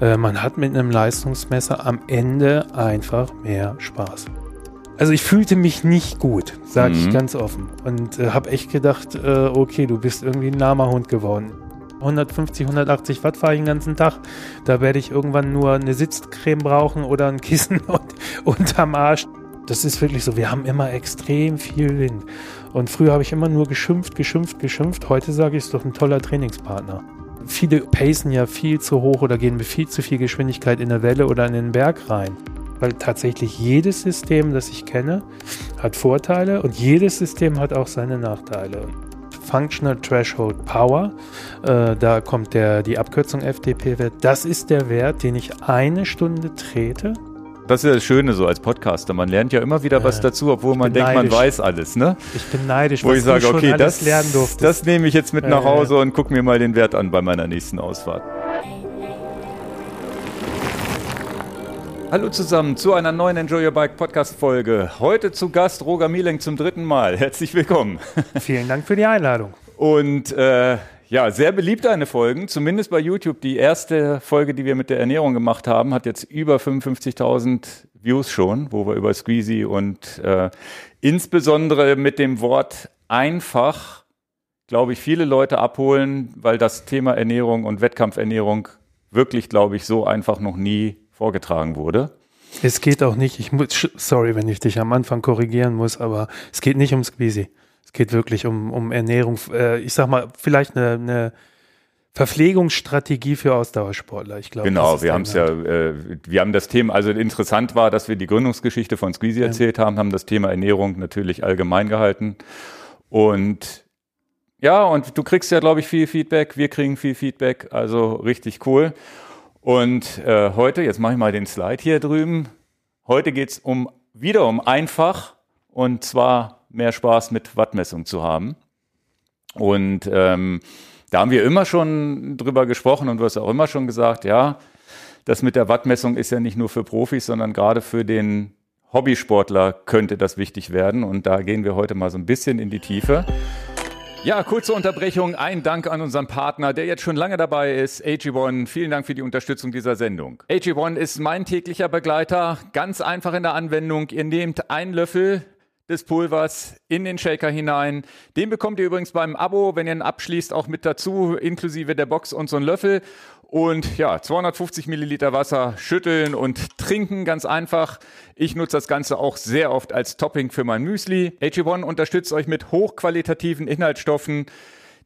Äh, man hat mit einem Leistungsmesser am Ende einfach mehr Spaß. Also ich fühlte mich nicht gut, sage mhm. ich ganz offen. Und äh, habe echt gedacht, äh, okay, du bist irgendwie ein lahmer Hund geworden. 150, 180 Watt fahre ich den ganzen Tag. Da werde ich irgendwann nur eine Sitzcreme brauchen oder ein Kissen und, unterm Arsch. Das ist wirklich so. Wir haben immer extrem viel Wind. Und früher habe ich immer nur geschimpft, geschimpft, geschimpft. Heute sage ich, es ist doch ein toller Trainingspartner. Viele pacen ja viel zu hoch oder gehen mit viel zu viel Geschwindigkeit in eine Welle oder in den Berg rein. Weil tatsächlich jedes System, das ich kenne, hat Vorteile und jedes System hat auch seine Nachteile. Functional Threshold Power, äh, da kommt der, die Abkürzung FDP-Wert. Das ist der Wert, den ich eine Stunde trete das ist ja das Schöne so als Podcaster. Man lernt ja immer wieder was dazu, obwohl man denkt, neidisch. man weiß alles. Ne? Ich bin neidisch, wo ich sage, okay, das, das nehme ich jetzt mit nach Hause und gucke mir mal den Wert an bei meiner nächsten Ausfahrt. Hallo zusammen zu einer neuen Enjoy Your Bike Podcast Folge. Heute zu Gast Roger Mieleng zum dritten Mal. Herzlich willkommen. Vielen Dank für die Einladung. Und äh, ja, sehr beliebt eine Folgen, zumindest bei YouTube. Die erste Folge, die wir mit der Ernährung gemacht haben, hat jetzt über 55.000 Views schon, wo wir über Squeezy und äh, insbesondere mit dem Wort einfach, glaube ich, viele Leute abholen, weil das Thema Ernährung und Wettkampfernährung wirklich, glaube ich, so einfach noch nie vorgetragen wurde. Es geht auch nicht, ich muss, sorry, wenn ich dich am Anfang korrigieren muss, aber es geht nicht um Squeezy. Es geht wirklich um, um Ernährung, äh, ich sag mal, vielleicht eine, eine Verpflegungsstrategie für Ausdauersportler. Ich glaube, genau, wir haben es ja, äh, wir haben das Thema, also interessant war, dass wir die Gründungsgeschichte von Squeezy ja. erzählt haben, haben das Thema Ernährung natürlich allgemein gehalten und ja, und du kriegst ja, glaube ich, viel Feedback, wir kriegen viel Feedback, also richtig cool. Und äh, heute, jetzt mache ich mal den Slide hier drüben. Heute geht's um wieder um einfach und zwar mehr Spaß mit Wattmessung zu haben. Und ähm, da haben wir immer schon drüber gesprochen und du hast auch immer schon gesagt, ja, das mit der Wattmessung ist ja nicht nur für Profis, sondern gerade für den Hobbysportler könnte das wichtig werden. Und da gehen wir heute mal so ein bisschen in die Tiefe. Ja, kurze Unterbrechung. Ein Dank an unseren Partner, der jetzt schon lange dabei ist, AG1. Vielen Dank für die Unterstützung dieser Sendung. AG1 ist mein täglicher Begleiter. Ganz einfach in der Anwendung. Ihr nehmt einen Löffel des Pulvers in den Shaker hinein. Den bekommt ihr übrigens beim Abo, wenn ihr ihn abschließt, auch mit dazu, inklusive der Box und so ein Löffel. Und ja, 250 Milliliter Wasser schütteln und trinken, ganz einfach. Ich nutze das Ganze auch sehr oft als Topping für mein Müsli. AG1 unterstützt euch mit hochqualitativen Inhaltsstoffen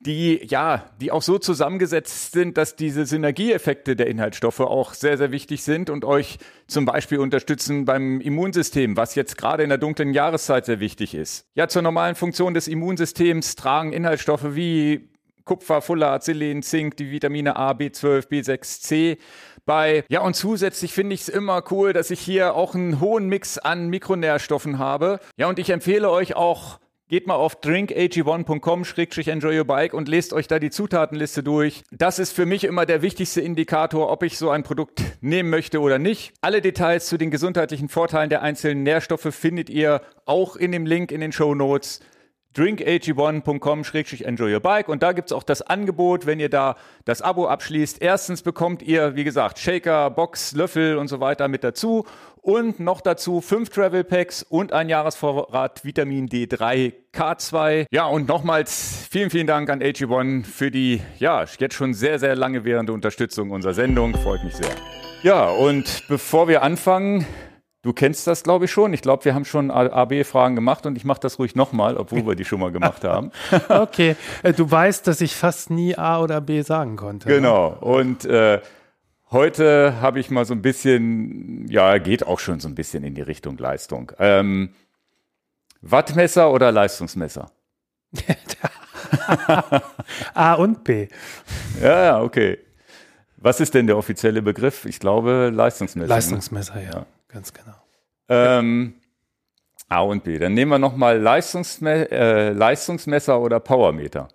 die ja, die auch so zusammengesetzt sind, dass diese Synergieeffekte der Inhaltsstoffe auch sehr, sehr wichtig sind und euch zum Beispiel unterstützen beim Immunsystem, was jetzt gerade in der dunklen Jahreszeit sehr wichtig ist. Ja, zur normalen Funktion des Immunsystems tragen Inhaltsstoffe wie Kupfer, Folat, Selen, Zink, die Vitamine A, B12, B6, C bei. Ja, und zusätzlich finde ich es immer cool, dass ich hier auch einen hohen Mix an Mikronährstoffen habe. Ja, und ich empfehle euch auch Geht mal auf drinkag1.com-enjoy your bike und lest euch da die Zutatenliste durch. Das ist für mich immer der wichtigste Indikator, ob ich so ein Produkt nehmen möchte oder nicht. Alle Details zu den gesundheitlichen Vorteilen der einzelnen Nährstoffe findet ihr auch in dem Link in den Show Notes drinkag1.com-enjoy your bike und da gibt's auch das Angebot, wenn ihr da das Abo abschließt. Erstens bekommt ihr, wie gesagt, Shaker, Box, Löffel und so weiter mit dazu und noch dazu fünf Travel Packs und ein Jahresvorrat Vitamin D3 K2. Ja, und nochmals vielen, vielen Dank an AG1 für die, ja, jetzt schon sehr, sehr lange währende Unterstützung unserer Sendung. Freut mich sehr. Ja, und bevor wir anfangen, Du kennst das, glaube ich, schon. Ich glaube, wir haben schon AB-Fragen gemacht und ich mache das ruhig nochmal, obwohl wir die schon mal gemacht haben. okay, äh, du weißt, dass ich fast nie A oder B sagen konnte. Ne? Genau. Und äh, Heute habe ich mal so ein bisschen, ja, geht auch schon so ein bisschen in die Richtung Leistung. Ähm, Wattmesser oder Leistungsmesser? A und B. Ja, ja, okay. Was ist denn der offizielle Begriff? Ich glaube Leistungsmesser. Ne? Leistungsmesser, ne? ja, ja, ganz genau. Ähm, A und B. Dann nehmen wir nochmal Leistungsme äh, Leistungsmesser oder Powermeter.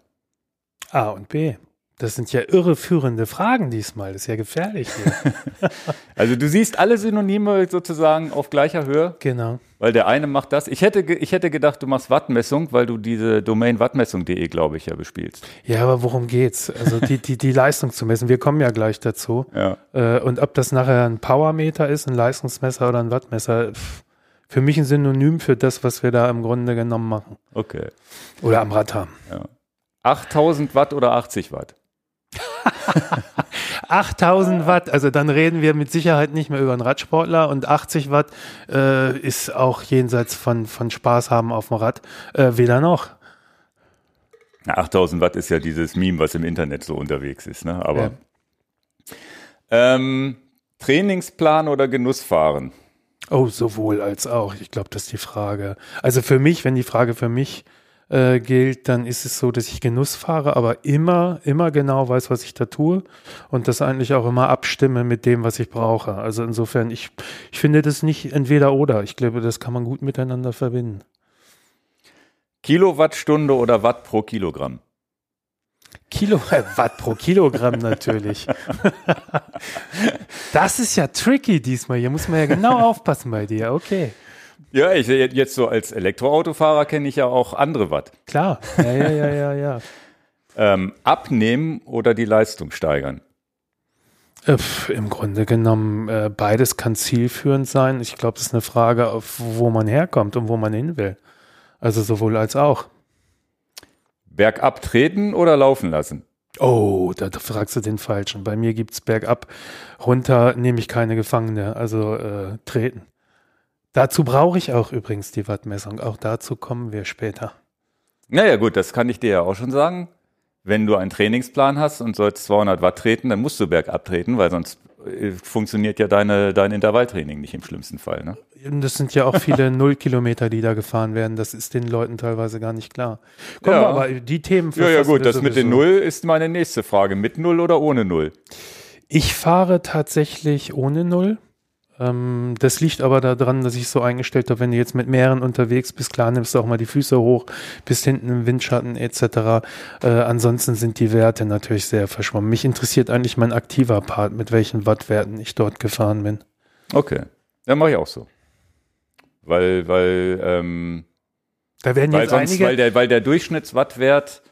A und B. Das sind ja irreführende Fragen diesmal. Das ist ja gefährlich hier. also du siehst alle Synonyme sozusagen auf gleicher Höhe. Genau. Weil der eine macht das. Ich hätte, ich hätte gedacht, du machst Wattmessung, weil du diese Domain wattmessung.de, glaube ich, ja bespielst. Ja, aber worum geht's? Also die, die, die Leistung zu messen. Wir kommen ja gleich dazu. Ja. Äh, und ob das nachher ein Powermeter ist, ein Leistungsmesser oder ein Wattmesser, für mich ein Synonym für das, was wir da im Grunde genommen machen. Okay. Oder am Rad haben. Ja. 8000 Watt oder 80 Watt? 8000 Watt, also dann reden wir mit Sicherheit nicht mehr über einen Radsportler und 80 Watt äh, ist auch jenseits von, von Spaß haben auf dem Rad. Äh, weder noch. 8000 Watt ist ja dieses Meme, was im Internet so unterwegs ist, ne? Aber Ja. ähm, Trainingsplan oder Genussfahren? Oh, sowohl als auch. Ich glaube, das ist die Frage. Also für mich, wenn die Frage für mich äh, gilt, dann ist es so, dass ich Genuss fahre, aber immer, immer genau weiß, was ich da tue und das eigentlich auch immer abstimme mit dem, was ich brauche. Also insofern, ich, ich finde das nicht entweder oder. Ich glaube, das kann man gut miteinander verbinden. Kilowattstunde oder Watt pro Kilogramm? Kilowatt pro Kilogramm natürlich. das ist ja tricky diesmal. Hier muss man ja genau aufpassen bei dir. Okay. Ja, ich jetzt so als Elektroautofahrer kenne ich ja auch andere Watt. Klar. Ja, ja, ja, ja, ja. Ähm, abnehmen oder die Leistung steigern? Äh, Im Grunde genommen, äh, beides kann zielführend sein. Ich glaube, das ist eine Frage, wo man herkommt und wo man hin will. Also sowohl als auch. Bergab treten oder laufen lassen? Oh, da, fragst du den Falschen. Bei mir gibt's bergab, runter nehme ich keine Gefangene, also äh, treten. Dazu brauche ich auch übrigens die Wattmessung. Auch dazu kommen wir später. Naja, gut, das kann ich dir ja auch schon sagen. Wenn du einen Trainingsplan hast und sollst 200 Watt treten, dann musst du bergab treten, weil sonst äh, funktioniert ja deine, dein Intervalltraining nicht im schlimmsten Fall. Ne? Das sind ja auch viele Nullkilometer, die da gefahren werden. Das ist den Leuten teilweise gar nicht klar. Komm, Ja. aber die Themen Ja, ja, gut, wir das mit den sowieso. Null ist meine nächste Frage. Mit Null oder ohne Null? Ich fahre tatsächlich ohne Null. Ähm, das liegt aber daran, dass ich so eingestellt habe, wenn du jetzt mit mehreren unterwegs bist, klar nimmst du auch mal die Füße hoch, bist hinten im Windschatten etc. Äh, ansonsten sind die Werte natürlich sehr verschwommen. Mich interessiert eigentlich mein aktiver Part, mit welchen Wattwerten ich dort gefahren bin. Okay, dann mache ich auch so. Weil, weil, ähm, Da werden weil jetzt sonst, einige. weil der, weil der Durchschnittswattwert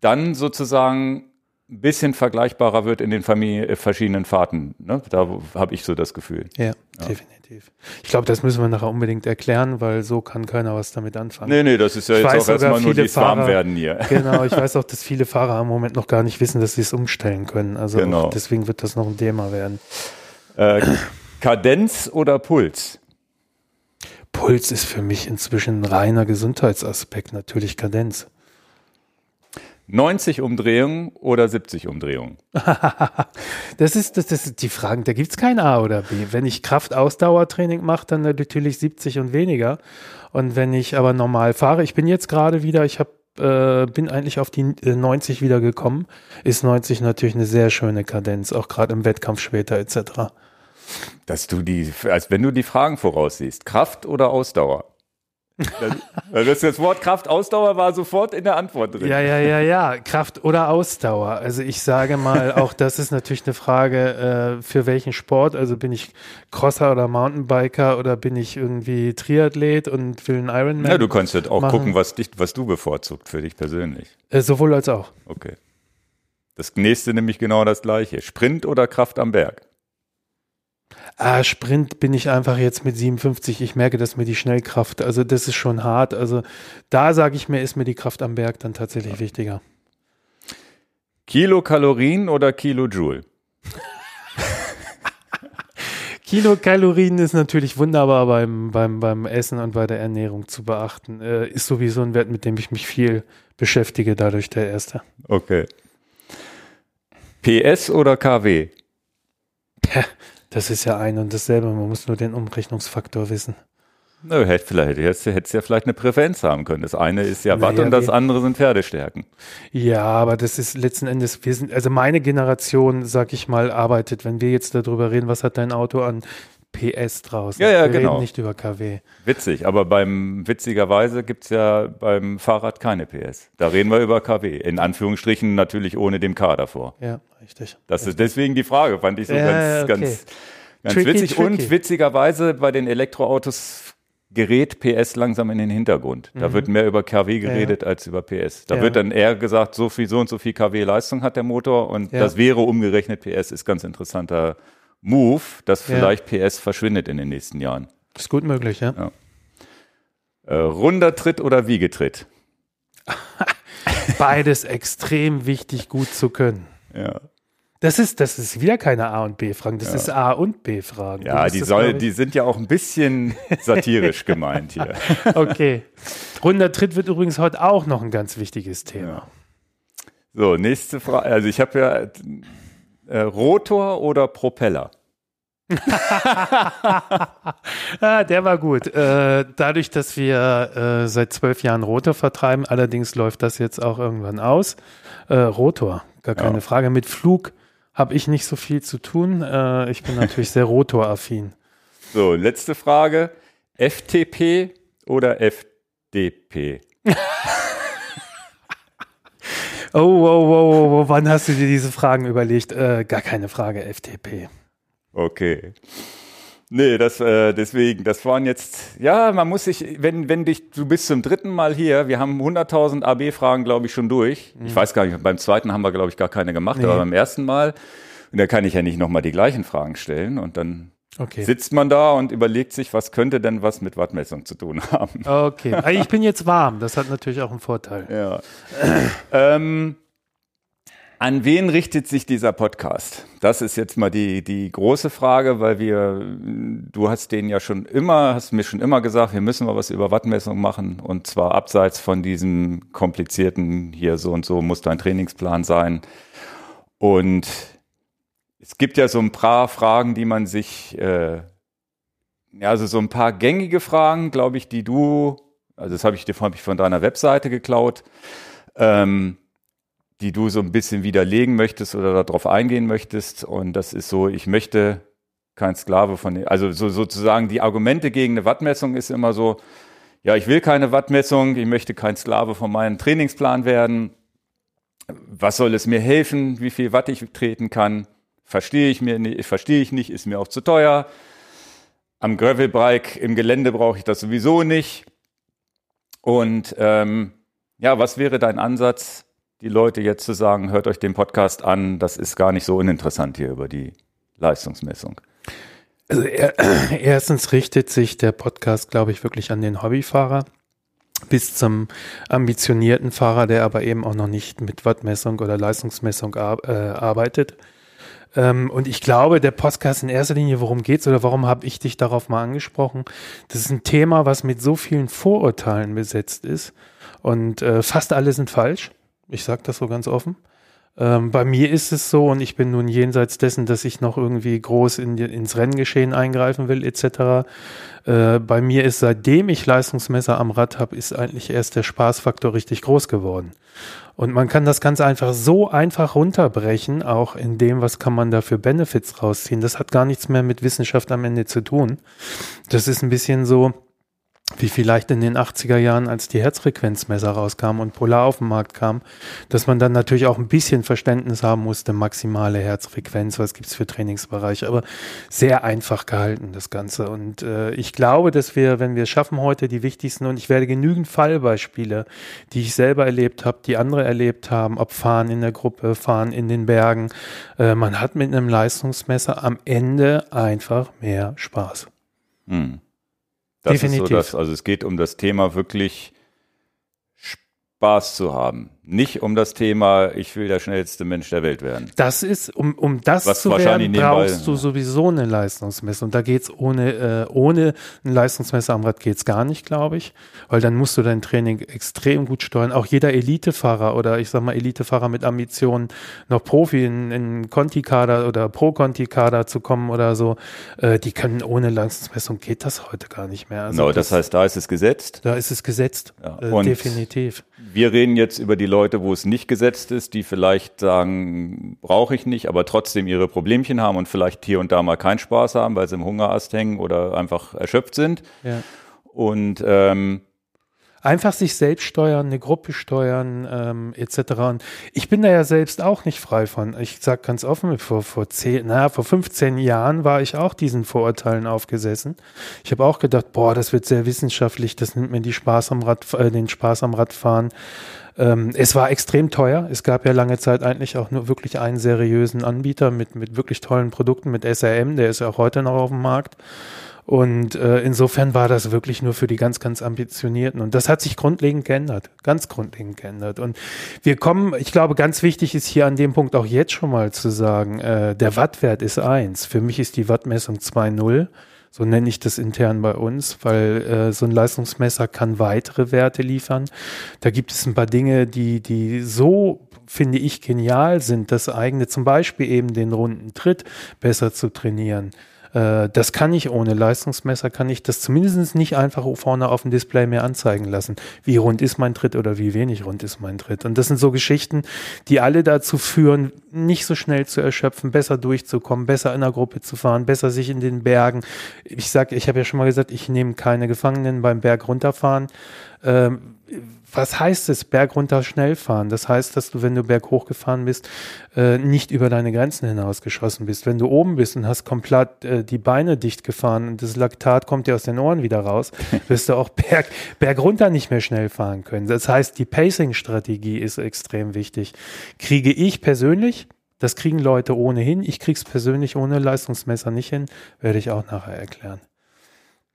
dann sozusagen ein bisschen vergleichbarer wird in den Familie, äh, verschiedenen Fahrten. Ne? Da habe ich so das Gefühl. ja, definitiv. Ich glaube, das müssen wir nachher unbedingt erklären, weil so kann keiner was damit anfangen. Nee, nee, das ist ja Ich jetzt auch erstmal nur dieses Warmwerden Fahrer- hier. Genau, ich weiß auch, dass viele Fahrer im Moment noch gar nicht wissen, dass sie es umstellen können. Also Genau. deswegen wird das noch ein Thema werden. Äh, Kadenz oder Puls? Puls ist für mich inzwischen ein reiner Gesundheitsaspekt, natürlich Kadenz. 90 Umdrehungen oder 70 Umdrehungen? Das ist, das, das ist die Frage, da gibt's kein A oder B. Wenn ich Kraft-Ausdauertraining mache, dann natürlich 70 und weniger. Und wenn ich aber normal fahre, ich bin jetzt gerade wieder, ich hab, äh, bin eigentlich auf die äh, 90 wieder gekommen, ist 90 natürlich eine sehr schöne Kadenz, auch gerade im Wettkampf später etc. Dass du die, als wenn du die Fragen voraussiehst. Kraft oder Ausdauer? Das, das, das Wort Kraft, Ausdauer war sofort in der Antwort drin. Ja, ja, ja, ja. Kraft oder Ausdauer. Also ich sage mal, auch das ist natürlich eine Frage, äh, für welchen Sport. Also bin ich Crosser oder Mountainbiker oder bin ich irgendwie Triathlet und will einen Ironman? Ja, du kannst halt auch machen. gucken, was, dich, was du bevorzugt für dich persönlich. äh, sowohl als auch. Okay. Das nächste nämlich genau das gleiche. Sprint oder Kraft am Berg? Ah, Sprint bin ich einfach jetzt mit 57. Ich merke, dass mir die Schnellkraft, also das ist schon hart. Also da sage ich mir, ist mir die Kraft am Berg dann tatsächlich wichtiger. Kilokalorien oder Kilojoule? Kilokalorien ist natürlich wunderbar beim, beim, beim Essen und bei der Ernährung zu beachten. Äh, ist sowieso ein Wert, mit dem ich mich viel beschäftige, dadurch der erste. Okay. PS oder KW? Das ist ja ein und dasselbe. Man muss nur den Umrechnungsfaktor wissen. Nö, hätte vielleicht, hättest, hättest ja vielleicht eine Präferenz haben können. Das eine ist ja Watt Naja, und das andere sind Pferdestärken. Ja, aber das ist letzten Endes, wir sind, also meine Generation, sag ich mal, arbeitet, wenn wir jetzt darüber reden, was hat dein Auto an PS draußen. Ja, ja, Wir genau. reden nicht über KW. Witzig, aber beim witzigerweise gibt's ja beim Fahrrad keine PS. Da reden wir über KW. In Anführungsstrichen natürlich ohne dem K davor. Ja, richtig. Das ist deswegen die Frage, fand ich so Ja, ganz, okay. ganz, ganz Tricky, witzig. tricky. Und witzigerweise bei den Elektroautos gerät PS langsam in den Hintergrund. Da wird mehr über KW geredet als über PS. Da Mhm. Ja. wird dann eher gesagt, so viel, so und so viel KW Leistung hat der Motor und Ja. das wäre umgerechnet PS, ist ganz interessanter Move, dass Ja. vielleicht PS verschwindet in den nächsten Jahren. Ist gut möglich, ja. Äh, runder Tritt oder Wiegetritt? Beides extrem wichtig, gut zu können. Ja, Das ist, das ist wieder keine A und B-Fragen, das ist A und B-Fragen. ja die, soll, die sind ja auch ein bisschen satirisch gemeint hier. Okay. Runder Tritt wird übrigens heute auch noch ein ganz wichtiges Thema. So, nächste Frage. Also ich habe ja äh, Rotor oder Propeller? Ah, der war gut. Äh, dadurch, dass wir äh, seit zwölf Jahren Rotor vertreiben, allerdings läuft das jetzt auch irgendwann aus. Äh, Rotor, gar keine Ja. Frage. Mit Flug habe ich nicht so viel zu tun. Äh, ich bin natürlich sehr rotoraffin. So, letzte Frage. FTP oder FDP? Oh, oh, oh, oh, wann hast du dir diese Fragen überlegt? Äh, gar keine Frage, FTP. Okay. Nee, das äh, deswegen, das waren jetzt, ja, man muss sich, wenn, wenn dich, du bist zum dritten Mal hier, wir haben 100.000 AB-Fragen, glaube ich, schon durch. Ich weiß gar nicht, beim zweiten haben wir, glaube ich, gar keine gemacht, Nee. aber beim ersten Mal, und da kann ich ja nicht nochmal die gleichen Fragen stellen und dann Okay. sitzt man da und überlegt sich, was könnte denn was mit Wattmessung zu tun haben. Okay. Ah, Ich bin jetzt warm. Das hat natürlich auch einen Vorteil. Ja. ähm, an wen richtet sich dieser Podcast? Das ist jetzt mal die, die große Frage, weil wir, du hast den ja schon immer, hast mir schon immer gesagt, wir müssen mal was über Wattmessung machen und zwar abseits von diesem komplizierten, hier so und so muss dein Trainingsplan sein. Und es gibt ja so ein paar Fragen, die man sich, äh, ja, also so ein paar gängige Fragen, glaube ich, die du, also das habe ich dir hab ich von deiner Webseite geklaut, ähm, die du so ein bisschen widerlegen möchtest oder darauf eingehen möchtest. Und das ist so, ich möchte kein Sklave von, also so, sozusagen die Argumente gegen eine Wattmessung ist immer so, ja, ich will keine Wattmessung, ich möchte kein Sklave von meinem Trainingsplan werden. Was soll es mir helfen, wie viel Watt ich treten kann? Verstehe ich mir nicht, verstehe ich nicht, ist mir auch zu teuer. Am Gravelbike im Gelände brauche ich das sowieso nicht. Und ähm, ja, was wäre dein Ansatz, die Leute jetzt zu sagen, hört euch den Podcast an, das ist gar nicht so uninteressant hier über die Leistungsmessung. Also er, erstens richtet sich der Podcast, glaube ich, wirklich an den Hobbyfahrer bis zum ambitionierten Fahrer, der aber eben auch noch nicht mit Wattmessung oder Leistungsmessung ar äh, arbeitet. Ähm, und ich glaube, der Podcast in erster Linie, worum geht's oder warum habe ich dich darauf mal angesprochen? Das ist ein Thema, was mit so vielen Vorurteilen besetzt ist und äh, fast alle sind falsch. Ich sage das so ganz offen. Ähm, bei mir ist es so, und ich bin nun jenseits dessen, dass ich noch irgendwie groß in ins Renngeschehen eingreifen will, etc. Äh, bei mir ist, seitdem ich Leistungsmesser am Rad habe, ist eigentlich erst der Spaßfaktor richtig groß geworden. Und man kann das ganz einfach so einfach runterbrechen, auch in dem, was kann man da für Benefits rausziehen. Das hat gar nichts mehr mit Wissenschaft am Ende zu tun. Das ist ein bisschen so, wie vielleicht in den 80er Jahren, als die Herzfrequenzmesser rauskamen und Polar auf den Markt kam, dass man dann natürlich auch ein bisschen Verständnis haben musste, maximale Herzfrequenz, was gibt's für Trainingsbereiche, aber sehr einfach gehalten das Ganze. Und äh, ich glaube, dass wir, wenn wir es schaffen heute, die wichtigsten, und ich werde genügend Fallbeispiele, die ich selber erlebt habe, die andere erlebt haben, ob Fahren in der Gruppe, Fahren in den Bergen, äh, man hat mit einem Leistungsmesser am Ende einfach mehr Spaß. Hm. Das Definitiv. ist so das, also es geht um das Thema wirklich Spaß zu haben. Nicht um das Thema, ich will der schnellste Mensch der Welt werden. Das ist, um, um das Was zu werden, brauchst du sowieso eine Leistungsmesse. Und da geht's ohne, äh, ohne ein Leistungsmesser am Rad geht's gar nicht, glaube ich. Weil dann musst du dein Training extrem gut steuern. Auch jeder Elitefahrer oder ich sag mal Elitefahrer mit Ambitionen, noch Profi in, in Conti-Kader oder Pro-Conti-Kader zu kommen oder so, äh, die können ohne Leistungsmessung geht das heute gar nicht mehr. Also Genau, das heißt, da ist es gesetzt. da ist es gesetzt. Ja, Äh, definitiv. Wir reden jetzt über die Leute, wo es nicht gesetzt ist, die vielleicht sagen, brauche ich nicht, aber trotzdem ihre Problemchen haben und vielleicht hier und da mal keinen Spaß haben, weil sie im Hungerast hängen oder einfach erschöpft sind. Ja. Und ähm, einfach sich selbst steuern, eine Gruppe steuern, ähm, etc. Und ich bin da ja selbst auch nicht frei von. Ich sag ganz offen, vor, vor zehn, naja, vor 15 Jahren war ich auch diesen Vorurteilen aufgesessen. Ich habe auch gedacht, boah, das wird sehr wissenschaftlich, das nimmt mir die Spaß am Rad, äh, den Spaß am Radfahren. Ähm, es war extrem teuer. Es gab ja lange Zeit eigentlich auch nur wirklich einen seriösen Anbieter mit, mit wirklich tollen Produkten, mit SRM, der ist ja auch heute noch auf dem Markt. Und äh, insofern war das wirklich nur für die ganz, ganz Ambitionierten. Und das hat sich grundlegend geändert, ganz grundlegend geändert. Und wir kommen, ich glaube, ganz wichtig ist hier an dem Punkt auch jetzt schon mal zu sagen, äh, der Wattwert ist eins. Für mich ist die Wattmessung 2.0. So nenne ich das intern bei uns, weil äh, so ein Leistungsmesser kann weitere Werte liefern. Da gibt es ein paar Dinge, die, die so finde ich genial sind, das eigene, zum Beispiel eben den runden Tritt besser zu trainieren. Äh, das kann ich ohne Leistungsmesser, kann ich das zumindest nicht einfach vorne auf dem Display mehr anzeigen lassen. Wie rund ist mein Tritt oder wie wenig rund ist mein Tritt. Und das sind so Geschichten, die alle dazu führen, nicht so schnell zu erschöpfen, besser durchzukommen, besser in der Gruppe zu fahren, besser sich in den Bergen. Ich sage, ich habe ja schon mal gesagt, ich nehme keine Gefangenen beim Berg runterfahren. Ähm, was heißt es, Berg runter schnell fahren? Das heißt, dass du, wenn du Berg hochgefahren bist, äh, nicht über deine Grenzen hinausgeschossen bist. Wenn du oben bist und hast komplett äh, die Beine dicht gefahren und das Laktat kommt dir aus den Ohren wieder raus, wirst du auch Berg, Berg runter nicht mehr schnell fahren können. Das heißt, die Pacing-Strategie ist extrem wichtig. Kriege ich persönlich, das kriegen Leute ohnehin, ich krieg's persönlich ohne Leistungsmesser nicht hin, werde ich auch nachher erklären.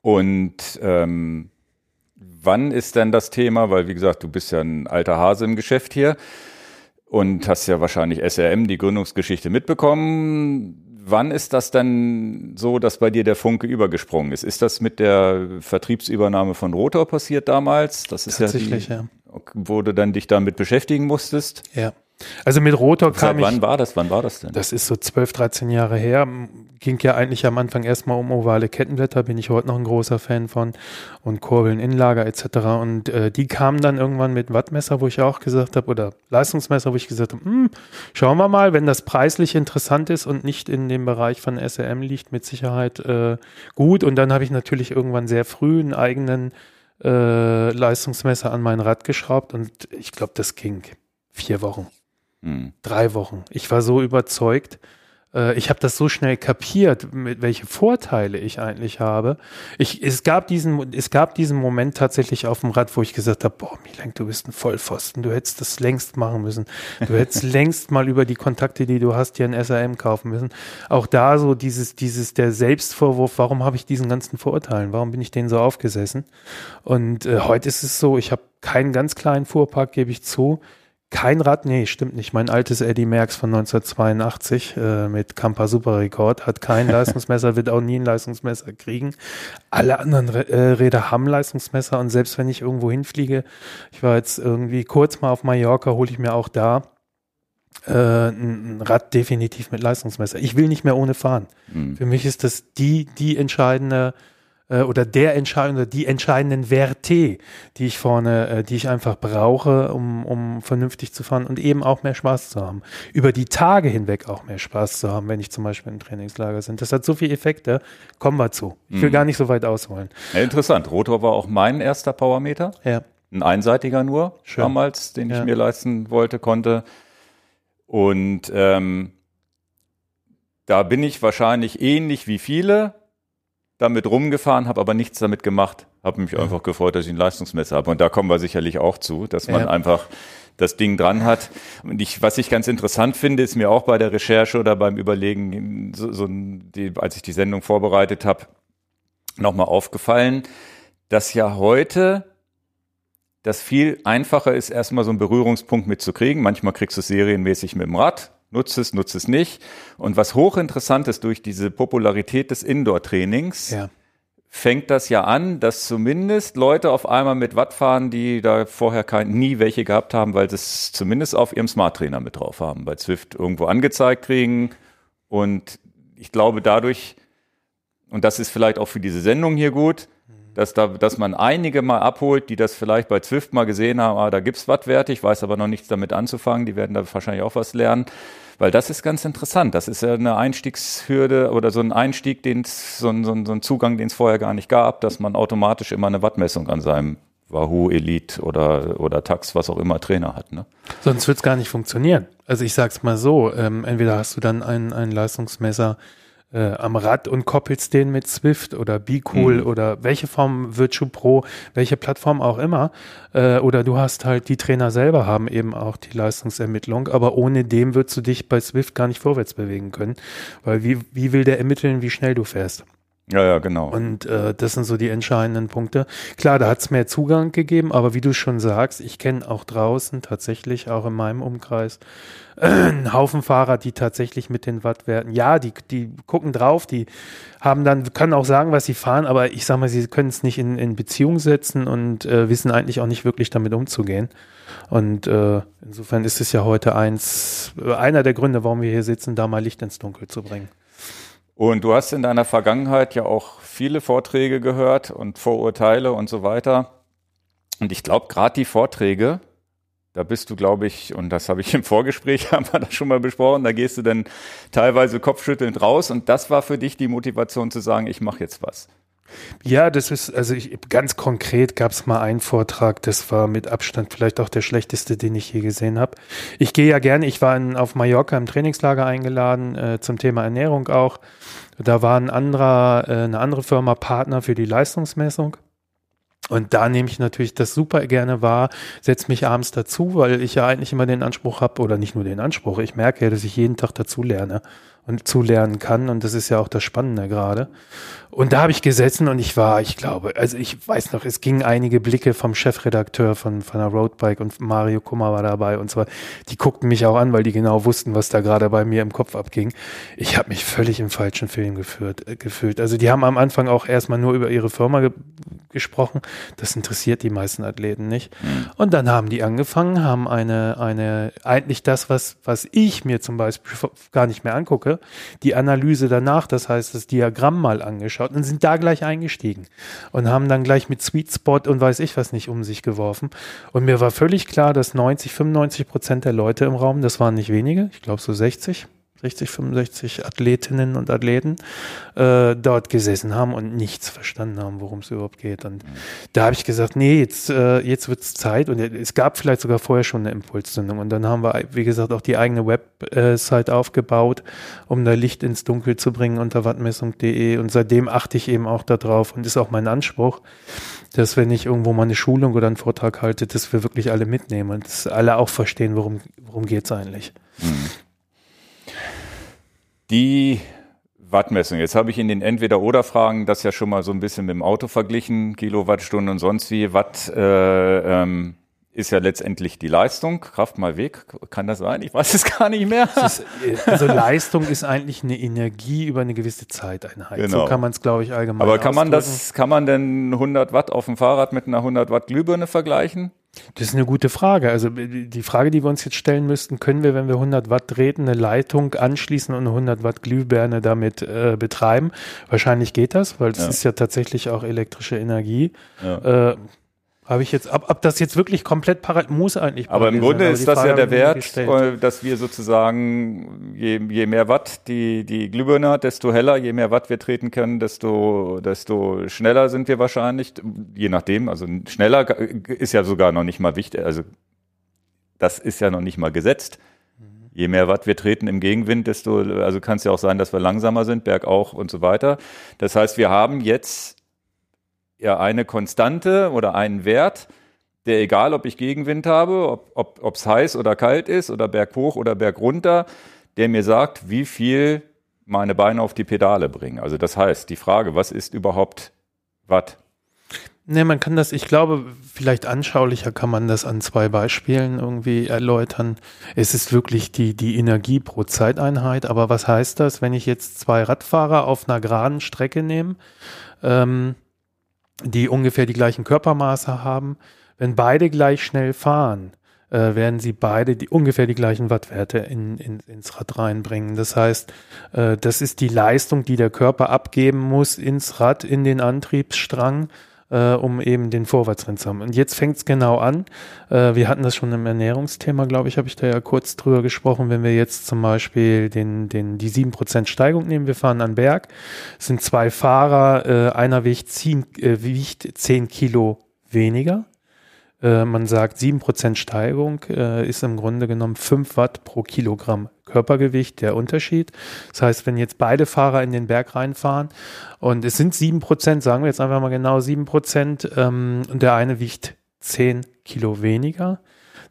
Und ähm wann ist denn das Thema? Weil, wie gesagt, du bist ja ein alter Hase im Geschäft hier und hast ja wahrscheinlich SRM, die Gründungsgeschichte mitbekommen. Wann ist das denn so, dass bei dir der Funke übergesprungen ist? Ist das mit der Vertriebsübernahme von Rotor passiert damals? Das ist Tatsächlich, ja, die, ja. Wo du dann dich damit beschäftigen musstest? Ja. Also mit Rotor kam Seit ich. Wann war das? Wann war das denn? Das ist so 12, 13 Jahre her. Ging ja eigentlich am Anfang erstmal um ovale Kettenblätter, bin ich heute noch ein großer Fan von und Kurbeln, Inlager etc. Und äh, die kamen dann irgendwann mit Wattmesser, wo ich auch gesagt habe, oder Leistungsmesser, wo ich gesagt habe, hm, schauen wir mal, wenn das preislich interessant ist und nicht in dem Bereich von SRM liegt, mit Sicherheit äh, gut. Und dann habe ich natürlich irgendwann sehr früh einen eigenen äh, Leistungsmesser an mein Rad geschraubt und ich glaube, das ging vier Wochen. Hm. Drei Wochen. Ich war so überzeugt. Äh, ich habe das so schnell kapiert, mit welche Vorteile ich eigentlich habe. Ich, es, gab diesen, es gab diesen Moment tatsächlich auf dem Rad, wo ich gesagt habe, boah, Milenk, du bist ein Vollpfosten, du hättest das längst machen müssen. Du hättest längst mal über die Kontakte, die du hast, dir ein SRM kaufen müssen. Auch da so dieses, dieses, der Selbstvorwurf, warum habe ich diesen ganzen Vorurteilen, warum bin ich denen so aufgesessen? Und äh, heute ist es so, ich habe keinen ganz kleinen Fuhrpark, gebe ich zu. Kein Rad, nee, stimmt nicht. Mein altes Eddie Merckx von 1982 äh, mit Kampa Superrekord hat kein Leistungsmesser, wird auch nie ein Leistungsmesser kriegen. Alle anderen äh, Räder haben Leistungsmesser und selbst wenn ich irgendwo hinfliege, ich war jetzt irgendwie kurz mal auf Mallorca, hole ich mir auch da äh, ein Rad definitiv mit Leistungsmesser. Ich will nicht mehr ohne fahren. Mhm. Für mich ist das die, die entscheidende äh, oder der entscheidende, die entscheidenden Werte, die ich vorne, äh, die ich einfach brauche, um, um vernünftig zu fahren und eben auch mehr Spaß zu haben. Über die Tage hinweg auch mehr Spaß zu haben, wenn ich zum Beispiel im Trainingslager bin. Das hat so viele Effekte. Kommen wir zu. Ich will mhm. gar nicht so weit ausholen. Ja, interessant. Rotor war auch mein erster Powermeter. Ja. Ein einseitiger nur Schön. damals, den ja. ich mir leisten wollte, konnte. Und ähm, da bin ich wahrscheinlich ähnlich wie viele damit rumgefahren, habe aber nichts damit gemacht. Habe mich ja. einfach gefreut, dass ich ein Leistungsmesser habe. Und da kommen wir sicherlich auch zu, dass man ja. einfach das Ding dran hat. Und ich, was ich ganz interessant finde, ist mir auch bei der Recherche oder beim Überlegen, so, so die, als ich die Sendung vorbereitet habe, nochmal aufgefallen, dass ja heute das viel einfacher ist, erstmal so einen Berührungspunkt mitzukriegen. Manchmal kriegst du es serienmäßig mit dem Rad, nutze es, nutze es nicht. Und was hochinteressant ist durch diese Popularität des Indoor-Trainings, ja. fängt das ja an, dass zumindest Leute auf einmal mit Watt fahren, die da vorher kein, nie welche gehabt haben, weil sie es zumindest auf ihrem Smart-Trainer mit drauf haben, bei Zwift irgendwo angezeigt kriegen. Und ich glaube dadurch, und das ist vielleicht auch für diese Sendung hier gut, dass, da, dass man einige mal abholt, die das vielleicht bei Zwift mal gesehen haben, ah, da gibt's Wattwerte, ich weiß aber noch nichts damit anzufangen, die werden da wahrscheinlich auch was lernen. Weil das ist ganz interessant. Das ist ja eine Einstiegshürde oder so ein Einstieg, den so ein, so ein, so ein Zugang, den es vorher gar nicht gab, dass man automatisch immer eine Wattmessung an seinem Wahoo Elite oder, oder Tax, was auch immer Trainer hat. Ne? Sonst wird es gar nicht funktionieren. Also ich sag's mal so, ähm, entweder hast du dann ein, ein Leistungsmesser äh, am Rad und koppelst den mit Swift oder BeCool mhm. oder welche Form Virtue Pro, welche Plattform auch immer. Äh, oder du hast halt, die Trainer selber haben eben auch die Leistungsermittlung, aber ohne dem würdest du dich bei Swift gar nicht vorwärts bewegen können. Weil wie, wie will der ermitteln, wie schnell du fährst? Ja, ja, genau. Und äh, das sind so die entscheidenden Punkte. Klar, da hat es mehr Zugang gegeben, aber wie du schon sagst, ich kenne auch draußen tatsächlich, auch in meinem Umkreis, äh, einen Haufen Fahrer, die tatsächlich mit den Wattwerten, ja, die, die gucken drauf, die haben dann, können auch sagen, was sie fahren, aber ich sag mal, sie können es nicht in, in Beziehung setzen und äh, wissen eigentlich auch nicht wirklich damit umzugehen. Und äh, insofern ist es ja heute eins, äh, einer der Gründe, warum wir hier sitzen, da mal Licht ins Dunkel zu bringen. Und du hast in deiner Vergangenheit ja auch viele Vorträge gehört und Vorurteile und so weiter. Und ich glaube, gerade die Vorträge, da bist du, glaube ich, und das habe ich im Vorgespräch, haben wir das schon mal besprochen, da gehst du dann teilweise kopfschüttelnd raus und das war für dich die Motivation zu sagen, ich mache jetzt was. Ja, das ist, also ich, ganz konkret gab es mal einen Vortrag, das war mit Abstand vielleicht auch der schlechteste, den ich je gesehen habe. Ich gehe ja gerne, ich war in, auf Mallorca im Trainingslager eingeladen, äh, zum Thema Ernährung auch. Da war ein anderer, äh, eine andere Firma Partner für die Leistungsmessung. Und da nehme ich natürlich das super gerne wahr, setze mich abends dazu, weil ich ja eigentlich immer den Anspruch habe, oder nicht nur den Anspruch, ich merke ja, dass ich jeden Tag dazu lerne und zulernen kann. Und das ist ja auch das Spannende gerade. Und da habe ich gesessen und ich war, ich glaube, also ich weiß noch, es gingen einige Blicke vom Chefredakteur von, von der Roadbike und Mario Kummer war dabei und zwar, die guckten mich auch an, weil die genau wussten, was da gerade bei mir im Kopf abging. Ich habe mich völlig im falschen Film geführt, äh, gefühlt. Also die haben am Anfang auch erstmal nur über ihre Firma ge gesprochen. Das interessiert die meisten Athleten nicht. Mhm. Und dann haben die angefangen, haben eine, eine, eigentlich das, was, was ich mir zum Beispiel gar nicht mehr angucke, die Analyse danach, das heißt das Diagramm mal angeschaut angeschaut und sind da gleich eingestiegen und haben dann gleich mit Sweet Spot und weiß ich was nicht um sich geworfen. Und mir war völlig klar, dass 90, 95 Prozent der Leute im Raum, das waren nicht wenige, ich glaube so 60, 60, 65 Athletinnen und Athleten äh, dort gesessen haben und nichts verstanden haben, worum es überhaupt geht. Und mhm. da habe ich gesagt, nee, jetzt, äh, jetzt wird es Zeit. Und es gab vielleicht sogar vorher schon eine Impulszündung. Und dann haben wir, wie gesagt, auch die eigene Website aufgebaut, um da Licht ins Dunkel zu bringen unter wattmessung.de. Und seitdem achte ich eben auch darauf und ist auch mein Anspruch, dass wenn ich irgendwo mal eine Schulung oder einen Vortrag halte, dass wir wirklich alle mitnehmen und dass alle auch verstehen, worum, worum geht es eigentlich. Mhm. Die Wattmessung. Jetzt habe ich in den Entweder-Oder-Fragen das ja schon mal so ein bisschen mit dem Auto verglichen, Kilowattstunden und sonst wie. Watt äh, ähm, ist ja letztendlich die Leistung. Kraft mal Weg, kann das sein? Ich weiß es gar nicht mehr. Ist, also Leistung ist eigentlich eine Energie über eine gewisse Zeiteinheit. Genau. So kann man es, glaube ich, allgemein Aber kann man das, kann man denn 100 Watt auf dem Fahrrad mit einer 100 Watt Glühbirne vergleichen? Das ist eine gute Frage. Also die Frage, die wir uns jetzt stellen müssten, können wir, wenn wir 100 Watt treten, eine Leitung anschließen und eine 100 Watt Glühbirne damit äh, betreiben? Wahrscheinlich geht das, weil es ja. ist ja tatsächlich auch elektrische Energie. Ja. Äh, habe ich jetzt, ob, ob das jetzt wirklich komplett parallel muss eigentlich. Aber im Grunde sein, ist das ja der Wert, äh, dass wir sozusagen, je, je mehr Watt die, die Glühbirne hat, desto heller, je mehr Watt wir treten können, desto, desto schneller sind wir wahrscheinlich, je nachdem. Also schneller ist ja sogar noch nicht mal wichtig, also das ist ja noch nicht mal gesetzt. Je mehr Watt wir treten im Gegenwind, desto, also kann es ja auch sein, dass wir langsamer sind, bergauf und so weiter. Das heißt, wir haben jetzt ja eine Konstante oder einen Wert, der egal, ob ich Gegenwind habe, ob es heiß oder kalt ist oder berghoch oder bergunter, der mir sagt, wie viel meine Beine auf die Pedale bringen. Also das heißt, die Frage, was ist überhaupt Watt? Ne, man kann das, ich glaube, vielleicht anschaulicher kann man das an zwei Beispielen irgendwie erläutern. Es ist wirklich die, die Energie pro Zeiteinheit. Aber was heißt das, wenn ich jetzt zwei Radfahrer auf einer geraden Strecke nehme? Ähm, die ungefähr die gleichen Körpermaße haben. Wenn beide gleich schnell fahren, äh, werden sie beide die, ungefähr die gleichen Wattwerte in, in, ins Rad reinbringen. Das heißt, äh, das ist die Leistung, die der Körper abgeben muss ins Rad, in den Antriebsstrang. Äh, um eben den Vorwärtstrend zu haben. Und jetzt fängt es genau an. Äh, wir hatten das schon im Ernährungsthema, glaube ich, habe ich da ja kurz drüber gesprochen. Wenn wir jetzt zum Beispiel den, den, die 7% Steigung nehmen, wir fahren an Berg, sind zwei Fahrer, äh, einer wiegt 10, äh, wiegt 10 Kilo weniger. Äh, man sagt, 7% Steigung äh, ist im Grunde genommen 5 Watt pro Kilogramm Körpergewicht der Unterschied. Das heißt, wenn jetzt beide Fahrer in den Berg reinfahren und es sind 7%, sagen wir jetzt einfach mal genau 7%, ähm, und der eine wiegt 10 Kilo weniger,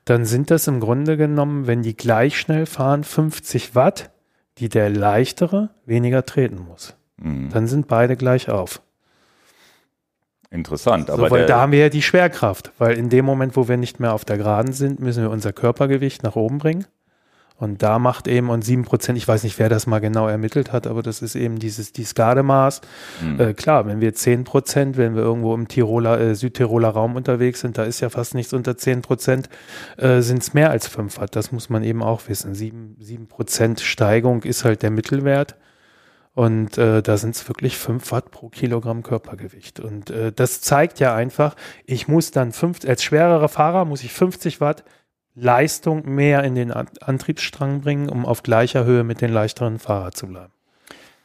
dann sind das im Grunde genommen, wenn die gleich schnell fahren, 50 Watt, die der leichtere weniger treten muss. Mhm. Dann sind beide gleich auf. Interessant. Aber so, weil da haben wir ja die Schwerkraft, weil in dem Moment, wo wir nicht mehr auf der Geraden sind, müssen wir unser Körpergewicht nach oben bringen. Und da macht eben, und sieben Prozent, ich weiß nicht, wer das mal genau ermittelt hat, aber das ist eben dieses, dieses Gardemaß. Mhm. Äh, klar, wenn wir zehn Prozent, wenn wir irgendwo im Tiroler, äh, Südtiroler Raum unterwegs sind, da ist ja fast nichts unter zehn Prozent, äh, sind es mehr als fünf Watt. Das muss man eben auch wissen. Sieben, sieben Prozent Steigung ist halt der Mittelwert. Und äh, da sind es wirklich 5 Watt pro Kilogramm Körpergewicht. Und äh, das zeigt ja einfach, ich muss dann fünf, als schwererer Fahrer muss ich 50 Watt Leistung mehr in den Antriebsstrang bringen, um auf gleicher Höhe mit den leichteren Fahrer zu bleiben.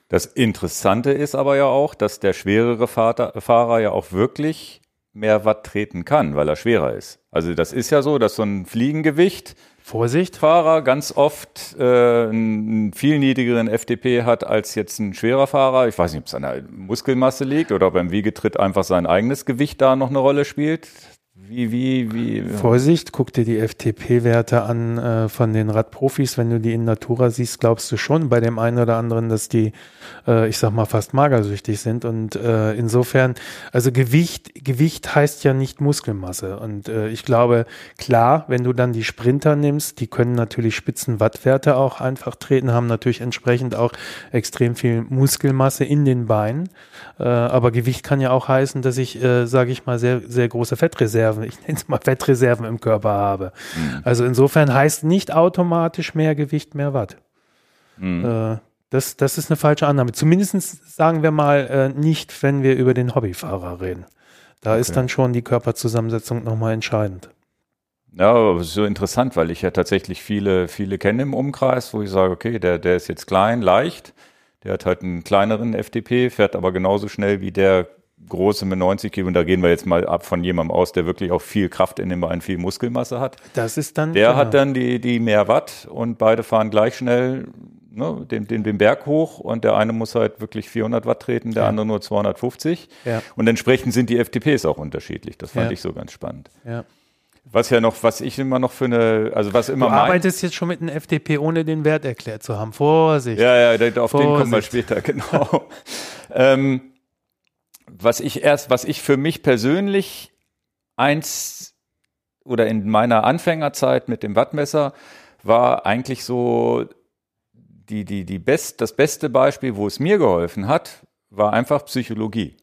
Das Interessante ist aber ja auch, dass der schwerere Fahrer, Fahrer ja auch wirklich mehr Watt treten kann, weil er schwerer ist. Also das ist ja so, dass so ein Fliegengewicht Vorsicht. Fahrer ganz oft äh, einen viel niedrigeren FDP hat als jetzt ein schwerer Fahrer. Ich weiß nicht, ob es an der Muskelmasse liegt oder beim Wiegetritt einfach sein eigenes Gewicht da noch eine Rolle spielt. Wie, wie, wie? Vorsicht, guck dir die FTP-Werte an äh, von den Radprofis. Wenn du die in Natura siehst, glaubst du schon bei dem einen oder anderen, dass die, äh, ich sag mal, fast magersüchtig sind. Und äh, insofern, also Gewicht, Gewicht heißt ja nicht Muskelmasse. Und äh, ich glaube, klar, wenn du dann die Sprinter nimmst, die können natürlich Spitzenwattwerte auch einfach treten, haben natürlich entsprechend auch extrem viel Muskelmasse in den Beinen. Äh, aber Gewicht kann ja auch heißen, dass ich, äh, sage ich mal, sehr, sehr große Fettreserven Ich nenne es mal Fettreserven im Körper habe. Mhm. Also insofern heißt nicht automatisch mehr Gewicht mehr Watt. Mhm. Äh, das, das ist eine falsche Annahme. Zumindest sagen wir mal äh, nicht, wenn wir über den Hobbyfahrer reden. Da okay. ist dann schon die Körperzusammensetzung nochmal entscheidend. Ja, aber so interessant, weil ich ja tatsächlich viele, viele kenne im Umkreis, wo ich sage, okay, der, der ist jetzt klein, leicht, der hat halt einen kleineren FDP, fährt aber genauso schnell wie der große mit 90 Kilo, und da gehen wir jetzt mal ab von jemandem aus, der wirklich auch viel Kraft in den Beinen, viel Muskelmasse hat. Das ist dann. Der genau. hat dann die, die mehr Watt und beide fahren gleich schnell ne, den, den, den Berg hoch und der eine muss halt wirklich 400 Watt treten, der ja. andere nur 250. Ja. Und entsprechend sind die FTPs auch unterschiedlich. Das fand ja. ich so ganz spannend. Ja. Was ja noch, was ich immer noch für eine, also was immer. Du arbeitest jetzt schon mit einem FDP, ohne den Wert erklärt zu haben. Vorsicht. Ja, ja, auf Vorsicht. den kommen wir später, genau. ähm, was ich erst, was ich für mich persönlich eins oder in meiner Anfängerzeit mit dem Wattmesser war eigentlich so die, die, die best, das beste Beispiel, wo es mir geholfen hat, war einfach Psychologie.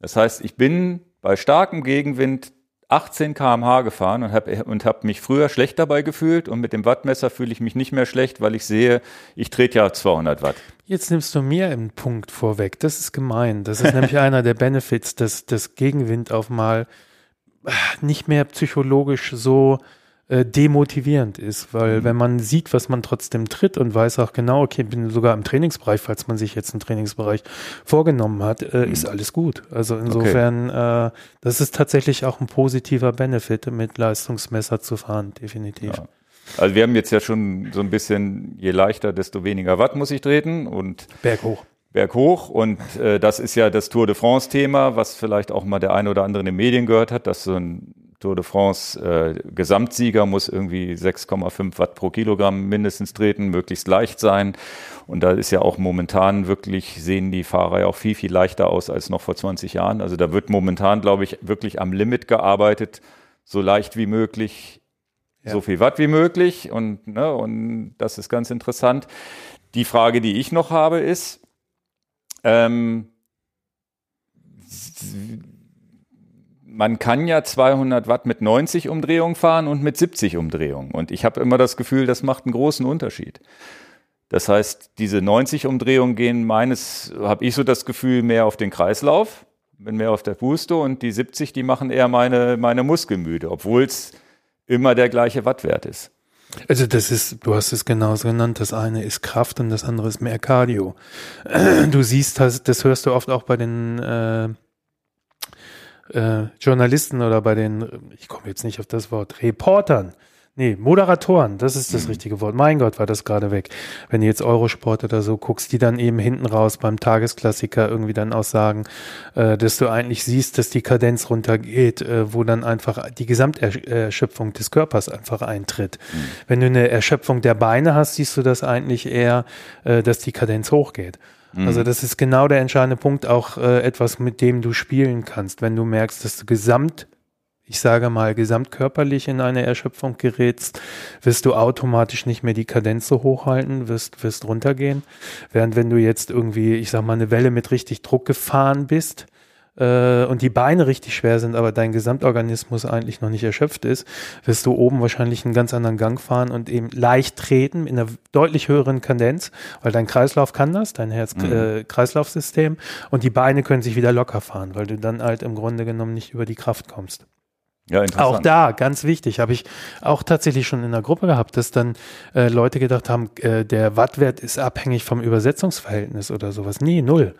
Das heißt, ich bin bei starkem Gegenwind 18 km/h gefahren und habe und hab mich früher schlecht dabei gefühlt und mit dem Wattmesser fühle ich mich nicht mehr schlecht, weil ich sehe, ich trete ja 200 Watt. Jetzt nimmst du mir einen Punkt vorweg. Das ist gemein. Das ist nämlich einer der Benefits, dass das Gegenwind auf mal nicht mehr psychologisch so äh, demotivierend ist, weil mhm. wenn man sieht, was man trotzdem tritt und weiß auch genau, okay, bin sogar im Trainingsbereich, falls man sich jetzt einen Trainingsbereich vorgenommen hat, äh, mhm. ist alles gut. Also insofern, okay. äh, das ist tatsächlich auch ein positiver Benefit, mit Leistungsmesser zu fahren, definitiv. Ja. Also wir haben jetzt ja schon so ein bisschen, je leichter, desto weniger Watt muss ich treten und berghoch. Berghoch und äh, das ist ja das Tour de France Thema, was vielleicht auch mal der eine oder andere in den Medien gehört hat, dass so ein Tour de France äh, Gesamtsieger muss irgendwie 6,5 Watt pro Kilogramm mindestens treten, möglichst leicht sein. Und da ist ja auch momentan wirklich, sehen die Fahrer ja auch viel, viel leichter aus als noch vor 20 Jahren. Also da wird momentan, glaube ich, wirklich am Limit gearbeitet, so leicht wie möglich, ja. so viel Watt wie möglich. Und, ne, und das ist ganz interessant. Die Frage, die ich noch habe, ist, ähm, man kann ja 200 Watt mit 90 Umdrehungen fahren und mit 70 Umdrehungen. Und ich habe immer das Gefühl, das macht einen großen Unterschied. Das heißt, diese 90 Umdrehungen gehen meines, habe ich so das Gefühl, mehr auf den Kreislauf, bin mehr auf der Puste und die 70, die machen eher meine, meine Muskelmüde, obwohl es immer der gleiche Wattwert ist. Also das ist, du hast es genauso genannt, das eine ist Kraft und das andere ist mehr Cardio. Du siehst, das, das hörst du oft auch bei den äh, äh, Journalisten oder bei den, ich komme jetzt nicht auf das Wort, Reportern, Nee, Moderatoren, das ist das mhm. richtige Wort. Mein Gott, war das gerade weg. Wenn du jetzt Eurosport oder so guckst, die dann eben hinten raus beim Tagesklassiker irgendwie dann auch sagen, äh, dass du eigentlich siehst, dass die Kadenz runtergeht, äh, wo dann einfach die Gesamterschöpfung des Körpers einfach eintritt. Mhm. Wenn du eine Erschöpfung der Beine hast, siehst du das eigentlich eher, äh, dass die Kadenz hochgeht. Mhm. Also das ist genau der entscheidende Punkt, auch äh, etwas, mit dem du spielen kannst. Wenn du merkst, dass du gesamt ich sage mal, gesamtkörperlich in eine Erschöpfung gerätst, wirst du automatisch nicht mehr die Kadenz so hochhalten, wirst, wirst runtergehen. Während wenn du jetzt irgendwie, ich sag mal, eine Welle mit richtig Druck gefahren bist, äh, und die Beine richtig schwer sind, aber dein Gesamtorganismus eigentlich noch nicht erschöpft ist, wirst du oben wahrscheinlich einen ganz anderen Gang fahren und eben leicht treten in einer deutlich höheren Kadenz, weil dein Kreislauf kann das, dein Herz-Kreislauf-System mhm. äh, und die Beine können sich wieder locker fahren, weil du dann halt im Grunde genommen nicht über die Kraft kommst. Ja, interessant. Auch da, ganz wichtig, habe ich auch tatsächlich schon in der Gruppe gehabt, dass dann äh, Leute gedacht haben, äh, der Wattwert ist abhängig vom Übersetzungsverhältnis oder sowas. Nee, null.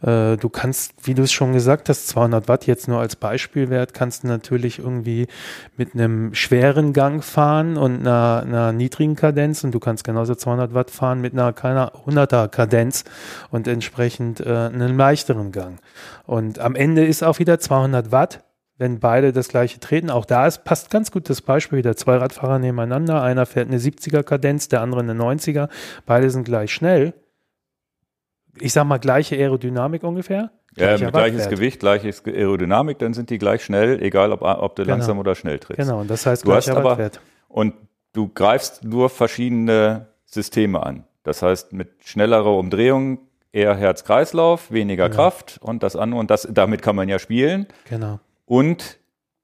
Äh, du kannst, wie du es schon gesagt hast, 200 Watt jetzt nur als Beispielwert, kannst du natürlich irgendwie mit einem schweren Gang fahren und einer, einer niedrigen Kadenz und du kannst genauso 200 Watt fahren mit einer keiner 100er Kadenz und entsprechend äh, einen leichteren Gang. Und am Ende ist auch wieder 200 Watt wenn beide das gleiche treten. Auch da ist, passt ganz gut das Beispiel wieder. Zwei Radfahrer nebeneinander. Einer fährt eine 70er Kadenz, der andere eine 90er. Beide sind gleich schnell. Ich sag mal, gleiche Aerodynamik ungefähr. Ja, mit gleiches Gewicht, gleiches Aerodynamik, dann sind die gleich schnell, egal ob, ob du genau. langsam oder schnell trittst. Genau, und das heißt du gleicher aber. Und du greifst nur verschiedene Systeme an. Das heißt, mit schnellerer Umdrehung eher Herz-Kreislauf, weniger genau. Kraft und das andere, und das, damit kann man ja spielen. Genau. Und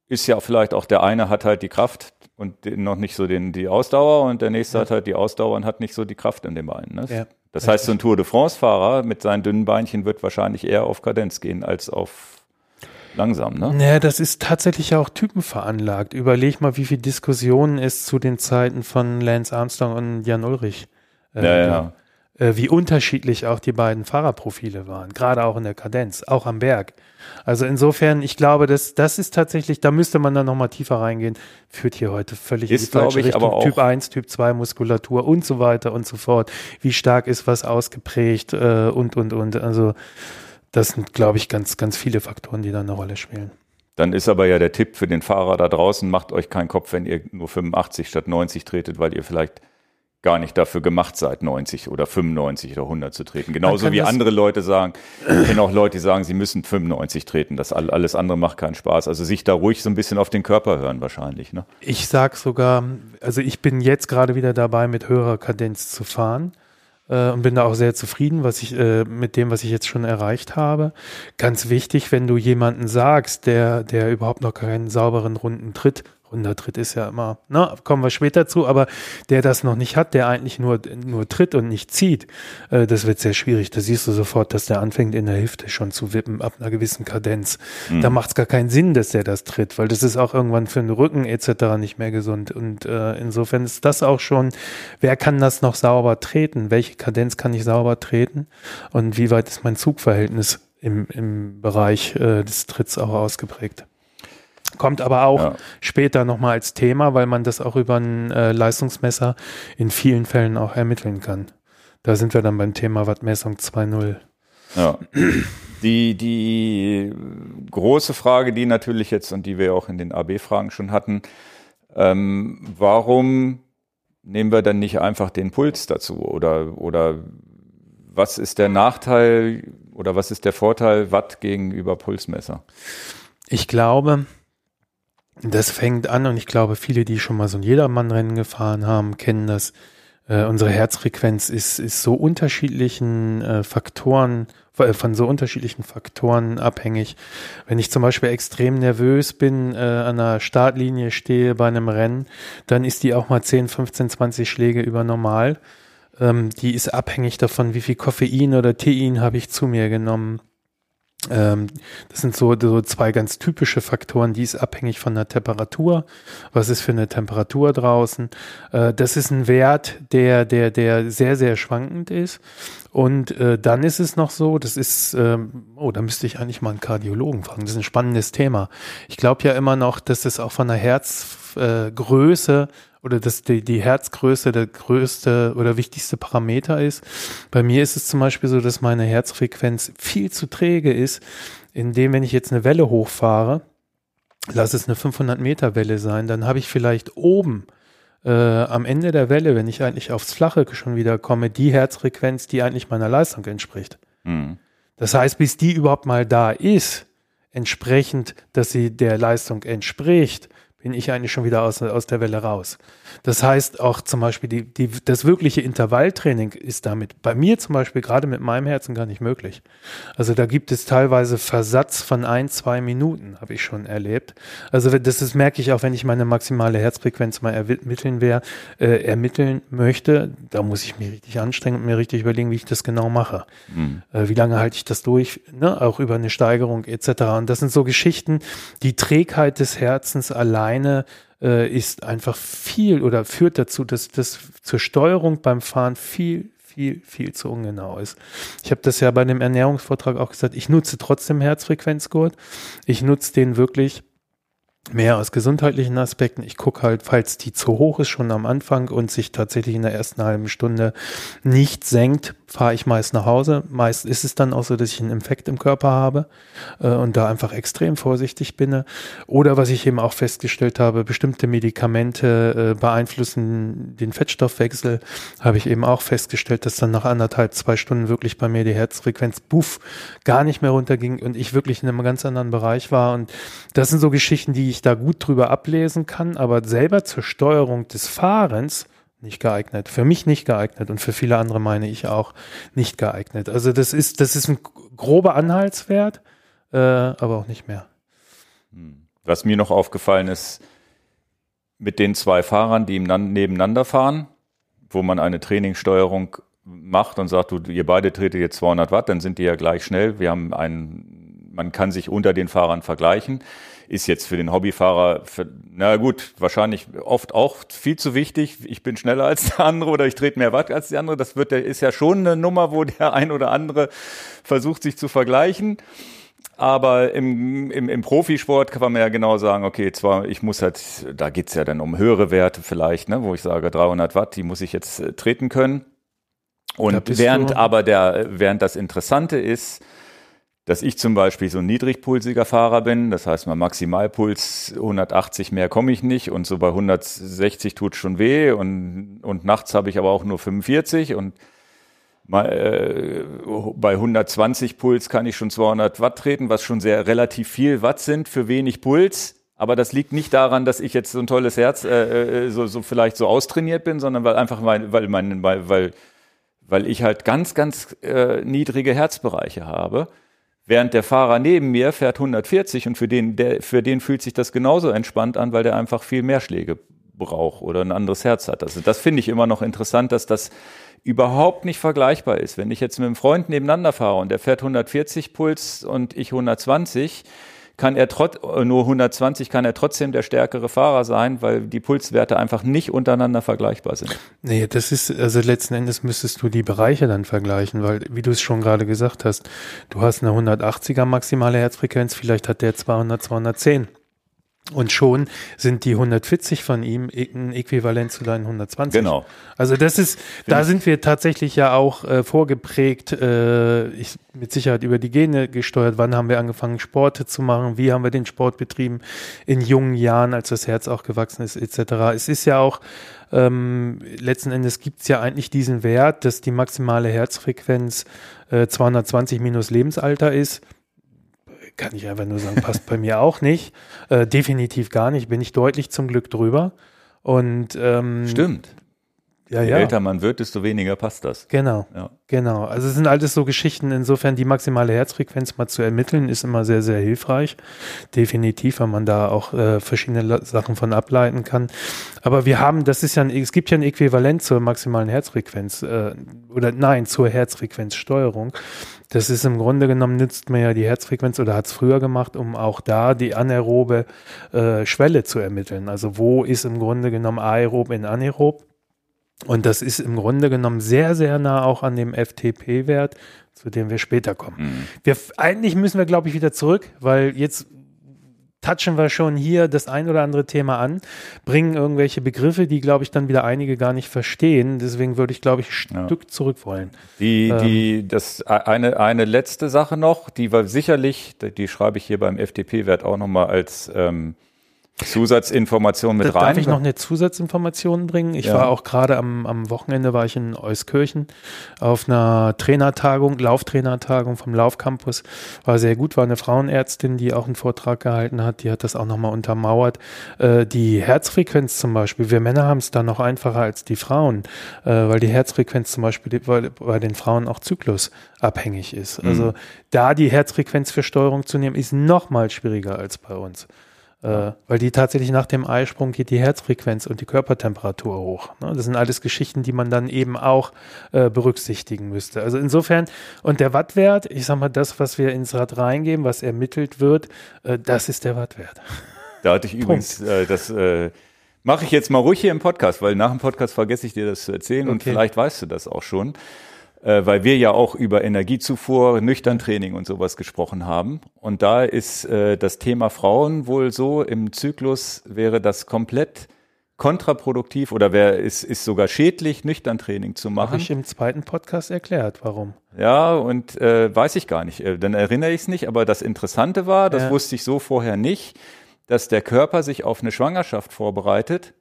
ist ja vielleicht auch der eine hat halt die Kraft und noch nicht so den, die Ausdauer und der nächste ja. hat halt die Ausdauer und hat nicht so die Kraft in den Beinen. Ne? Ja, das heißt, so ein Tour de France-Fahrer mit seinen dünnen Beinchen wird wahrscheinlich eher auf Kadenz gehen als auf langsam, ne? Naja, das ist tatsächlich auch typenveranlagt. Überleg mal, wie viele Diskussionen es zu den Zeiten von Lance Armstrong und Jan Ulrich äh, ja, ja. Äh, wie unterschiedlich auch die beiden Fahrerprofile waren, gerade auch in der Kadenz, auch am Berg. Also insofern, ich glaube, das, das ist tatsächlich, da müsste man dann nochmal tiefer reingehen, führt hier heute völlig ist, in die falsche ich, Richtung. Aber auch typ 1, Typ 2 Muskulatur und so weiter und so fort. Wie stark ist was ausgeprägt äh, und, und, und. Also das sind, glaube ich, ganz, ganz viele Faktoren, die da eine Rolle spielen. Dann ist aber ja der Tipp für den Fahrer da draußen, macht euch keinen Kopf, wenn ihr nur 85 statt 90 tretet, weil ihr vielleicht gar nicht dafür gemacht seid, 90 oder 95 oder 100 zu treten. Genauso wie andere Leute sagen, ich kenne auch Leute, die sagen, sie müssen 95 treten. Das alles andere macht keinen Spaß. Also sich da ruhig so ein bisschen auf den Körper hören wahrscheinlich. Ne? Ich sag sogar, also ich bin jetzt gerade wieder dabei, mit höherer Kadenz zu fahren äh, und bin da auch sehr zufrieden, was ich äh, mit dem, was ich jetzt schon erreicht habe. Ganz wichtig, wenn du jemanden sagst, der der überhaupt noch keinen sauberen Runden tritt, Runtertritt ist ja immer, ne, kommen wir später zu, aber der das noch nicht hat, der eigentlich nur, nur tritt und nicht zieht, äh, das wird sehr schwierig. Da siehst du sofort, dass der anfängt in der Hüfte schon zu wippen ab einer gewissen Kadenz. Mhm. Da macht es gar keinen Sinn, dass der das tritt, weil das ist auch irgendwann für den Rücken etc. nicht mehr gesund. Und äh, insofern ist das auch schon, wer kann das noch sauber treten? Welche Kadenz kann ich sauber treten? Und wie weit ist mein Zugverhältnis im, im Bereich äh, des Tritts auch ausgeprägt? Kommt aber auch ja. später nochmal als Thema, weil man das auch über ein äh, Leistungsmesser in vielen Fällen auch ermitteln kann. Da sind wir dann beim Thema Wattmessung 2.0. Ja. Die, die große Frage, die natürlich jetzt und die wir auch in den AB-Fragen schon hatten, ähm, warum nehmen wir dann nicht einfach den Puls dazu? Oder, oder was ist der Nachteil oder was ist der Vorteil Watt gegenüber Pulsmesser? Ich glaube, das fängt an und ich glaube, viele, die schon mal so ein Jedermannrennen gefahren haben, kennen das. Äh, unsere Herzfrequenz ist, ist so unterschiedlichen äh, Faktoren, äh, von so unterschiedlichen Faktoren abhängig. Wenn ich zum Beispiel extrem nervös bin, äh, an der Startlinie stehe bei einem Rennen, dann ist die auch mal 10, 15, 20 Schläge über normal. Ähm, die ist abhängig davon, wie viel Koffein oder Tein habe ich zu mir genommen Ähm, das sind so, so zwei ganz typische Faktoren, die ist abhängig von der Temperatur. Was ist für eine Temperatur draußen? Äh, das ist ein Wert, der, der, der sehr, sehr schwankend ist. Und äh, dann ist es noch so, das ist, ähm, oh, da müsste ich eigentlich mal einen Kardiologen fragen. Das ist ein spannendes Thema. Ich glaube ja immer noch, dass es auch von der Herzgröße oder dass die, die Herzgröße der größte oder wichtigste Parameter ist. Bei mir ist es zum Beispiel so, dass meine Herzfrequenz viel zu träge ist, indem, wenn ich jetzt eine Welle hochfahre, lass es eine 500 Meter Welle sein, dann habe ich vielleicht oben äh, am Ende der Welle, wenn ich eigentlich aufs Flache schon wieder komme, die Herzfrequenz, die eigentlich meiner Leistung entspricht. Mhm. Das heißt, bis die überhaupt mal da ist, entsprechend, dass sie der Leistung entspricht, bin ich eigentlich schon wieder aus, aus der Welle raus. Das heißt auch zum Beispiel, die, die, das wirkliche Intervalltraining ist damit bei mir zum Beispiel gerade mit meinem Herzen gar nicht möglich. Also da gibt es teilweise Versatz von ein, zwei Minuten, habe ich schon erlebt. Also das ist, merke ich auch, wenn ich meine maximale Herzfrequenz mal ermitteln, wär, äh, ermitteln möchte, da muss ich mich richtig anstrengen und mir richtig überlegen, wie ich das genau mache. Mhm. Äh, wie lange halte ich das durch, ne? auch über eine Steigerung etc. Und das sind so Geschichten, die Trägheit des Herzens alleine äh, ist einfach viel oder führt dazu, dass das zur Steuerung beim Fahren viel, viel, viel zu ungenau ist. Ich habe das ja bei dem Ernährungsvortrag auch gesagt, ich nutze trotzdem Herzfrequenzgurt. Ich nutze den wirklich mehr aus gesundheitlichen Aspekten. Ich gucke halt, falls die zu hoch ist, schon am Anfang und sich tatsächlich in der ersten halben Stunde nicht senkt, fahre ich meist nach Hause. Meist ist es dann auch so, dass ich einen Infekt im Körper habe äh, und da einfach extrem vorsichtig bin. Oder was ich eben auch festgestellt habe, bestimmte Medikamente äh, beeinflussen den Fettstoffwechsel. Habe ich eben auch festgestellt, dass dann nach anderthalb, zwei Stunden wirklich bei mir die Herzfrequenz, buff, gar nicht mehr runterging und ich wirklich in einem ganz anderen Bereich war. Und das sind so Geschichten, die ich da gut drüber ablesen kann, aber selber zur Steuerung des Fahrens nicht geeignet. Für mich nicht geeignet und für viele andere meine ich auch nicht geeignet. Also das ist, das ist ein grober Anhaltswert, äh, aber auch nicht mehr. Hm. Was mir noch aufgefallen ist, mit den zwei Fahrern, die nebeneinander fahren, wo man eine Trainingssteuerung macht und sagt, du, ihr beide tretet jetzt 200 Watt, dann sind die ja gleich schnell. Wir haben einen, man kann sich unter den Fahrern vergleichen ist jetzt für den Hobbyfahrer, für, na gut, wahrscheinlich oft auch viel zu wichtig. Ich bin schneller als der andere oder ich trete mehr Watt als der andere. Das wird, ist ja schon eine Nummer, wo der ein oder andere versucht, sich zu vergleichen. Aber im, im, im Profisport kann man ja genau sagen, okay, zwar, ich muss halt, da geht's ja dann um höhere Werte vielleicht, ne, wo ich sage 300 Watt, die muss ich jetzt äh, treten können. Und während aber der, während das Interessante ist, dass ich zum Beispiel so ein niedrigpulsiger Fahrer bin. Das heißt, mein Maximalpuls 180 mehr komme ich nicht und so bei 160 tut schon weh und, und nachts habe ich aber auch nur 45 und mal, äh, bei 120 Puls kann ich schon 200 Watt treten, was schon sehr relativ viel Watt sind für wenig Puls. Aber das liegt nicht daran, dass ich jetzt so ein tolles Herz äh, äh so, so vielleicht so austrainiert bin, sondern weil einfach mein, weil mein, weil, weil, weil ich halt ganz, ganz äh, niedrige Herzbereiche habe. Während der Fahrer neben mir fährt 140 und für den, der, für den fühlt sich das genauso entspannt an, weil der einfach viel mehr Schläge braucht oder ein anderes Herz hat. Also das finde ich immer noch interessant, dass das überhaupt nicht vergleichbar ist. Wenn ich jetzt mit einem Freund nebeneinander fahre und der fährt 140 Puls und ich 120, kann er trotz nur 120 kann er trotzdem der stärkere Fahrer sein, weil die Pulswerte einfach nicht untereinander vergleichbar sind. Nee, das ist also letzten Endes müsstest du die Bereiche dann vergleichen, weil wie du es schon gerade gesagt hast, du hast eine 180er maximale Herzfrequenz, vielleicht hat der 200 210. Und schon sind die 140 von ihm ein Äquivalent zu deinen 120. Genau. Also das ist, da sind wir tatsächlich ja auch äh, vorgeprägt, äh, ich, mit Sicherheit über die Gene gesteuert. Wann haben wir angefangen, Sporte zu machen? Wie haben wir den Sport betrieben in jungen Jahren, als das Herz auch gewachsen ist, etc. Es ist ja auch, ähm, letzten Endes gibt es ja eigentlich diesen Wert, dass die maximale Herzfrequenz äh, 220 minus Lebensalter ist kann ich einfach nur sagen, passt bei mir auch nicht. Äh, definitiv gar nicht, bin ich deutlich zum Glück drüber. Und ähm, stimmt. Ja, Je ja. älter man wird, desto weniger passt das. Genau. Ja. Genau. Also es sind alles so Geschichten. Insofern die maximale Herzfrequenz mal zu ermitteln, ist immer sehr, sehr hilfreich. Definitiv, weil man da auch äh, verschiedene Sachen von ableiten kann. Aber wir haben, das ist ja, ein, es gibt ja ein Äquivalent zur maximalen Herzfrequenz äh, oder nein, zur Herzfrequenzsteuerung. Das ist im Grunde genommen, nützt man ja die Herzfrequenz oder hat es früher gemacht, um auch da die anaerobe äh, Schwelle zu ermitteln. Also wo ist im Grunde genommen aerob in anaerob? Und das ist im Grunde genommen sehr, sehr nah auch an dem FTP-Wert, zu dem wir später kommen. Mhm. Wir, eigentlich müssen wir, glaube ich, wieder zurück, weil jetzt touchen wir schon hier das ein oder andere Thema an, bringen irgendwelche Begriffe, die, glaube ich, dann wieder einige gar nicht verstehen. Deswegen würde ich, glaube ich, ein ja. Stück zurück wollen. Die, ähm, die, das, eine, eine letzte Sache noch, die war sicherlich, die schreibe ich hier beim FDP-Wert auch nochmal als, ähm, Zusatzinformation mit da, rein. Darf ich noch eine Zusatzinformation bringen? Ich ja. war auch gerade am, am Wochenende war ich in Euskirchen auf einer Trainertagung, Lauftrainertagung vom Laufcampus. War sehr gut, war eine Frauenärztin, die auch einen Vortrag gehalten hat, die hat das auch nochmal untermauert. Äh, die Herzfrequenz zum Beispiel, wir Männer haben es da noch einfacher als die Frauen, äh, weil die Herzfrequenz zum Beispiel bei, den Frauen auch zyklusabhängig ist. Mhm. Also da die Herzfrequenz für Steuerung zu nehmen, ist noch mal schwieriger als bei uns. Äh, weil die tatsächlich nach dem Eisprung geht die Herzfrequenz und die Körpertemperatur hoch. Ne? Das sind alles Geschichten, die man dann eben auch äh, berücksichtigen müsste. Also insofern, und der Wattwert, ich sag mal, das, was wir ins Rad reingeben, was ermittelt wird, äh, das ist der Wattwert. Da hatte ich übrigens äh, das. Äh, Mache ich jetzt mal ruhig hier im Podcast, weil nach dem Podcast vergesse ich dir das zu erzählen okay. und vielleicht weißt du das auch schon weil wir ja auch über Energiezufuhr, Nüchterntraining und sowas gesprochen haben. Und da ist äh, das Thema Frauen wohl so, im Zyklus wäre das komplett kontraproduktiv oder wäre ist, ist sogar schädlich, Nüchterntraining zu machen. Habe ich im zweiten Podcast erklärt, warum. Ja, und äh, weiß ich gar nicht. Äh, dann erinnere ich es nicht, aber das Interessante war, das ja. wusste ich so vorher nicht, dass der Körper sich auf eine Schwangerschaft vorbereitet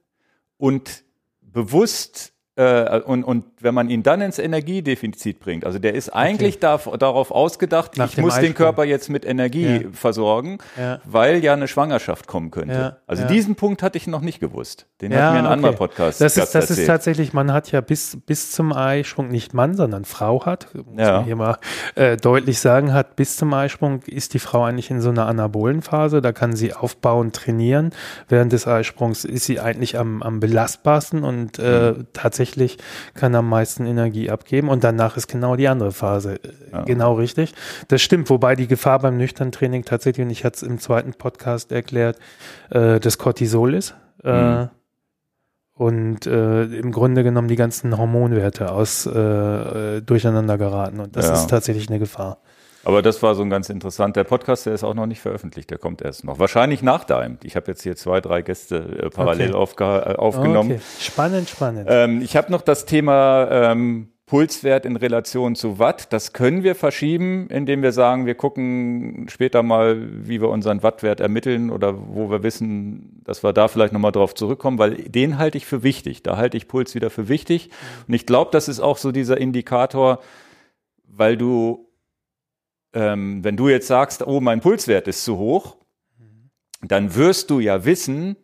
und bewusst äh, und, und wenn man ihn dann ins Energiedefizit bringt, also der ist eigentlich okay. da, darauf ausgedacht, Nach ich muss Eisprung. den Körper jetzt mit Energie ja. versorgen, ja. weil ja eine Schwangerschaft kommen könnte. Ja. Also diesen Punkt hatte ich noch nicht gewusst. Den hat mir ein okay. anderer Podcast Das ist, das ist tatsächlich, man hat ja bis, bis zum Eisprung, nicht Mann, sondern Frau hat, muss man hier mal äh, deutlich sagen, hat bis zum Eisprung ist die Frau eigentlich in so einer anabolen Phase, da kann sie aufbauen, trainieren. Während des Eisprungs ist sie eigentlich am, am belastbarsten und äh, mhm. tatsächlich tatsächlich kann am meisten Energie abgeben und danach ist genau die andere Phase. Ja. Genau richtig. Das stimmt, wobei die Gefahr beim nüchtern Training tatsächlich, und ich hatte es im zweiten Podcast erklärt, äh, das Cortisol ist. Äh, mhm. und äh, im Grunde genommen die ganzen Hormonwerte aus äh, äh durcheinander geraten. Und das ja. ist tatsächlich eine Gefahr. Aber das war so ein ganz interessanter Podcast, der ist auch noch nicht veröffentlicht, der kommt erst noch. Wahrscheinlich nach deinem. Ich habe jetzt hier zwei, drei Gäste äh, parallel okay. äh, aufgenommen. Okay. Spannend, spannend. Ähm, ich habe noch das Thema ähm, Pulswert in Relation zu Watt. Das können wir verschieben, indem wir sagen, wir gucken später mal, wie wir unseren Wattwert ermitteln oder wo wir wissen, dass wir da vielleicht nochmal drauf zurückkommen, weil den halte ich für wichtig. Da halte ich Puls wieder für wichtig. Und ich glaube, das ist auch so dieser Indikator, weil du ähm, wenn du jetzt sagst, oh, mein Pulswert ist zu hoch, dann wirst du ja wissen,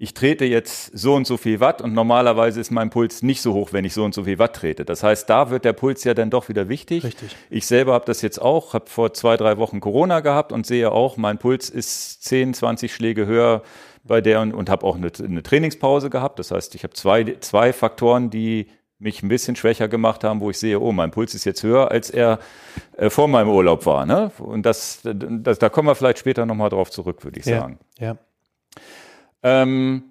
ich trete jetzt so und so viel Watt und normalerweise ist mein Puls nicht so hoch, wenn ich so und so viel Watt trete. Das heißt, da wird der Puls ja dann doch wieder wichtig. Richtig. Ich selber habe das jetzt auch, habe vor zwei, drei Wochen Corona gehabt und sehe auch, mein Puls ist 10, 20 Schläge höher bei der und, und habe auch eine, eine Trainingspause gehabt. Das heißt, ich habe zwei, zwei Faktoren, die mich ein bisschen schwächer gemacht haben, wo ich sehe, oh, mein Puls ist jetzt höher, als er äh, vor meinem Urlaub war. Ne? Und das, das, da kommen wir vielleicht später nochmal drauf zurück, würde ich ja, sagen. Ja. Ähm,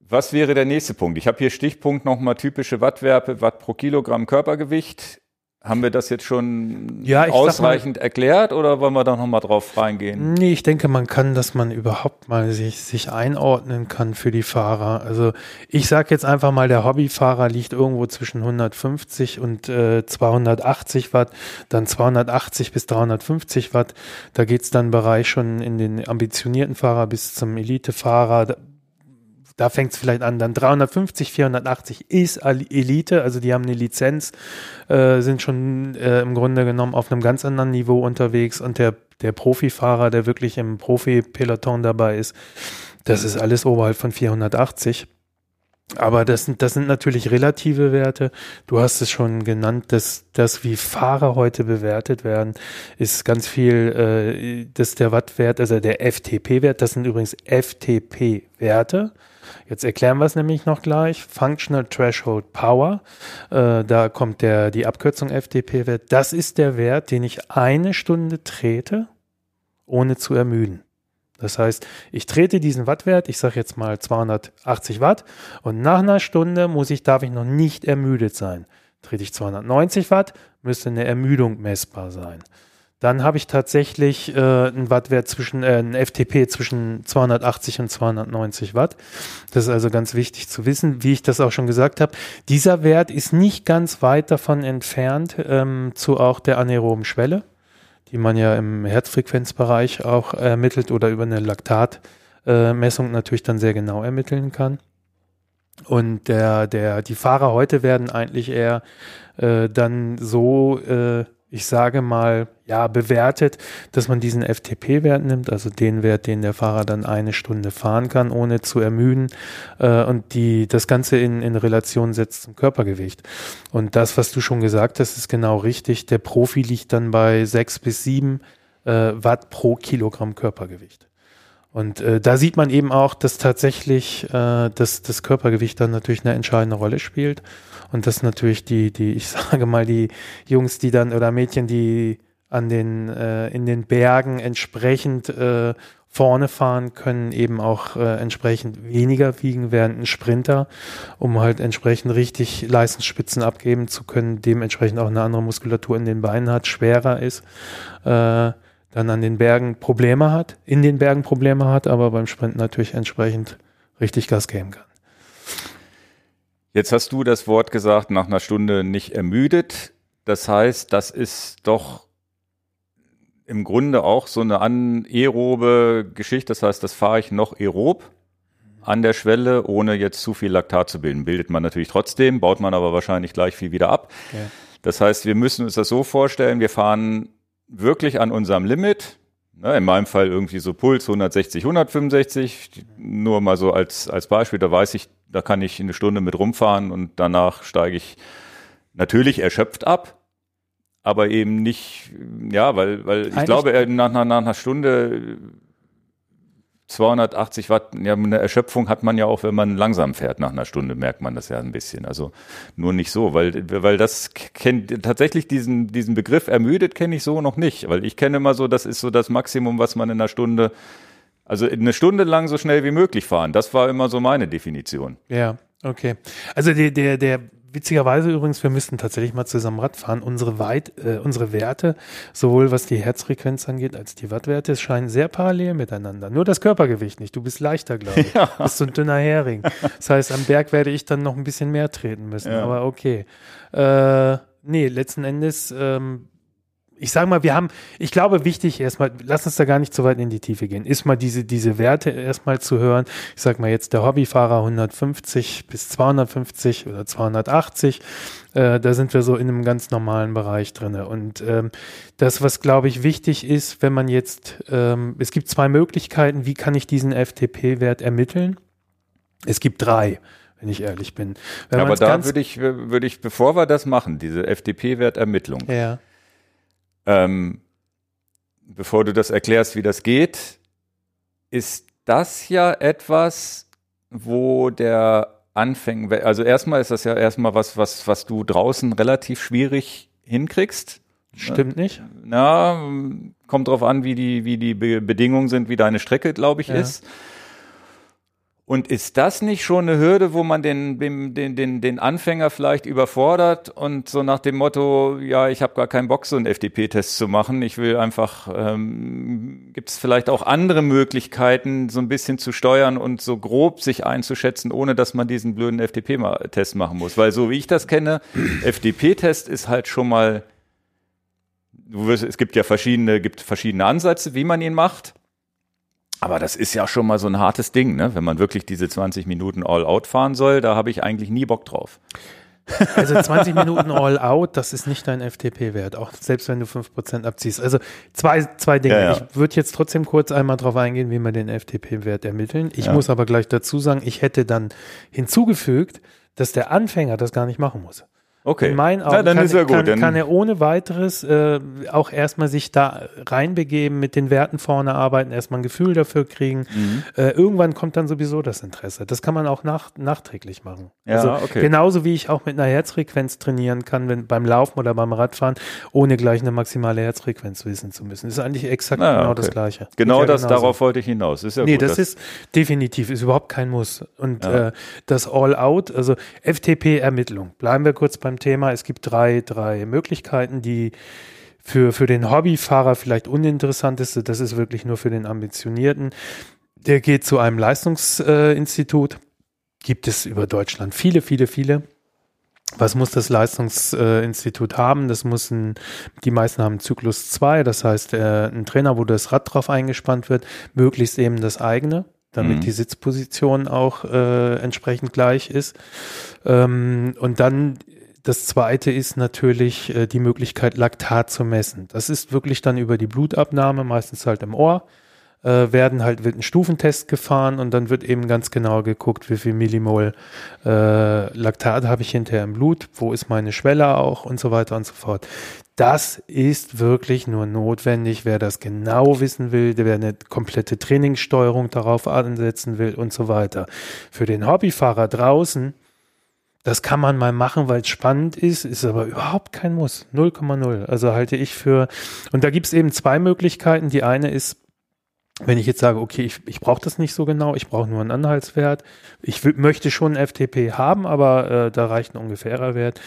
was wäre der nächste Punkt? Ich habe hier Stichpunkt nochmal typische Wattwerpe, Watt pro Kilogramm Körpergewicht. Haben wir das jetzt schon ja, ausreichend mal, erklärt oder wollen wir da nochmal drauf reingehen? Nee, ich denke, man kann, dass man überhaupt mal sich, sich einordnen kann für die Fahrer. Also ich sage jetzt einfach mal, der Hobbyfahrer liegt irgendwo zwischen 150 und äh, 280 Watt, dann 280 bis 350 Watt. Da geht's dann Bereich schon in den ambitionierten Fahrer bis zum Elitefahrer da fängt es vielleicht an, dann 350, 480 ist Elite, also die haben eine Lizenz, äh, sind schon äh, im Grunde genommen auf einem ganz anderen Niveau unterwegs und der, der Profifahrer, der wirklich im Profi-Peloton dabei ist, das ist alles oberhalb von 480. Aber das sind, das sind natürlich relative Werte. Du hast es schon genannt, dass das, wie Fahrer heute bewertet werden, ist ganz viel, äh, dass der Wattwert, also der FTP-Wert, das sind übrigens FTP-Werte. Jetzt erklären wir es nämlich noch gleich. Functional Threshold Power, äh, da kommt der, die Abkürzung FTP-Wert. Das ist der Wert, den ich eine Stunde trete, ohne zu ermüden. Das heißt, ich trete diesen Wattwert, ich sage jetzt mal 280 Watt und nach einer Stunde muss ich, darf ich noch nicht ermüdet sein. Trete ich 290 Watt, müsste eine Ermüdung messbar sein. Dann habe ich tatsächlich äh, einen Wattwert zwischen, äh, einen FTP zwischen 280 und 290 Watt. Das ist also ganz wichtig zu wissen, wie ich das auch schon gesagt habe. Dieser Wert ist nicht ganz weit davon entfernt ähm, zu auch der anaeroben Schwelle die man ja im Herzfrequenzbereich auch ermittelt oder über eine Laktatmessung natürlich dann sehr genau ermitteln kann. Und der, der, die Fahrer heute werden eigentlich eher äh, dann so äh, ich sage mal, ja, bewertet, dass man diesen FTP-Wert nimmt, also den Wert, den der Fahrer dann eine Stunde fahren kann, ohne zu ermüden, äh, und die, das Ganze in, in Relation setzt zum Körpergewicht. Und das, was du schon gesagt hast, ist genau richtig. Der Profi liegt dann bei sechs bis sieben äh, Watt pro Kilogramm Körpergewicht. Und äh, da sieht man eben auch, dass tatsächlich äh, das, das Körpergewicht dann natürlich eine entscheidende Rolle spielt. Und dass natürlich die, die, ich sage mal, die Jungs, die dann oder Mädchen, die an den, äh, in den Bergen entsprechend äh, vorne fahren können, eben auch äh, entsprechend weniger wiegen, während ein Sprinter, um halt entsprechend richtig Leistungsspitzen abgeben zu können, dementsprechend auch eine andere Muskulatur in den Beinen hat, schwerer ist, äh, dann an den Bergen Probleme hat, in den Bergen Probleme hat, aber beim Sprinten natürlich entsprechend richtig Gas geben kann. Jetzt hast du das Wort gesagt, nach einer Stunde nicht ermüdet. Das heißt, das ist doch im Grunde auch so eine anaerobe Geschichte. Das heißt, das fahre ich noch aerob an der Schwelle, ohne jetzt zu viel Laktat zu bilden. Bildet man natürlich trotzdem, baut man aber wahrscheinlich gleich viel wieder ab. Okay. Das heißt, wir müssen uns das so vorstellen, wir fahren wirklich an unserem Limit. Ne, in meinem Fall irgendwie so Puls 160, 165. Nur mal so als, als Beispiel, da weiß ich, da kann ich eine Stunde mit rumfahren und danach steige ich natürlich erschöpft ab, aber eben nicht, ja, weil, weil ich glaube, nach, nach, nach einer Stunde 280 Watt, ja, eine Erschöpfung hat man ja auch, wenn man langsam fährt. Nach einer Stunde merkt man das ja ein bisschen. Also nur nicht so, weil, weil das kennt tatsächlich diesen, diesen Begriff ermüdet kenne ich so noch nicht, weil ich kenne immer so, das ist so das Maximum, was man in einer Stunde also eine Stunde lang so schnell wie möglich fahren. Das war immer so meine Definition. Ja, okay. Also der, der, der witzigerweise übrigens, wir müssten tatsächlich mal zusammen Rad fahren. Unsere Weit, äh, unsere Werte, sowohl was die Herzfrequenz angeht, als die Wattwerte, scheinen sehr parallel miteinander. Nur das Körpergewicht nicht. Du bist leichter, glaube ich. Ja. Bist so ein dünner Hering. Das heißt, am Berg werde ich dann noch ein bisschen mehr treten müssen. Ja. Aber okay. Äh, nee, letzten Endes ähm, ich sage mal, wir haben, ich glaube, wichtig erstmal, lass uns da gar nicht zu weit in die Tiefe gehen, ist mal diese, diese Werte erstmal zu hören. Ich sage mal jetzt der Hobbyfahrer 150 bis 250 oder 280, äh, da sind wir so in einem ganz normalen Bereich drinne. Und ähm, das, was glaube ich wichtig ist, wenn man jetzt, ähm, es gibt zwei Möglichkeiten, wie kann ich diesen FTP-Wert ermitteln? Es gibt drei wenn ich ehrlich bin. Wenn Aber da würde ich, würde ich, bevor wir das machen, diese FTP-Wertermittlung, ja ähm, bevor du das erklärst, wie das geht, ist das ja etwas, wo der Anfänger, also erstmal ist das ja erstmal was, was, was du draußen relativ schwierig hinkriegst. Stimmt nicht. Na, kommt drauf an, wie die, wie die Bedingungen sind, wie deine Strecke, glaube ich, ja. ist. Und ist das nicht schon eine Hürde, wo man den, den, den, den Anfänger vielleicht überfordert und so nach dem Motto, ja, ich habe gar keinen Bock, so einen FDP-Test zu machen. Ich will einfach, ähm, gibt es vielleicht auch andere Möglichkeiten, so ein bisschen zu steuern und so grob sich einzuschätzen, ohne dass man diesen blöden FDP-Test machen muss. Weil so wie ich das kenne, FDP-Test ist halt schon mal, es gibt ja verschiedene, gibt verschiedene Ansätze, wie man ihn macht. Aber das ist ja schon mal so ein hartes Ding, ne? wenn man wirklich diese 20 Minuten All-Out fahren soll, da habe ich eigentlich nie Bock drauf. Also 20 Minuten all out, das ist nicht dein FTP-Wert, auch selbst wenn du 5% abziehst. Also zwei, zwei Dinge. Ja, ja. Ich würde jetzt trotzdem kurz einmal drauf eingehen, wie wir den FTP-Wert ermitteln. Ich Ja. muss aber gleich dazu sagen, ich hätte dann hinzugefügt, dass der Anfänger das gar nicht machen muss. Okay. In meinen Augen Na, dann kann, ist ja gut. kann, kann er ohne weiteres äh, auch erstmal sich da reinbegeben, mit den Werten vorne arbeiten, erstmal ein Gefühl dafür kriegen. Mhm. Äh, irgendwann kommt dann sowieso das Interesse. Das kann man auch nach, nachträglich machen. Ja, also okay. genauso wie ich auch mit einer Herzfrequenz trainieren kann, wenn beim Laufen oder beim Radfahren, ohne gleich eine maximale Herzfrequenz wissen zu müssen. Das ist eigentlich exakt Ah, genau okay. das Gleiche. genau ja das, genauso. darauf wollte ich hinaus. Ist ja nee, gut. das, ist definitiv, ist überhaupt kein Muss. Und Ja. äh, das All-Out, also FTP-Ermittlung, bleiben wir kurz beim Thema. Es gibt drei, drei Möglichkeiten, die für, für den Hobbyfahrer vielleicht uninteressant ist. Das ist wirklich nur für den Ambitionierten. Der geht zu einem Leistungsinstitut. Gibt es über Deutschland viele, viele, viele. Was muss das Leistungsinstitut haben? Das muss ein, die meisten haben Zyklus 2, das heißt äh, ein Trainer, wo das Rad drauf eingespannt wird, möglichst eben das eigene, damit Mhm. die Sitzposition auch äh, entsprechend gleich ist. Ähm, und dann das zweite ist natürlich äh, die Möglichkeit, Laktat zu messen. Das ist wirklich dann über die Blutabnahme, meistens halt im Ohr, äh, werden halt, wird ein Stufentest gefahren und dann wird eben ganz genau geguckt, wie viel Millimol äh, Laktat habe ich hinterher im Blut, wo ist meine Schwelle auch und so weiter und so fort. Das ist wirklich nur notwendig, wer das genau wissen will, wer eine komplette Trainingssteuerung darauf ansetzen will und so weiter. Für den Hobbyfahrer draußen, das kann man mal machen, weil es spannend ist, ist aber überhaupt kein Muss. 0,0. Also halte ich für, und da gibt es eben zwei Möglichkeiten. Die eine ist, wenn ich jetzt sage, okay, ich, ich brauche das nicht so genau, ich brauche nur einen Anhaltswert. Ich möchte schon FTP haben, aber äh, da reicht ein ungefährer Wert.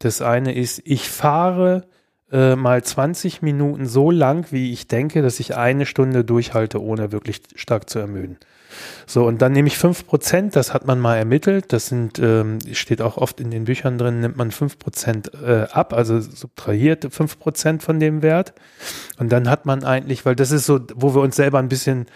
Das eine ist, ich fahre äh, mal 20 Minuten so lang, wie ich denke, dass ich eine Stunde durchhalte, ohne wirklich stark zu ermüden. So, und dann nehme ich 5%, das hat man mal ermittelt, das sind, ähm, steht auch oft in den Büchern drin, nimmt man 5% äh, ab, also subtrahiert 5% von dem Wert. Und dann hat man eigentlich, weil das ist so, wo wir uns selber ein bisschen,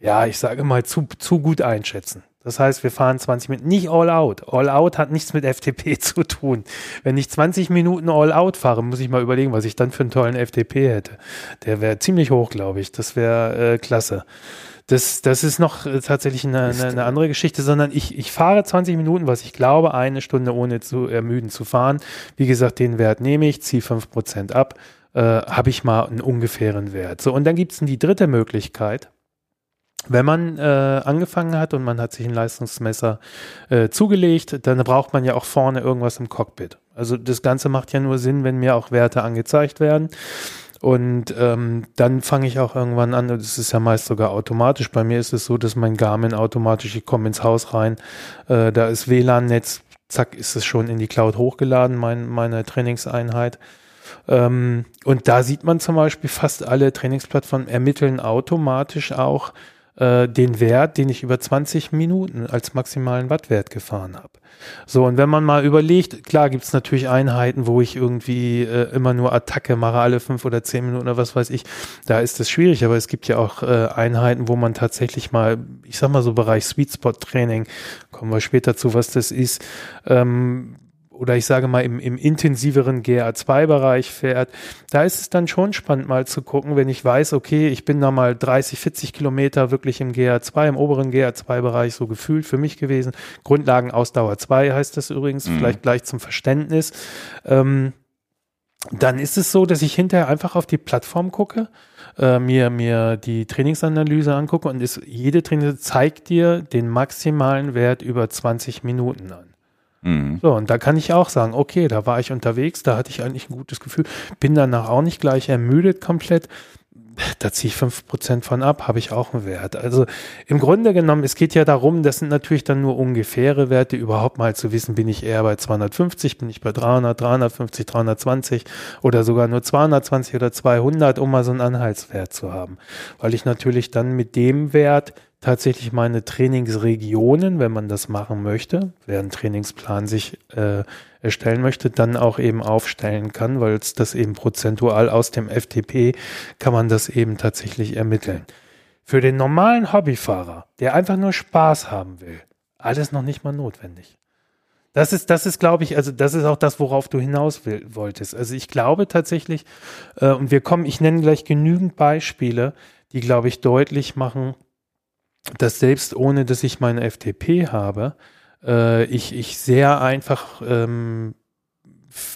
ja, ich sage mal, zu, zu gut einschätzen. Das heißt, wir fahren 20 Minuten, nicht all out. All out hat nichts mit FTP zu tun. Wenn ich 20 Minuten all out fahre, muss ich mal überlegen, was ich dann für einen tollen FTP hätte. Der wäre ziemlich hoch, glaube ich. Das wäre äh, klasse. Das, das ist noch äh, tatsächlich eine, eine, eine andere Geschichte, sondern ich, ich fahre 20 Minuten, was ich glaube, eine Stunde ohne zu ermüden zu fahren. Wie gesagt, den Wert nehme ich, ziehe 5% ab, äh, habe ich mal einen ungefähren Wert. So, und dann gibt es die dritte Möglichkeit. Wenn man äh, angefangen hat und man hat sich ein Leistungsmesser äh, zugelegt, dann braucht man ja auch vorne irgendwas im Cockpit. Also das Ganze macht ja nur Sinn, wenn mir auch Werte angezeigt werden. Und ähm, dann fange ich auch irgendwann an, das ist ja meist sogar automatisch. Bei mir ist es so, dass mein Garmin automatisch, ich komme ins Haus rein, äh, da ist WLAN-Netz, zack, ist es schon in die Cloud hochgeladen, mein, meine Trainingseinheit. Ähm, und da sieht man zum Beispiel, fast alle Trainingsplattformen ermitteln automatisch auch äh, den Wert, den ich über 20 Minuten als maximalen Wattwert gefahren habe. So, und wenn man mal überlegt, klar gibt es natürlich Einheiten, wo ich irgendwie äh, immer nur Attacke mache, alle fünf oder zehn Minuten oder was weiß ich, da ist das schwierig, aber es gibt ja auch äh, Einheiten, wo man tatsächlich mal, ich sag mal so Bereich Sweet Spot Training, kommen wir später zu, was das ist, ähm, oder ich sage mal im, im intensiveren GA2-Bereich fährt, da ist es dann schon spannend mal zu gucken, wenn ich weiß, okay, ich bin da mal 30, 40 Kilometer wirklich im GA2, im oberen GA2-Bereich so gefühlt für mich gewesen. Grundlagenausdauer 2 heißt das übrigens, Mhm. vielleicht gleich zum Verständnis. Ähm, dann ist es so, dass ich hinterher einfach auf die Plattform gucke, äh, mir, mir die Trainingsanalyse angucke und ist, jede Training zeigt dir den maximalen Wert über 20 Minuten an. Mhm. So, und da kann ich auch sagen, okay, da war ich unterwegs, da hatte ich eigentlich ein gutes Gefühl, bin danach auch nicht gleich ermüdet komplett. Da ziehe ich 5% von ab, habe ich auch einen Wert. Also im Grunde genommen, es geht ja darum, das sind natürlich dann nur ungefähre Werte, überhaupt mal zu wissen, bin ich eher bei 250, bin ich bei 300, 350, 320 oder sogar nur 220 oder 200, um mal so einen Anhaltswert zu haben. Weil ich natürlich dann mit dem Wert tatsächlich meine Trainingsregionen, wenn man das machen möchte, wer einen Trainingsplan sich äh, erstellen möchte, dann auch eben aufstellen kann, weil es das eben prozentual aus dem FTP kann man das eben tatsächlich ermitteln. Für den normalen Hobbyfahrer, der einfach nur Spaß haben will, alles noch nicht mal notwendig. Das ist, das ist, glaube ich, also das ist auch das, worauf du hinaus will, wolltest. Also ich glaube tatsächlich, äh, und wir kommen, ich nenne gleich genügend Beispiele, die, glaube ich, deutlich machen, dass selbst ohne, dass ich meine FTP habe, äh, ich, ich sehr einfach ähm,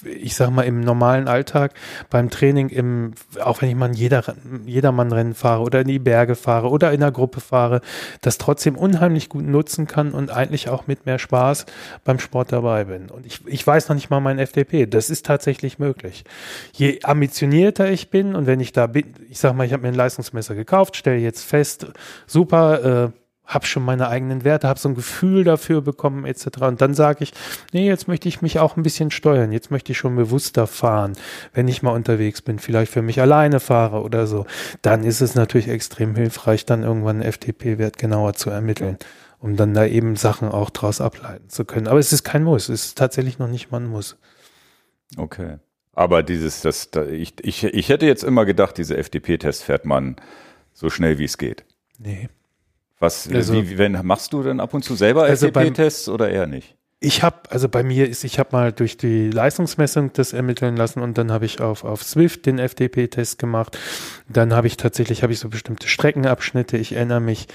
ich sag mal, im normalen Alltag, beim Training, im, auch wenn ich mal ein jeder, Jedermann-Rennen fahre oder in die Berge fahre oder in einer Gruppe fahre, das trotzdem unheimlich gut nutzen kann und eigentlich auch mit mehr Spaß beim Sport dabei bin. Und ich, ich weiß noch nicht mal mein FDP. Das ist tatsächlich möglich. Je ambitionierter ich bin und wenn ich da bin, ich sag mal, ich habe mir ein Leistungsmesser gekauft, stelle jetzt fest, super, äh, habe schon meine eigenen Werte, habe so ein Gefühl dafür bekommen etc. Und dann sage ich, nee, jetzt möchte ich mich auch ein bisschen steuern, jetzt möchte ich schon bewusster fahren, wenn ich mal unterwegs bin, vielleicht für mich alleine fahre oder so. Dann ist es natürlich extrem hilfreich, dann irgendwann einen FTP-Wert genauer zu ermitteln, um dann da eben Sachen auch draus ableiten zu können. Aber es ist kein Muss, es ist tatsächlich noch nicht mal ein Muss. Okay. Aber dieses, das, da, ich, ich, ich hätte jetzt immer gedacht, diese FDP-Tests fährt man so schnell wie es geht. Nee. Was, also, wie, wenn, machst du denn ab und zu selber also FDP-Tests oder eher nicht? Ich habe, also bei mir ist, ich habe mal durch die Leistungsmessung das ermitteln lassen und dann habe ich auf, auf Swift den FDP-Test gemacht. Dann habe ich tatsächlich, habe ich so bestimmte Streckenabschnitte. Ich erinnere mich,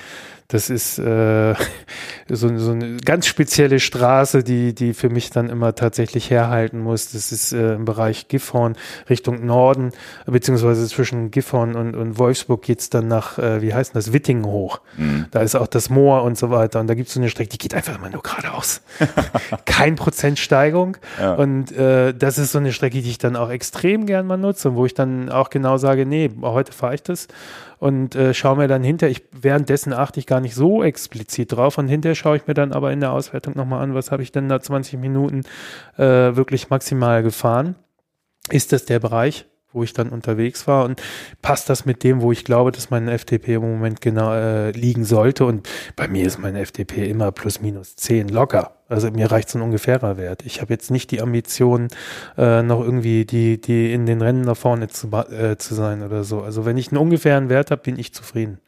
das ist äh, so, so eine ganz spezielle Straße, die, die für mich dann immer tatsächlich herhalten muss. Das ist äh, im Bereich Gifhorn Richtung Norden, beziehungsweise zwischen Gifhorn und, und Wolfsburg geht's dann nach, äh, wie heißt das, Wittingen hoch. Mhm. Da ist auch das Moor und so weiter. Und da gibt's so eine Strecke, die geht einfach immer nur geradeaus. Kein Prozent Steigung. Ja. Und äh, das ist so eine Strecke, die ich dann auch extrem gern mal nutze und wo ich dann auch genau sage, nee, heute fahre ich das und äh, schaue mir dann hinter, ich währenddessen achte ich gar nicht so explizit drauf und hinterher schaue ich mir dann aber in der Auswertung nochmal an, was habe ich denn da 20 Minuten äh, wirklich maximal gefahren. Ist das der Bereich, wo ich dann unterwegs war und passt das mit dem, wo ich glaube, dass mein FTP im Moment genau äh, liegen sollte und bei mir ist mein FTP immer plus minus 10 locker. Also mir reicht so ein ungefährer Wert. Ich habe jetzt nicht die Ambition, äh, noch irgendwie die, die in den Rennen da vorne zu, äh, zu sein oder so. Also wenn ich einen ungefähren Wert habe, bin ich zufrieden.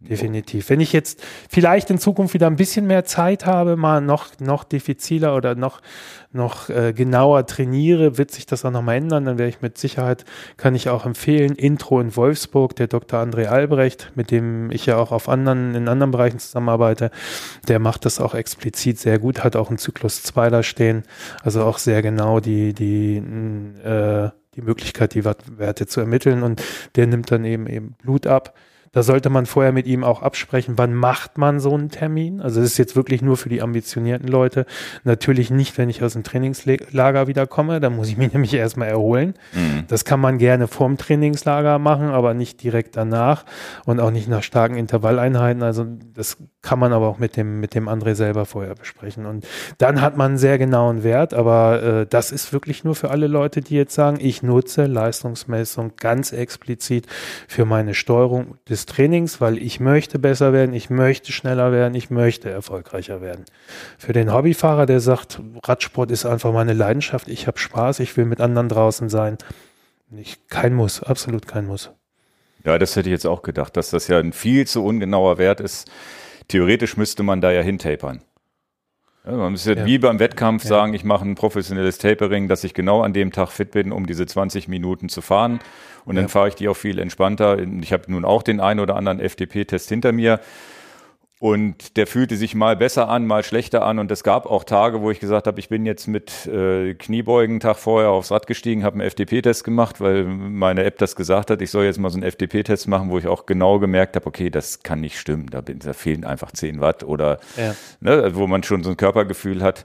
Definitiv. Wenn ich jetzt vielleicht in Zukunft wieder ein bisschen mehr Zeit habe, mal noch, noch diffiziler oder noch, noch äh, genauer trainiere, wird sich das auch nochmal ändern. Dann werde ich mit Sicherheit, kann ich auch empfehlen, Intro in Wolfsburg, der Dr. André Albrecht, mit dem ich ja auch auf anderen, in anderen Bereichen zusammenarbeite, der macht das auch explizit sehr gut, hat auch einen Zyklus 2 da stehen, also auch sehr genau die, die, äh, die Möglichkeit, die Werte zu ermitteln und der nimmt dann eben eben Blut ab da sollte man vorher mit ihm auch absprechen, wann macht man so einen Termin. Also das ist jetzt wirklich nur für die ambitionierten Leute. Natürlich nicht, wenn ich aus dem Trainingslager wiederkomme. Da muss ich mich nämlich erstmal erholen. Mhm. Das kann man gerne vorm Trainingslager machen, aber nicht direkt danach und auch nicht nach starken Intervalleinheiten. Also das kann man aber auch mit dem, mit dem André selber vorher besprechen. Und dann hat man einen sehr genauen Wert, aber äh, das ist wirklich nur für alle Leute, die jetzt sagen, ich nutze Leistungsmessung ganz explizit für meine Steuerung des Trainings, weil ich möchte besser werden, ich möchte schneller werden, ich möchte erfolgreicher werden. Für den Hobbyfahrer, der sagt, Radsport ist einfach meine Leidenschaft, ich habe Spaß, ich will mit anderen draußen sein, nicht, kein Muss, absolut kein Muss. Ja, das hätte ich jetzt auch gedacht, dass das ja ein viel zu ungenauer Wert ist. Theoretisch müsste man da ja hintapern. Ja, man müsste ja. wie beim Wettkampf ja. sagen, ich mache ein professionelles Tapering, dass ich genau an dem Tag fit bin, um diese 20 Minuten zu fahren. Und dann fahre ich die auch viel entspannter. Ich habe nun auch den einen oder anderen FDP-Test hinter mir. Und der fühlte sich mal besser an, mal schlechter an. Und es gab auch Tage, wo ich gesagt habe, ich bin jetzt mit äh, Kniebeugen Tag vorher aufs Rad gestiegen, habe einen FDP-Test gemacht, weil meine App das gesagt hat, ich soll jetzt mal so einen FDP-Test machen, wo ich auch genau gemerkt habe, okay, das kann nicht stimmen. Da, bin, da fehlen einfach 10 Watt oder ja. ne, wo man schon so ein Körpergefühl hat.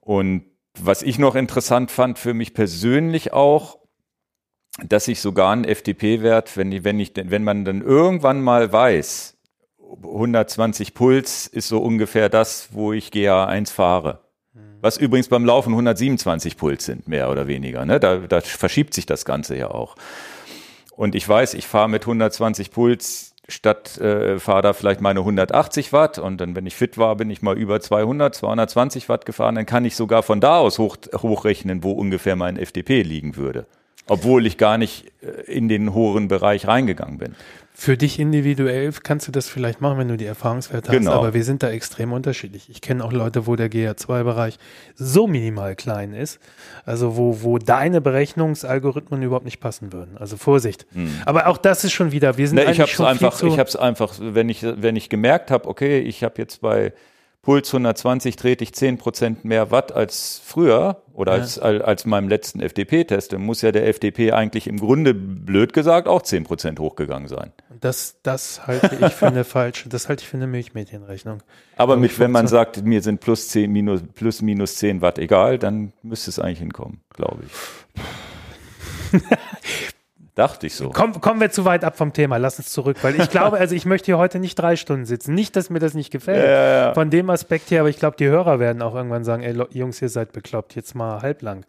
Und was ich noch interessant fand für mich persönlich auch, dass ich sogar einen FDP-Wert, wenn, wenn, ich, wenn man dann irgendwann mal weiß, 120 Puls ist so ungefähr das, wo ich GA1 fahre. Was übrigens beim Laufen 127 Puls sind, mehr oder weniger. Ne? Da, da verschiebt sich das Ganze ja auch. Und ich weiß, ich fahre mit 120 Puls statt äh, fahre da vielleicht meine 180 Watt und dann, wenn ich fit war, bin ich mal über 200, 220 Watt gefahren, dann kann ich sogar von da aus hoch, hochrechnen, wo ungefähr mein FDP liegen würde. Obwohl ich gar nicht äh, in den hohen Bereich reingegangen bin. Für dich individuell kannst du das vielleicht machen, wenn du die Erfahrungswerte Genau. hast, aber wir sind da extrem unterschiedlich. Ich kenne auch Leute, wo der GA2-Bereich so minimal klein ist, also wo, wo deine Berechnungsalgorithmen überhaupt nicht passen würden. Also Vorsicht. Aber auch das ist schon wieder, wir sind Ne, ich es schon einfach, ich habe es einfach, wenn ich wenn ich gemerkt habe, okay, ich habe jetzt bei Puls 120 trete ich 10% mehr Watt als früher oder Ja. als, als, als meinem letzten FDP-Test, dann muss ja der FDP eigentlich im Grunde, blöd gesagt, auch 10% hochgegangen sein. das, das halte ich für eine falsche, das halte ich für eine Milchmädchenrechnung. Aber Aber mit, ich wenn man sagt, mir sind plus 10, minus, plus minus 10 Watt egal, dann müsste es eigentlich hinkommen, glaube ich. Dachte ich so. Komm, kommen wir zu weit ab vom Thema, lass uns zurück, weil ich glaube, also ich möchte hier heute nicht drei Stunden sitzen. Nicht, dass mir das nicht gefällt, Ja, ja, ja. von dem Aspekt her, aber ich glaube, die Hörer werden auch irgendwann sagen, ey Jungs, ihr seid bekloppt, jetzt mal halblang.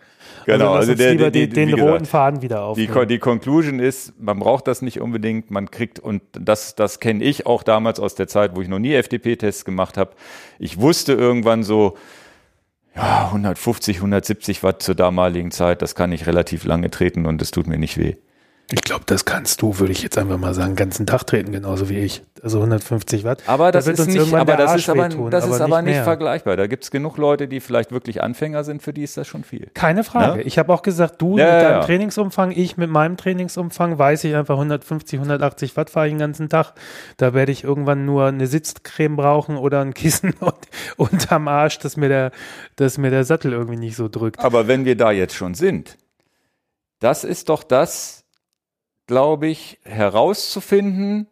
Genau, also uns der- lieber die- den, gesagt, roten Faden wieder Die, aufnehmen. Ko- die Conclusion ist, man braucht das nicht unbedingt, man kriegt, und das, das kenne ich auch damals aus der Zeit, wo ich noch nie FDP-Tests gemacht habe. Ich wusste irgendwann so, ja, 150, 170 Watt zur damaligen Zeit, das kann ich relativ lange treten und es tut mir nicht weh. Ich glaube, das kannst du, würde ich jetzt einfach mal sagen, den ganzen Tag treten, genauso wie ich. Also 150 Watt. Aber Da das wird ist nicht, aber das ist aber, wehtun, das ist aber nicht mehr. vergleichbar. Da gibt es genug Leute, die vielleicht wirklich Anfänger sind, für die ist das schon viel. Keine Frage. Ne? Ich habe auch gesagt, du Ja, mit ja, deinem ja. Trainingsumfang, ich mit meinem Trainingsumfang, weiß ich einfach 150, 180 Watt fahre ich den ganzen Tag. Da werde ich irgendwann nur eine Sitzcreme brauchen oder ein Kissen und, unterm Arsch, dass mir, der, dass mir der Sattel irgendwie nicht so drückt. Aber wenn wir da jetzt schon sind, das ist doch das, glaube ich, herauszufinden,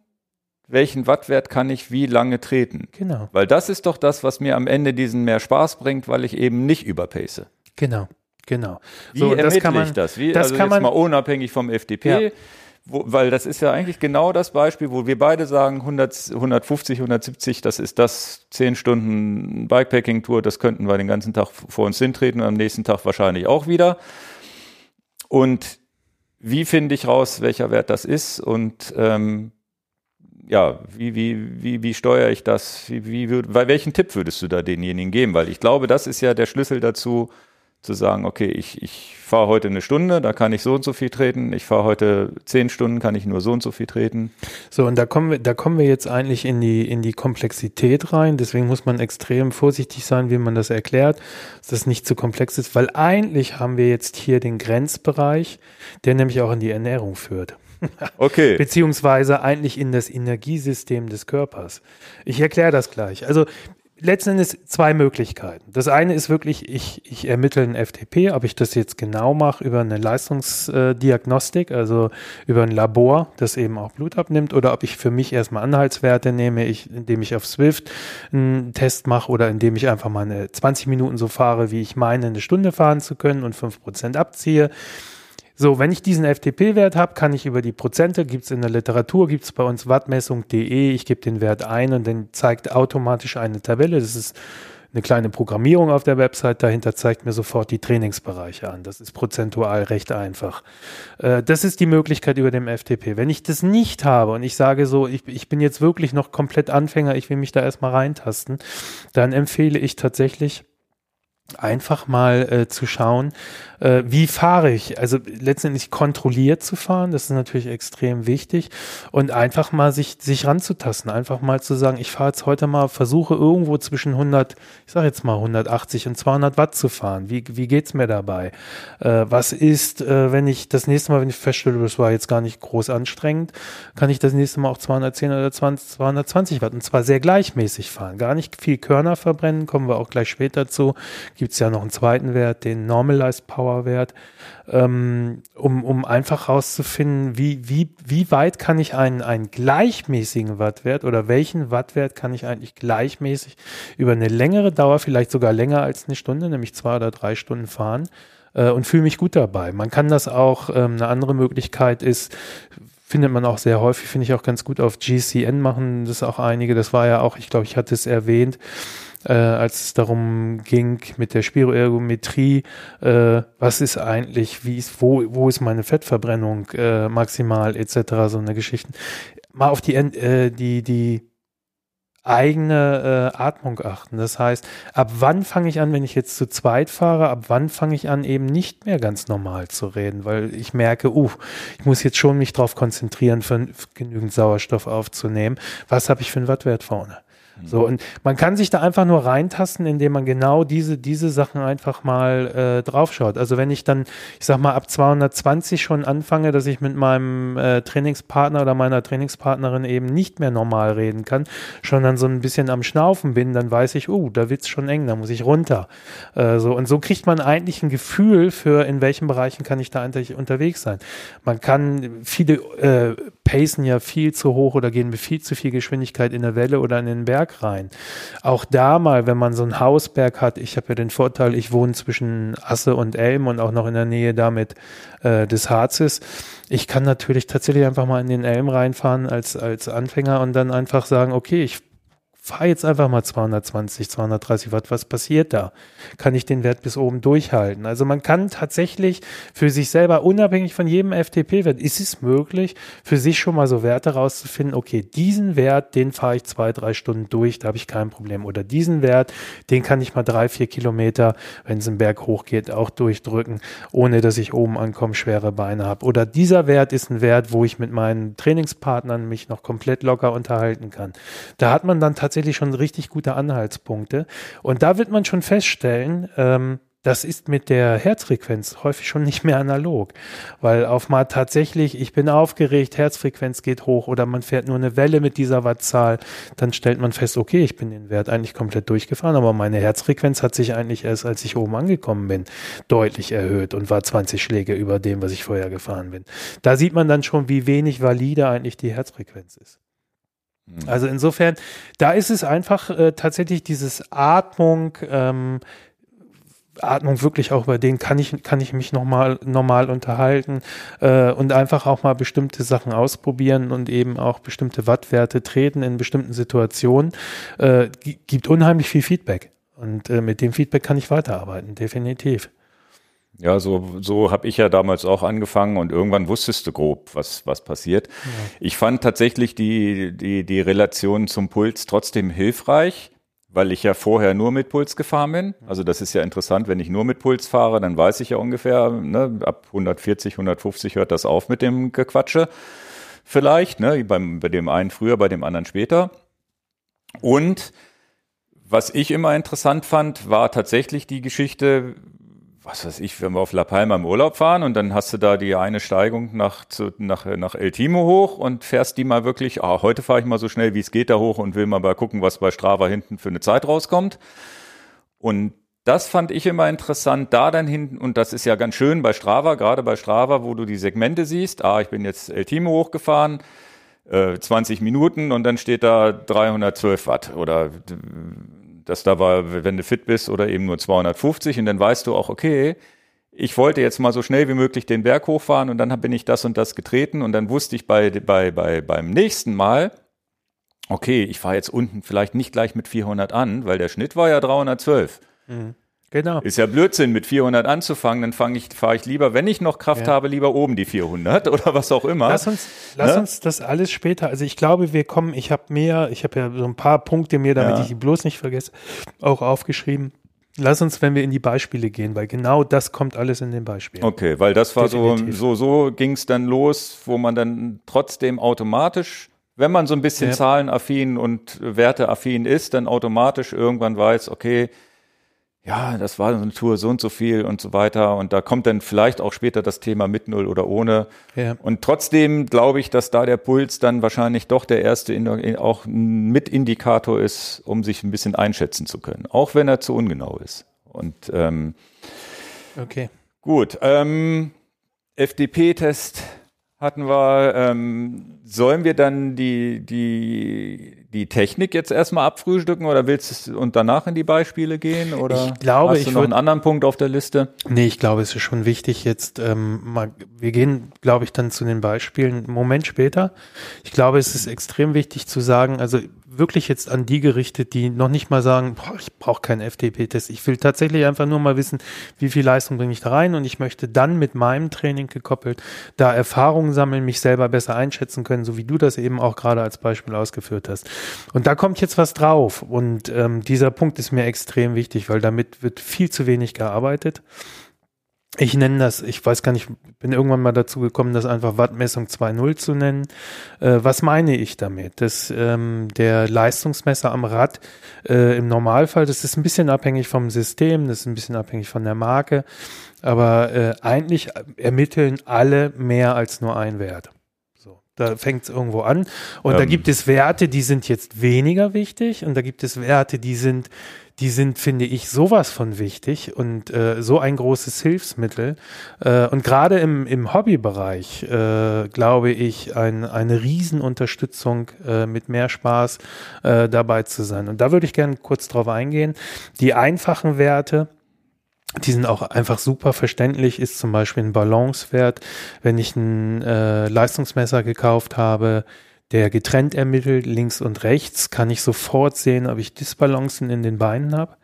welchen Wattwert kann ich wie lange treten. Genau, Weil das ist doch das, was mir am Ende diesen mehr Spaß bringt, weil ich eben nicht überpace. genau, genau. Wie So, das ermittle kann man- ich das? Wie, das also kann jetzt man- mal unabhängig vom FDP, Ja. wo, weil das ist ja eigentlich genau das Beispiel, wo wir beide sagen, 100, 150, 170, das ist das 10 Stunden Bikepacking-Tour, das könnten wir den ganzen Tag vor uns hintreten und am nächsten Tag wahrscheinlich auch wieder. Und wie finde ich raus, welcher Wert das ist und ähm, ja, wie, wie, wie, wie steuere ich das? Wie, wie, welchen Tipp würdest du da denjenigen geben? Weil ich glaube, das ist ja der Schlüssel dazu, zu sagen, okay, ich, ich fahre heute eine Stunde, da kann ich so und so viel treten. Ich fahre heute zehn Stunden, kann ich nur so und so viel treten. So, und da kommen wir, da kommen wir jetzt eigentlich in die, in die Komplexität rein. Deswegen muss man extrem vorsichtig sein, wie man das erklärt, dass das nicht zu komplex ist, weil eigentlich haben wir jetzt hier den Grenzbereich, der nämlich auch in die Ernährung führt. Okay. Beziehungsweise eigentlich in das Energiesystem des Körpers. Ich erkläre das gleich. Also letzten Endes zwei Möglichkeiten. Das eine ist wirklich, ich, ich ermittle ein FTP, ob ich das jetzt genau mache über eine Leistungsdiagnostik, also über ein Labor, das eben auch Blut abnimmt, oder ob ich für mich erstmal Anhaltswerte nehme, ich, indem ich auf Swift einen Test mache oder indem ich einfach mal eine 20 Minuten so fahre, wie ich meine, eine Stunde fahren zu können und 5% abziehe. So, wenn ich diesen FTP-Wert habe, kann ich über die Prozente, gibt's in der Literatur, gibt's bei uns wattmessung.de, ich gebe den Wert ein und dann zeigt automatisch eine Tabelle. Das ist eine kleine Programmierung auf der Website, dahinter zeigt mir sofort die Trainingsbereiche an. Das ist prozentual recht einfach. Äh, das ist die Möglichkeit über dem FTP. Wenn ich das nicht habe und ich sage so, ich, ich bin jetzt wirklich noch komplett Anfänger, ich will mich da erstmal reintasten, dann empfehle ich tatsächlich, einfach mal äh, zu schauen, äh, wie fahre ich. Also letztendlich kontrolliert zu fahren, das ist natürlich extrem wichtig. Und einfach mal sich, sich ranzutasten, einfach mal zu sagen, ich fahre jetzt heute mal, versuche irgendwo zwischen 100, ich sage jetzt mal 180 und 200 Watt zu fahren. Wie, wie geht's mir dabei? Äh, was ist, äh, wenn ich das nächste Mal, wenn ich feststelle, das war jetzt gar nicht groß anstrengend, kann ich das nächste Mal auch 210 oder 20, 220 Watt und zwar sehr gleichmäßig fahren. Gar nicht viel Körner verbrennen, kommen wir auch gleich später zu gibt es ja noch einen zweiten Wert, den Normalized Power Wert, ähm, um, um einfach rauszufinden, wie, wie, wie weit kann ich einen, einen gleichmäßigen Wattwert oder welchen Wattwert kann ich eigentlich gleichmäßig über eine längere Dauer, vielleicht sogar länger als eine Stunde, nämlich zwei oder drei Stunden fahren äh, und fühle mich gut dabei. Man kann das auch, ähm, eine andere Möglichkeit ist, findet man auch sehr häufig, finde ich auch ganz gut auf GCN machen das auch einige. Das war ja auch, ich glaube, ich hatte es erwähnt, äh, als es darum ging mit der Spiroergometrie, äh, was ist eigentlich, wie ist, wo, wo ist meine Fettverbrennung äh, maximal etc. so eine Geschichten. Mal auf die, äh, die, die eigene äh, Atmung achten. Das heißt, ab wann fange ich an, wenn ich jetzt zu zweit fahre, ab wann fange ich an, eben nicht mehr ganz normal zu reden, weil ich merke, uh, ich muss jetzt schon mich darauf konzentrieren, für, für genügend Sauerstoff aufzunehmen. Was habe ich für einen Wattwert vorne? So, und man kann sich da einfach nur reintasten, indem man genau diese, diese Sachen einfach mal äh, draufschaut. Also wenn ich dann, ich sag mal, ab 220 schon anfange, dass ich mit meinem äh, Trainingspartner oder meiner Trainingspartnerin eben nicht mehr normal reden kann, schon dann so ein bisschen am Schnaufen bin, dann weiß ich, oh, da wird's schon eng, da muss ich runter. Äh, so, und so kriegt man eigentlich ein Gefühl für, in welchen Bereichen kann ich da eigentlich unterwegs sein. Man kann, viele äh, pacen ja viel zu hoch oder gehen mit viel zu viel Geschwindigkeit in der Welle oder in den Berg Berg rein. Auch da mal, wenn man so einen Hausberg hat, ich habe ja den Vorteil, ich wohne zwischen Asse und Elm und auch noch in der Nähe damit äh, des Harzes. Ich kann natürlich tatsächlich einfach mal in den Elm reinfahren als, als Anfänger und dann einfach sagen, okay, ich fahr jetzt einfach mal 220, 230 Watt, was passiert da? Kann ich den Wert bis oben durchhalten? Also man kann tatsächlich für sich selber, unabhängig von jedem FTP-Wert, ist es möglich, für sich schon mal so Werte rauszufinden, okay, diesen Wert, den fahre ich zwei, drei Stunden durch, da habe ich kein Problem. Oder diesen Wert, den kann ich mal drei, vier Kilometer, wenn es einen Berg hochgeht, auch durchdrücken, ohne dass ich oben ankomme, schwere Beine habe. Oder dieser Wert ist ein Wert, wo ich mit meinen Trainingspartnern mich noch komplett locker unterhalten kann. Da hat man dann tatsächlich tatsächlich schon richtig gute Anhaltspunkte. Und da wird man schon feststellen, ähm, das ist mit der Herzfrequenz häufig schon nicht mehr analog, weil auf mal tatsächlich, ich bin aufgeregt, Herzfrequenz geht hoch oder man fährt nur eine Welle mit dieser Wattzahl, dann stellt man fest, okay, ich bin den Wert eigentlich komplett durchgefahren, aber meine Herzfrequenz hat sich eigentlich erst, als ich oben angekommen bin, deutlich erhöht und war 20 Schläge über dem, was ich vorher gefahren bin. Da sieht man dann schon, wie wenig valide eigentlich die Herzfrequenz ist. Mhm. Also insofern, da ist es einfach äh, tatsächlich dieses Atmung, ähm, Atmung wirklich auch über den kann ich kann ich mich noch mal normal unterhalten äh, und einfach auch mal bestimmte Sachen ausprobieren und eben auch bestimmte Wattwerte treten in bestimmten Situationen äh, gibt unheimlich viel Feedback und äh, mit dem Feedback kann ich weiterarbeiten definitiv. Ja, so, so habe ich ja damals auch angefangen und irgendwann wusstest du grob, was, was passiert. Ja. Ich fand tatsächlich die, die, die Relation zum Puls trotzdem hilfreich, weil ich ja vorher nur mit Puls gefahren bin. Also das ist ja interessant, wenn ich nur mit Puls fahre, dann weiß ich ja ungefähr, ne, ab 140, 150 hört das auf mit dem Gequatsche. Vielleicht, ne, beim, bei dem einen früher, bei dem anderen später. Und was ich immer interessant fand, war tatsächlich die Geschichte, was weiß ich, wenn wir auf La Palma im Urlaub fahren und dann hast du da die eine Steigung nach, zu, nach, nach El Timo hoch und fährst die mal wirklich, ah, heute fahre ich mal so schnell wie es geht da hoch und will mal, mal gucken, was bei Strava hinten für eine Zeit rauskommt. Und das fand ich immer interessant, da dann hinten, und das ist ja ganz schön bei Strava, gerade bei Strava, wo du die Segmente siehst, ah, ich bin jetzt El Timo hochgefahren, äh, 20 Minuten und dann steht da 312 Watt oder dass da war, wenn du fit bist oder eben nur 250 und dann weißt du auch, okay, ich wollte jetzt mal so schnell wie möglich den Berg hochfahren und dann bin ich das und das getreten und dann wusste ich bei, bei, bei, beim nächsten Mal, okay, ich fahre jetzt unten vielleicht nicht gleich mit 400 an, weil der Schnitt war ja 312. Mhm. Genau. Ist ja Blödsinn, mit 400 anzufangen. Dann fange ich, fahre ich lieber, wenn ich noch Kraft ja. habe, lieber oben die 400 oder was auch immer. Lass uns, lass ne? uns das alles später. Also ich glaube, wir kommen. Ich habe mehr, ich habe ja so ein paar Punkte mir, damit ja. ich die bloß nicht vergesse, auch aufgeschrieben. Lass uns, wenn wir in die Beispiele gehen, weil genau das kommt alles in den Beispielen. Okay, weil das war Definitiv. so, so, so ging es dann los, wo man dann trotzdem automatisch, wenn man so ein bisschen ja. zahlenaffin und werteaffin ist, dann automatisch irgendwann weiß, okay, ja, das war eine Tour so und so viel und so weiter. Und da kommt dann vielleicht auch später das Thema mit Null oder ohne. Ja. Und trotzdem glaube ich, dass da der Puls dann wahrscheinlich doch der erste auch Mitindikator ist, um sich ein bisschen einschätzen zu können. Auch wenn er zu ungenau ist. Und ähm, okay. Gut. Ähm, FDP-Test hatten wir. Ähm, sollen wir dann die, die, die Technik jetzt erstmal abfrühstücken oder willst du und danach in die Beispiele gehen? Oder ich glaube, hast du ich noch einen anderen Punkt auf der Liste? Nee, ich glaube, es ist schon wichtig jetzt, ähm, mal, wir gehen, glaube ich, dann zu den Beispielen einen Moment später. Ich glaube, es ist extrem wichtig zu sagen, also wirklich jetzt an die gerichtet, die noch nicht mal sagen, boah, ich brauche keinen FTP-Test. Ich will tatsächlich einfach nur mal wissen, wie viel Leistung bringe ich da rein und ich möchte dann mit meinem Training gekoppelt da Erfahrungen sammeln, mich selber besser einschätzen können, so wie du das eben auch gerade als Beispiel ausgeführt hast. Und da kommt jetzt was drauf und ähm, dieser Punkt ist mir extrem wichtig, weil damit wird viel zu wenig gearbeitet ich nenne das, ich weiß gar nicht, bin irgendwann mal dazu gekommen, das einfach Wattmessung 2.0 zu nennen. Äh, was meine ich damit? Das, ähm, der Leistungsmesser am Rad äh, im Normalfall, das ist ein bisschen abhängig vom System, das ist ein bisschen abhängig von der Marke, aber äh, eigentlich ermitteln alle mehr als nur ein Wert. So, da fängt es irgendwo an. Und ähm. da gibt es Werte, die sind jetzt weniger wichtig und da gibt es Werte, die sind die sind, finde ich, sowas von wichtig und äh, so ein großes Hilfsmittel. Äh, und gerade im, im Hobbybereich, äh, glaube ich, ein, eine Riesenunterstützung äh, mit mehr Spaß äh, dabei zu sein. Und da würde ich gerne kurz drauf eingehen. Die einfachen Werte, die sind auch einfach super verständlich, ist zum Beispiel ein Balancewert. Wenn ich ein äh, Leistungsmesser gekauft habe, der getrennt ermittelt, links und rechts, kann ich sofort sehen, ob ich Disbalancen in den Beinen habe.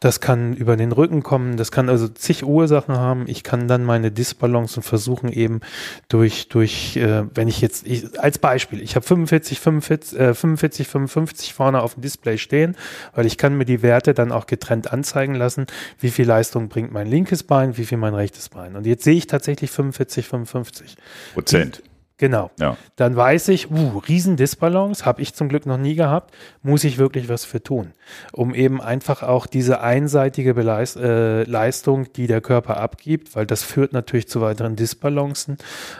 Das kann über den Rücken kommen, das kann also zig Ursachen haben. Ich kann dann meine Disbalancen versuchen eben durch, durch äh, wenn ich jetzt, ich, als Beispiel, ich habe 45, 45, äh, 45, 55 vorne auf dem Display stehen, weil ich kann mir die Werte dann auch getrennt anzeigen lassen, wie viel Leistung bringt mein linkes Bein, wie viel mein rechtes Bein. Und jetzt sehe ich tatsächlich 45, 55. Prozent. Genau. Ja. Dann weiß ich, uh, riesen Disbalance, habe ich zum Glück noch nie gehabt, muss ich wirklich was für tun, um eben einfach auch diese einseitige Beleist äh, Leistung, die der Körper abgibt, weil das führt natürlich zu weiteren Disbalancen,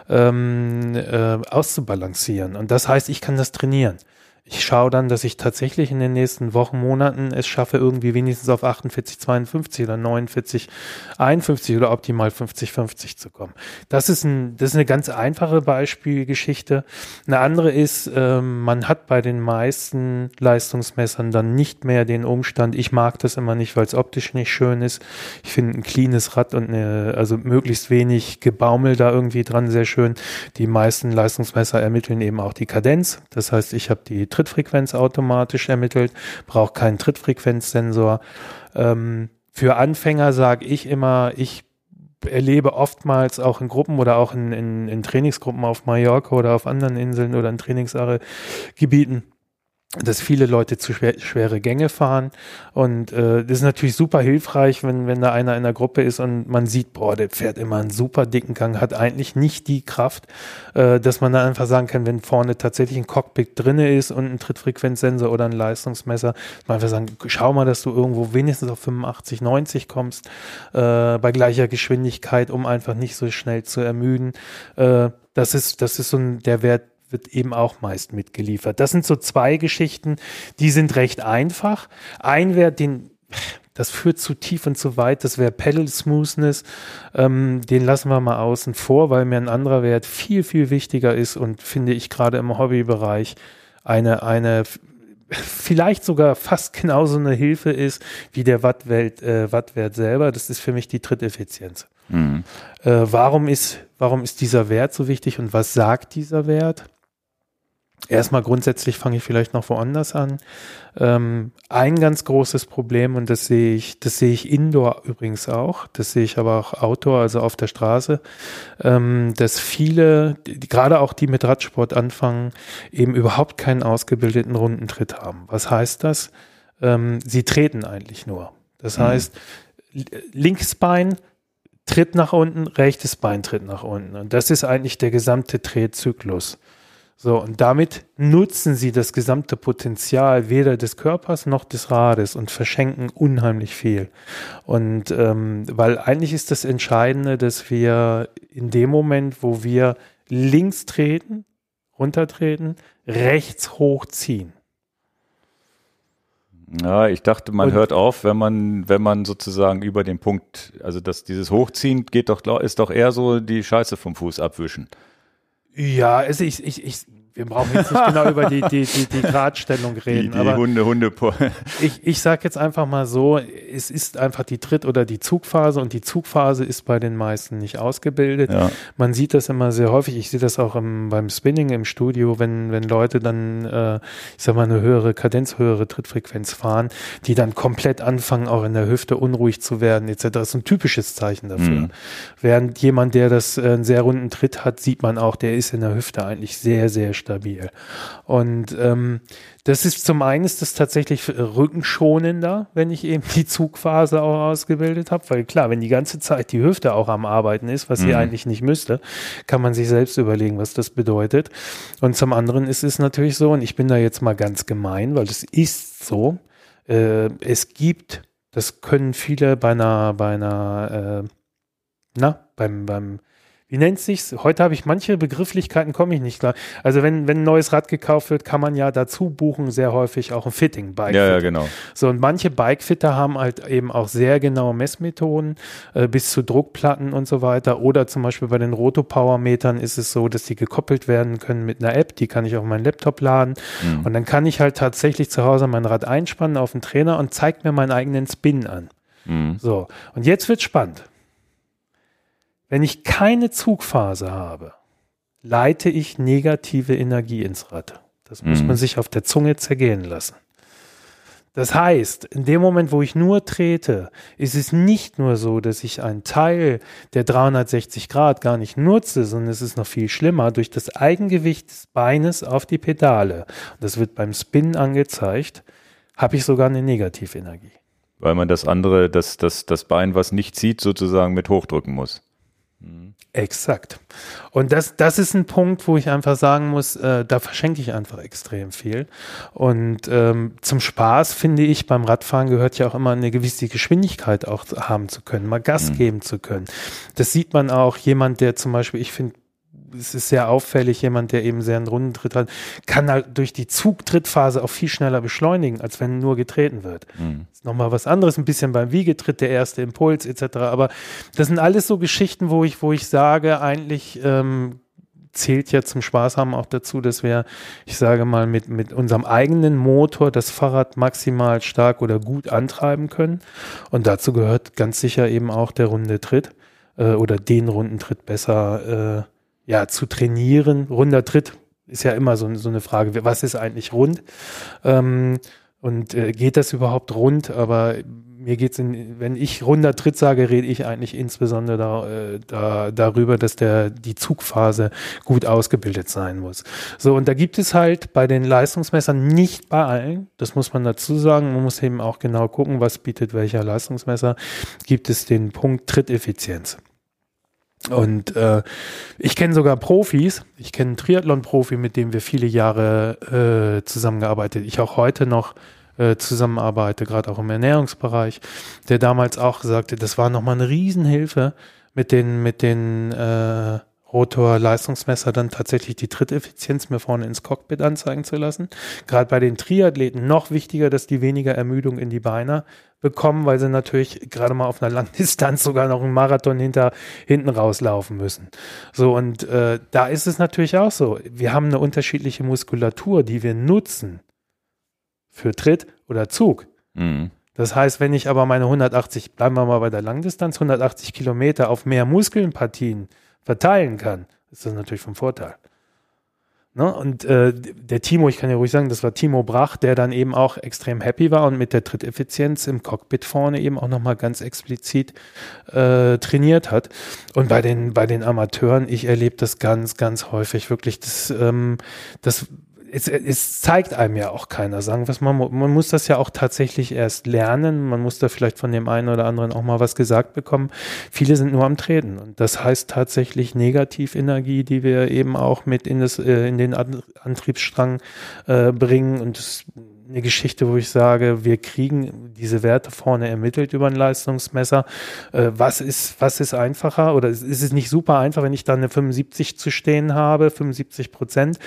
ähm, äh, auszubalancieren. Und das heißt, ich kann das trainieren ich schaue dann, dass ich tatsächlich in den nächsten Wochen, Monaten es schaffe, irgendwie wenigstens auf 48, 52 oder 49, 51 oder optimal 50, 50 zu kommen. Das ist, ein, das ist eine ganz einfache Beispielgeschichte. Eine andere ist, ähm, man hat bei den meisten Leistungsmessern dann nicht mehr den Umstand, ich mag das immer nicht, weil es optisch nicht schön ist. Ich finde ein cleanes Rad und eine, also möglichst wenig Gebaumel da irgendwie dran sehr schön. Die meisten Leistungsmesser ermitteln eben auch die Kadenz. Das heißt, ich habe die Trittfrequenz automatisch ermittelt, braucht keinen Trittfrequenzsensor. Ähm, für Anfänger sage ich immer, ich erlebe oftmals auch in Gruppen oder auch in, in, in Trainingsgruppen auf Mallorca oder auf anderen Inseln oder in Trainingsgebieten, dass viele Leute zu schwer, schwere Gänge fahren und äh, das ist natürlich super hilfreich, wenn wenn da einer in der Gruppe ist und man sieht, boah, der fährt immer einen super dicken Gang, hat eigentlich nicht die Kraft, äh, dass man dann einfach sagen kann, wenn vorne tatsächlich ein Cockpit drinne ist und ein Trittfrequenzsensor oder ein Leistungsmesser, man einfach sagen, schau mal, dass du irgendwo wenigstens auf 85, 90 kommst äh, bei gleicher Geschwindigkeit, um einfach nicht so schnell zu ermüden. Äh, das ist das ist so ein, der Wert wird eben auch meist mitgeliefert. Das sind so zwei Geschichten, die sind recht einfach. Ein wäre den, das führt zu tief und zu weit, das wäre Pedal Smoothness. Ähm, den lassen wir mal außen vor, weil mir ein anderer Wert viel, viel wichtiger ist und finde ich gerade im Hobbybereich eine, eine vielleicht sogar fast genauso eine Hilfe ist wie der Wattwert, äh, Wattwert selber. Das ist für mich die Tritteffizienz. Mhm. Äh, warum ist, warum ist dieser Wert so wichtig und was sagt dieser Wert? Erstmal grundsätzlich fange ich vielleicht noch woanders an. Ähm, ein ganz großes Problem, und das sehe ich, das sehe ich indoor übrigens auch, das sehe ich aber auch outdoor, also auf der Straße, ähm, dass viele, die, gerade auch die mit Radsport anfangen, eben überhaupt keinen ausgebildeten Rundentritt haben. Was heißt das? Ähm, sie treten eigentlich nur. Das mhm. heißt, linkes Bein tritt nach unten, rechtes Bein tritt nach unten. Und das ist eigentlich der gesamte Drehzyklus. So, und damit nutzen sie das gesamte Potenzial weder des Körpers noch des Rades und verschenken unheimlich viel. Und ähm, weil eigentlich ist das Entscheidende, dass wir in dem Moment, wo wir links treten, runtertreten, rechts hochziehen. Ja, ich dachte, man und, hört auf, wenn man, wenn man sozusagen über den Punkt, also dass dieses Hochziehen geht doch, ist doch eher so die Scheiße vom Fuß abwischen. Ja, also ich, ich, ich, wir brauchen jetzt nicht genau über die, die, die, die Gradstellung reden. Die, die aber Hunde, Hunde. Ich, ich sage jetzt einfach mal so, es ist einfach die Tritt- oder die Zugphase und die Zugphase ist bei den meisten nicht ausgebildet. Ja. Man sieht das immer sehr häufig. Ich sehe das auch im, beim Spinning im Studio, wenn, wenn Leute dann, äh, ich sag mal, eine höhere Kadenz, höhere Trittfrequenz fahren, die dann komplett anfangen, auch in der Hüfte unruhig zu werden, etc. Das ist ein typisches Zeichen dafür. Mhm. Während jemand, der das äh, einen sehr runden Tritt hat, sieht man auch, der ist in der Hüfte eigentlich sehr, sehr stabil. Und ähm, das ist zum einen ist das tatsächlich rückenschonender, wenn ich eben die Zugphase auch ausgebildet habe, weil klar, wenn die ganze Zeit die Hüfte auch am Arbeiten ist, was mhm. sie eigentlich nicht müsste, kann man sich selbst überlegen, was das bedeutet. Und zum anderen ist es natürlich so, und ich bin da jetzt mal ganz gemein, weil es ist so, äh, es gibt, das können viele bei einer, bei einer, äh, na, beim, beim wie nennt sich's? Heute habe ich manche Begrifflichkeiten, komme ich nicht klar. Also wenn, wenn ein neues Rad gekauft wird, kann man ja dazu buchen, sehr häufig auch ein Fitting, Bike. Ja, ja, genau. So, und manche Bikefitter haben halt eben auch sehr genaue Messmethoden, äh, bis zu Druckplatten und so weiter. Oder zum Beispiel bei den Rotopower-Metern ist es so, dass die gekoppelt werden können mit einer App, die kann ich auf meinen Laptop laden. Mhm. Und dann kann ich halt tatsächlich zu Hause mein Rad einspannen auf den Trainer und zeigt mir meinen eigenen Spin an. Mhm. So, und jetzt wird spannend. Wenn ich keine Zugphase habe, leite ich negative Energie ins Rad. Das muss man mhm. sich auf der Zunge zergehen lassen. Das heißt, in dem Moment, wo ich nur trete, ist es nicht nur so, dass ich einen Teil der 360 Grad gar nicht nutze, sondern es ist noch viel schlimmer durch das Eigengewicht des Beines auf die Pedale. Das wird beim Spin angezeigt, habe ich sogar eine Negativenergie. Weil man das andere, das, das, das Bein, was nicht zieht, sozusagen mit hochdrücken muss. Exakt. Und das, das ist ein Punkt, wo ich einfach sagen muss, äh, da verschenke ich einfach extrem viel. Und ähm, zum Spaß finde ich, beim Radfahren gehört ja auch immer eine gewisse Geschwindigkeit auch haben zu können, mal Gas mhm. geben zu können. Das sieht man auch jemand, der zum Beispiel, ich finde es ist sehr auffällig, jemand, der eben sehr einen runden Tritt hat, kann halt durch die Zugtrittphase auch viel schneller beschleunigen, als wenn nur getreten wird. Mhm. ist nochmal was anderes, ein bisschen beim Wiegetritt, der erste Impuls etc. Aber das sind alles so Geschichten, wo ich, wo ich sage, eigentlich ähm, zählt ja zum Spaß haben auch dazu, dass wir, ich sage mal, mit, mit unserem eigenen Motor das Fahrrad maximal stark oder gut antreiben können. Und dazu gehört ganz sicher eben auch der runde Tritt äh, oder den runden Tritt besser äh, ja, zu trainieren. Runder Tritt ist ja immer so, so eine Frage, was ist eigentlich rund? Ähm, und äh, geht das überhaupt rund? Aber mir geht's in, wenn ich runder Tritt sage, rede ich eigentlich insbesondere da, äh, da, darüber, dass der, die Zugphase gut ausgebildet sein muss. So, und da gibt es halt bei den Leistungsmessern nicht bei allen, das muss man dazu sagen, man muss eben auch genau gucken, was bietet welcher Leistungsmesser, gibt es den Punkt Tritteffizienz. Und äh, ich kenne sogar Profis, ich kenne einen Triathlon-Profi, mit dem wir viele Jahre äh, zusammengearbeitet. Ich auch heute noch äh, zusammenarbeite, gerade auch im Ernährungsbereich, der damals auch sagte, das war nochmal eine Riesenhilfe mit den, mit den äh, Rotor-Leistungsmesser dann tatsächlich die Tritteffizienz mir vorne ins Cockpit anzeigen zu lassen. Gerade bei den Triathleten noch wichtiger, dass die weniger Ermüdung in die Beine bekommen, weil sie natürlich gerade mal auf einer langen Distanz sogar noch einen Marathon hinter, hinten rauslaufen müssen. So, und äh, da ist es natürlich auch so. Wir haben eine unterschiedliche Muskulatur, die wir nutzen für Tritt oder Zug. Mhm. Das heißt, wenn ich aber meine 180, bleiben wir mal bei der Langdistanz, 180 Kilometer auf mehr Muskelpartien verteilen kann, ist das natürlich vom Vorteil. Ne? Und äh, der Timo, ich kann ja ruhig sagen, das war Timo Brach, der dann eben auch extrem happy war und mit der Tritteffizienz im Cockpit vorne eben auch nochmal ganz explizit äh, trainiert hat. Und bei den, bei den Amateuren, ich erlebe das ganz, ganz häufig wirklich, das, ähm, das es, es zeigt einem ja auch keiner, sagen es mal. Man muss das ja auch tatsächlich erst lernen. Man muss da vielleicht von dem einen oder anderen auch mal was gesagt bekommen. Viele sind nur am Treten. Und das heißt tatsächlich Negativenergie, die wir eben auch mit in, das, äh, in den Antriebsstrang äh, bringen. Und das eine Geschichte, wo ich sage, wir kriegen diese Werte vorne ermittelt über ein Leistungsmesser. Äh, was ist, was ist einfacher oder ist es nicht super einfach, wenn ich dann eine 75 zu stehen habe, 75 Prozent,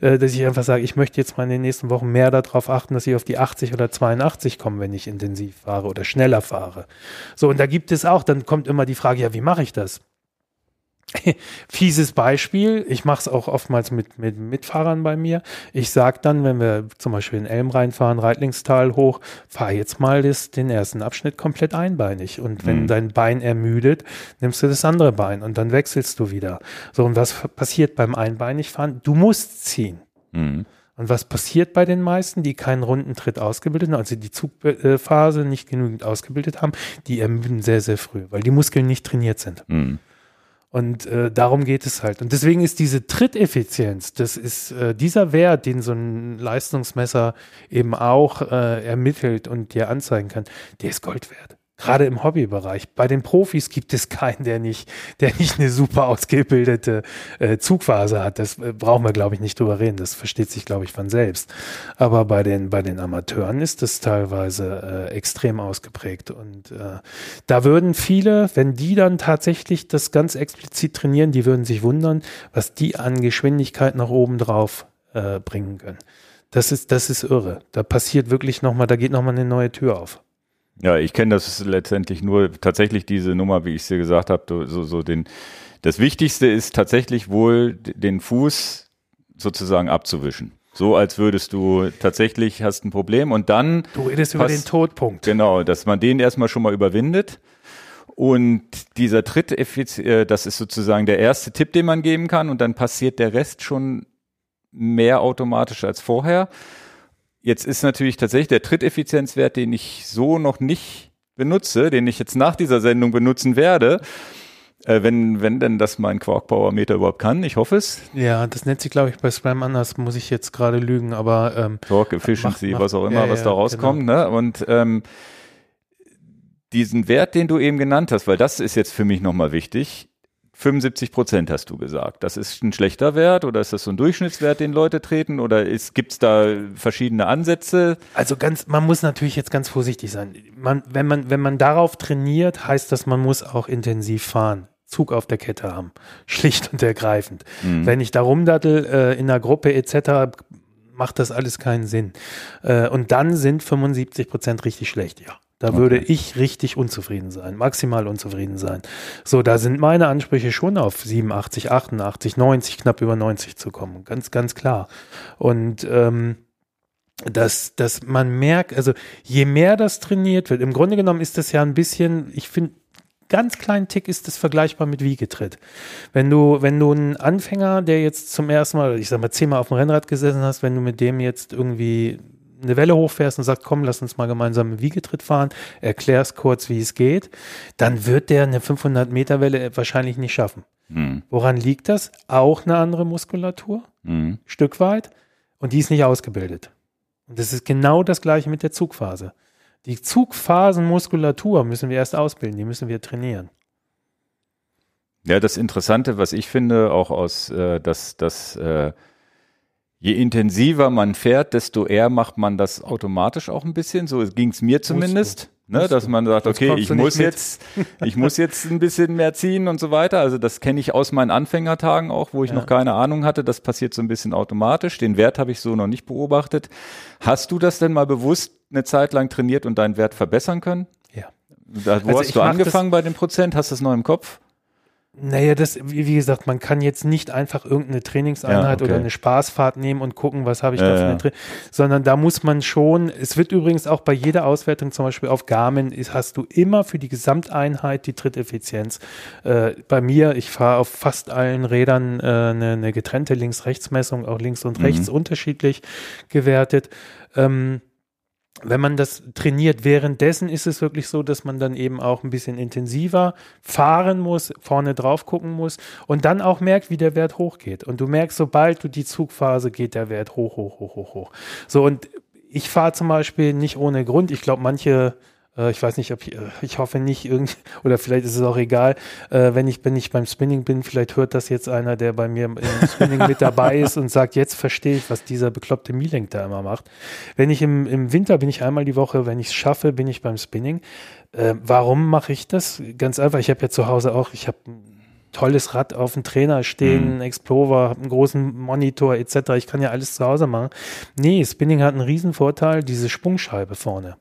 äh, dass ich einfach sage, ich möchte jetzt mal in den nächsten Wochen mehr darauf achten, dass ich auf die 80 oder 82 komme, wenn ich intensiv fahre oder schneller fahre. So, und da gibt es auch, dann kommt immer die Frage, ja, wie mache ich das? Fieses Beispiel, ich mache es auch oftmals mit, mit Mitfahrern bei mir. Ich sage dann, wenn wir zum Beispiel in Elm reinfahren, Reitlingstal hoch, fahr jetzt mal das, den ersten Abschnitt komplett einbeinig. Und wenn mhm. dein Bein ermüdet, nimmst du das andere Bein und dann wechselst du wieder. So, und was passiert beim Einbeinigfahren? Du musst ziehen. Mhm. Und was passiert bei den meisten, die keinen runden Tritt ausgebildet haben, also die Zugphase nicht genügend ausgebildet haben, die ermüden sehr, sehr früh, weil die Muskeln nicht trainiert sind. Mhm. Und äh, darum geht es halt. Und deswegen ist diese Tritteffizienz, das ist äh, dieser Wert, den so ein Leistungsmesser eben auch äh, ermittelt und dir anzeigen kann, der ist Gold wert. Gerade im Hobbybereich. Bei den Profis gibt es keinen, der nicht, der nicht eine super ausgebildete äh, Zugphase hat. Das äh, brauchen wir, glaube ich, nicht drüber reden. Das versteht sich, glaube ich, von selbst. Aber bei den, bei den Amateuren ist das teilweise äh, extrem ausgeprägt. Und äh, da würden viele, wenn die dann tatsächlich das ganz explizit trainieren, die würden sich wundern, was die an Geschwindigkeit nach oben drauf äh, bringen können. Das ist, das ist irre. Da passiert wirklich nochmal, da geht nochmal eine neue Tür auf. Ja, ich kenne das letztendlich nur tatsächlich diese Nummer, wie ich es dir gesagt habe, so, so den, das Wichtigste ist tatsächlich wohl den Fuß sozusagen abzuwischen. So als würdest du tatsächlich hast ein Problem und dann. Du redest über den Todpunkt. Genau, dass man den erstmal schon mal überwindet. Und dieser Tritt, äh, das ist sozusagen der erste Tipp, den man geben kann. Und dann passiert der Rest schon mehr automatisch als vorher. Jetzt ist natürlich tatsächlich der Tritteffizienzwert, den ich so noch nicht benutze, den ich jetzt nach dieser Sendung benutzen werde, äh, wenn, wenn denn das mein Quark Power Meter überhaupt kann. Ich hoffe es. Ja, das nennt sich, glaube ich, bei Spam anders, muss ich jetzt gerade lügen, aber ähm, Torque Efficiency, macht, macht, was auch immer, ja, was da rauskommt. Genau. Ne? Und ähm, diesen Wert, den du eben genannt hast, weil das ist jetzt für mich nochmal wichtig, 75 Prozent hast du gesagt. Das ist ein schlechter Wert oder ist das so ein Durchschnittswert, den Leute treten oder gibt es da verschiedene Ansätze? Also ganz, man muss natürlich jetzt ganz vorsichtig sein. Man, wenn man, wenn man darauf trainiert, heißt das, man muss auch intensiv fahren. Zug auf der Kette haben. Schlicht und ergreifend. Mhm. Wenn ich da rumdattel äh, in einer Gruppe etc., macht das alles keinen Sinn. Äh, und dann sind 75 Prozent richtig schlecht, ja. Da okay. würde ich richtig unzufrieden sein, maximal unzufrieden sein. So, da sind meine Ansprüche schon auf 87, 88, 90, knapp über 90 zu kommen. Ganz, ganz klar. Und ähm, dass, dass man merkt, also je mehr das trainiert wird, im Grunde genommen ist das ja ein bisschen, ich finde, ganz kleinen Tick ist das vergleichbar mit Wiegetritt. Wenn du, wenn du einen Anfänger, der jetzt zum ersten Mal, ich sag mal, zehnmal auf dem Rennrad gesessen hast, wenn du mit dem jetzt irgendwie eine Welle hochfährst und sagst, komm, lass uns mal gemeinsam einen Wiegetritt fahren, erklärst kurz, wie es geht, dann wird der eine 500 Meter Welle wahrscheinlich nicht schaffen. Mhm. Woran liegt das? Auch eine andere Muskulatur, mhm. Stück weit, und die ist nicht ausgebildet. Und das ist genau das gleiche mit der Zugphase. Die Zugphasenmuskulatur müssen wir erst ausbilden, die müssen wir trainieren. Ja, das Interessante, was ich finde, auch aus, äh, dass, dass äh, je intensiver man fährt, desto eher macht man das automatisch auch ein bisschen. So ging es mir zumindest. Ne, dass man sagt, okay, ich muss jetzt, ich muss jetzt ein bisschen mehr ziehen und so weiter. Also das kenne ich aus meinen Anfängertagen auch, wo ich ja. noch keine Ahnung hatte. Das passiert so ein bisschen automatisch. Den Wert habe ich so noch nicht beobachtet. Hast du das denn mal bewusst eine Zeit lang trainiert und deinen Wert verbessern können? Ja. Da, wo also hast du angefangen bei dem Prozent? Hast du das noch im Kopf? Naja, das, wie gesagt, man kann jetzt nicht einfach irgendeine Trainingseinheit ja, okay. oder eine Spaßfahrt nehmen und gucken, was habe ich ja, da für eine Training, sondern da muss man schon, es wird übrigens auch bei jeder Auswertung zum Beispiel auf Garmin, ist, hast du immer für die Gesamteinheit die Tritteffizienz. Äh, bei mir, ich fahre auf fast allen Rädern äh, eine, eine getrennte Links-Rechts-Messung, auch links und rechts mhm. unterschiedlich gewertet. Ähm, wenn man das trainiert, währenddessen ist es wirklich so, dass man dann eben auch ein bisschen intensiver fahren muss, vorne drauf gucken muss und dann auch merkt, wie der Wert hochgeht. Und du merkst, sobald du die Zugphase geht der Wert hoch, hoch, hoch, hoch, hoch. So, und ich fahre zum Beispiel nicht ohne Grund. Ich glaube, manche ich weiß nicht, ob ich, äh, ich hoffe nicht irgendwie, oder vielleicht ist es auch egal, äh, wenn ich, wenn ich beim Spinning bin, vielleicht hört das jetzt einer, der bei mir im Spinning mit dabei ist und sagt, jetzt verstehe ich, was dieser bekloppte Mielenk da immer macht. Wenn ich im, im Winter bin ich einmal die Woche, wenn ich es schaffe, bin ich beim Spinning. Äh, warum mache ich das? Ganz einfach, ich habe ja zu Hause auch, ich habe tolles Rad auf dem Trainer stehen, mhm. Explorer, einen großen Monitor etc. Ich kann ja alles zu Hause machen. Nee, Spinning hat einen riesen Vorteil, diese Sprungscheibe vorne.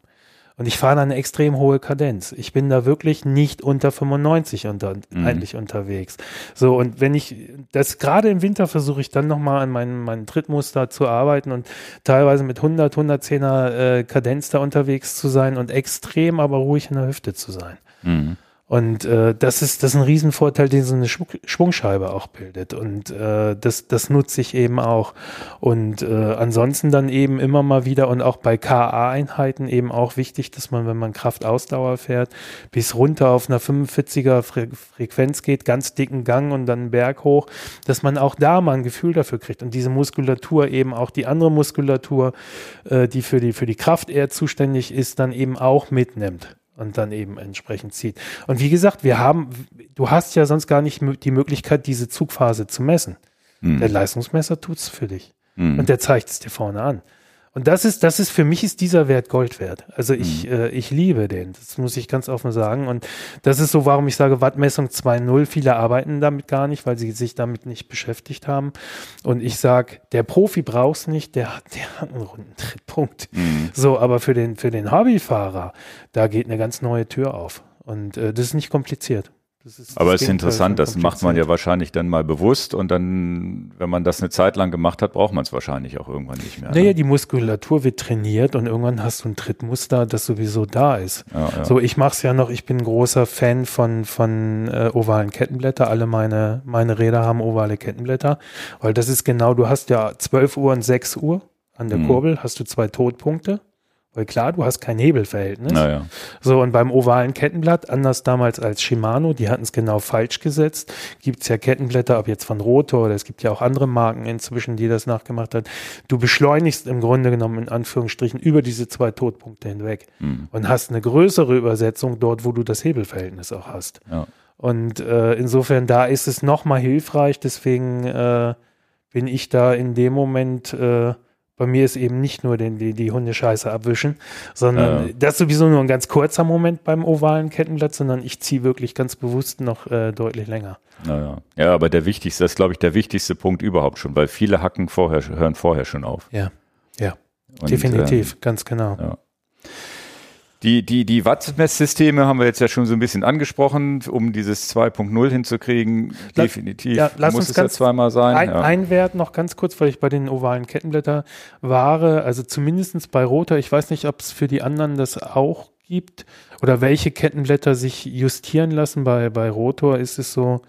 Und ich fahre da eine extrem hohe Kadenz. Ich bin da wirklich nicht unter 95 unter, mhm. eigentlich unterwegs. So, und wenn ich, das gerade im Winter versuche ich dann nochmal an meinem, meinem Trittmuster zu arbeiten und teilweise mit 100, 110er äh, Kadenz da unterwegs zu sein und extrem aber ruhig in der Hüfte zu sein. Mhm. Und äh, das ist das ist ein Riesenvorteil, den so eine Schwungscheibe auch bildet. Und äh, das das nutze ich eben auch. Und äh, ansonsten dann eben immer mal wieder und auch bei KA-Einheiten eben auch wichtig, dass man, wenn man Kraftausdauer fährt, bis runter auf einer 45er Fre Frequenz geht, ganz dicken Gang und dann Berg hoch, dass man auch da mal ein Gefühl dafür kriegt und diese Muskulatur eben auch die andere Muskulatur, äh, die für die für die Kraft eher zuständig ist, dann eben auch mitnimmt und dann eben entsprechend zieht. Und wie gesagt, wir haben, du hast ja sonst gar nicht die Möglichkeit, diese Zugphase zu messen. Mhm. Der Leistungsmesser tut's für dich. Mhm. Und der zeigt es dir vorne an. Und das ist, das ist, für mich ist dieser Wert Gold wert. Also ich, mhm. äh, ich liebe den. Das muss ich ganz offen sagen. Und das ist so, warum ich sage, Wattmessung 2.0. Viele arbeiten damit gar nicht, weil sie sich damit nicht beschäftigt haben. Und ich sage, der Profi braucht's nicht, der hat, der hat einen runden Trittpunkt. Mhm. So, aber für den, für den Hobbyfahrer, da geht eine ganz neue Tür auf. Und äh, das ist nicht kompliziert. Ist Aber es ist interessant, das macht man ja wahrscheinlich dann mal bewusst und dann, wenn man das eine Zeit lang gemacht hat, braucht man es wahrscheinlich auch irgendwann nicht mehr. Naja, ne? die Muskulatur wird trainiert und irgendwann hast du ein Trittmuster, das sowieso da ist. Ja, ja. So, ich mache es ja noch, ich bin großer Fan von, von äh, ovalen Kettenblätter. Alle meine, meine Räder haben ovale Kettenblätter, weil das ist genau, du hast ja 12 Uhr und 6 Uhr an der mhm. Kurbel, hast du zwei Todpunkte. Weil klar, du hast kein Hebelverhältnis. Naja. So, und beim ovalen Kettenblatt, anders damals als Shimano, die hatten es genau falsch gesetzt, gibt es ja Kettenblätter, ob jetzt von Rotor oder es gibt ja auch andere Marken inzwischen, die das nachgemacht haben. Du beschleunigst im Grunde genommen in Anführungsstrichen über diese zwei Todpunkte hinweg mhm. und hast eine größere Übersetzung dort, wo du das Hebelverhältnis auch hast. Ja. Und äh, insofern, da ist es nochmal hilfreich, deswegen äh, bin ich da in dem Moment äh, bei mir ist eben nicht nur den, die, die Hundescheiße abwischen, sondern ja. das ist sowieso nur ein ganz kurzer Moment beim ovalen Kettenblatt, sondern ich ziehe wirklich ganz bewusst noch äh, deutlich länger. Naja. Ja, aber der wichtigste, das ist glaube ich der wichtigste Punkt überhaupt schon, weil viele Hacken vorher, hören vorher schon auf. Ja, ja, Und, definitiv, ähm, ganz genau. Ja. Die, die, die Wattmesssysteme haben wir jetzt ja schon so ein bisschen angesprochen, um dieses 2.0 hinzukriegen. La Definitiv ja, lass muss uns es ganz ja zweimal sein. Ein, ja. ein, Wert noch ganz kurz, weil ich bei den ovalen Kettenblätter war, also zumindestens bei Rotor, ich weiß nicht, ob es für die anderen das auch gibt oder welche Kettenblätter sich justieren lassen. Bei, bei Rotor ist es so,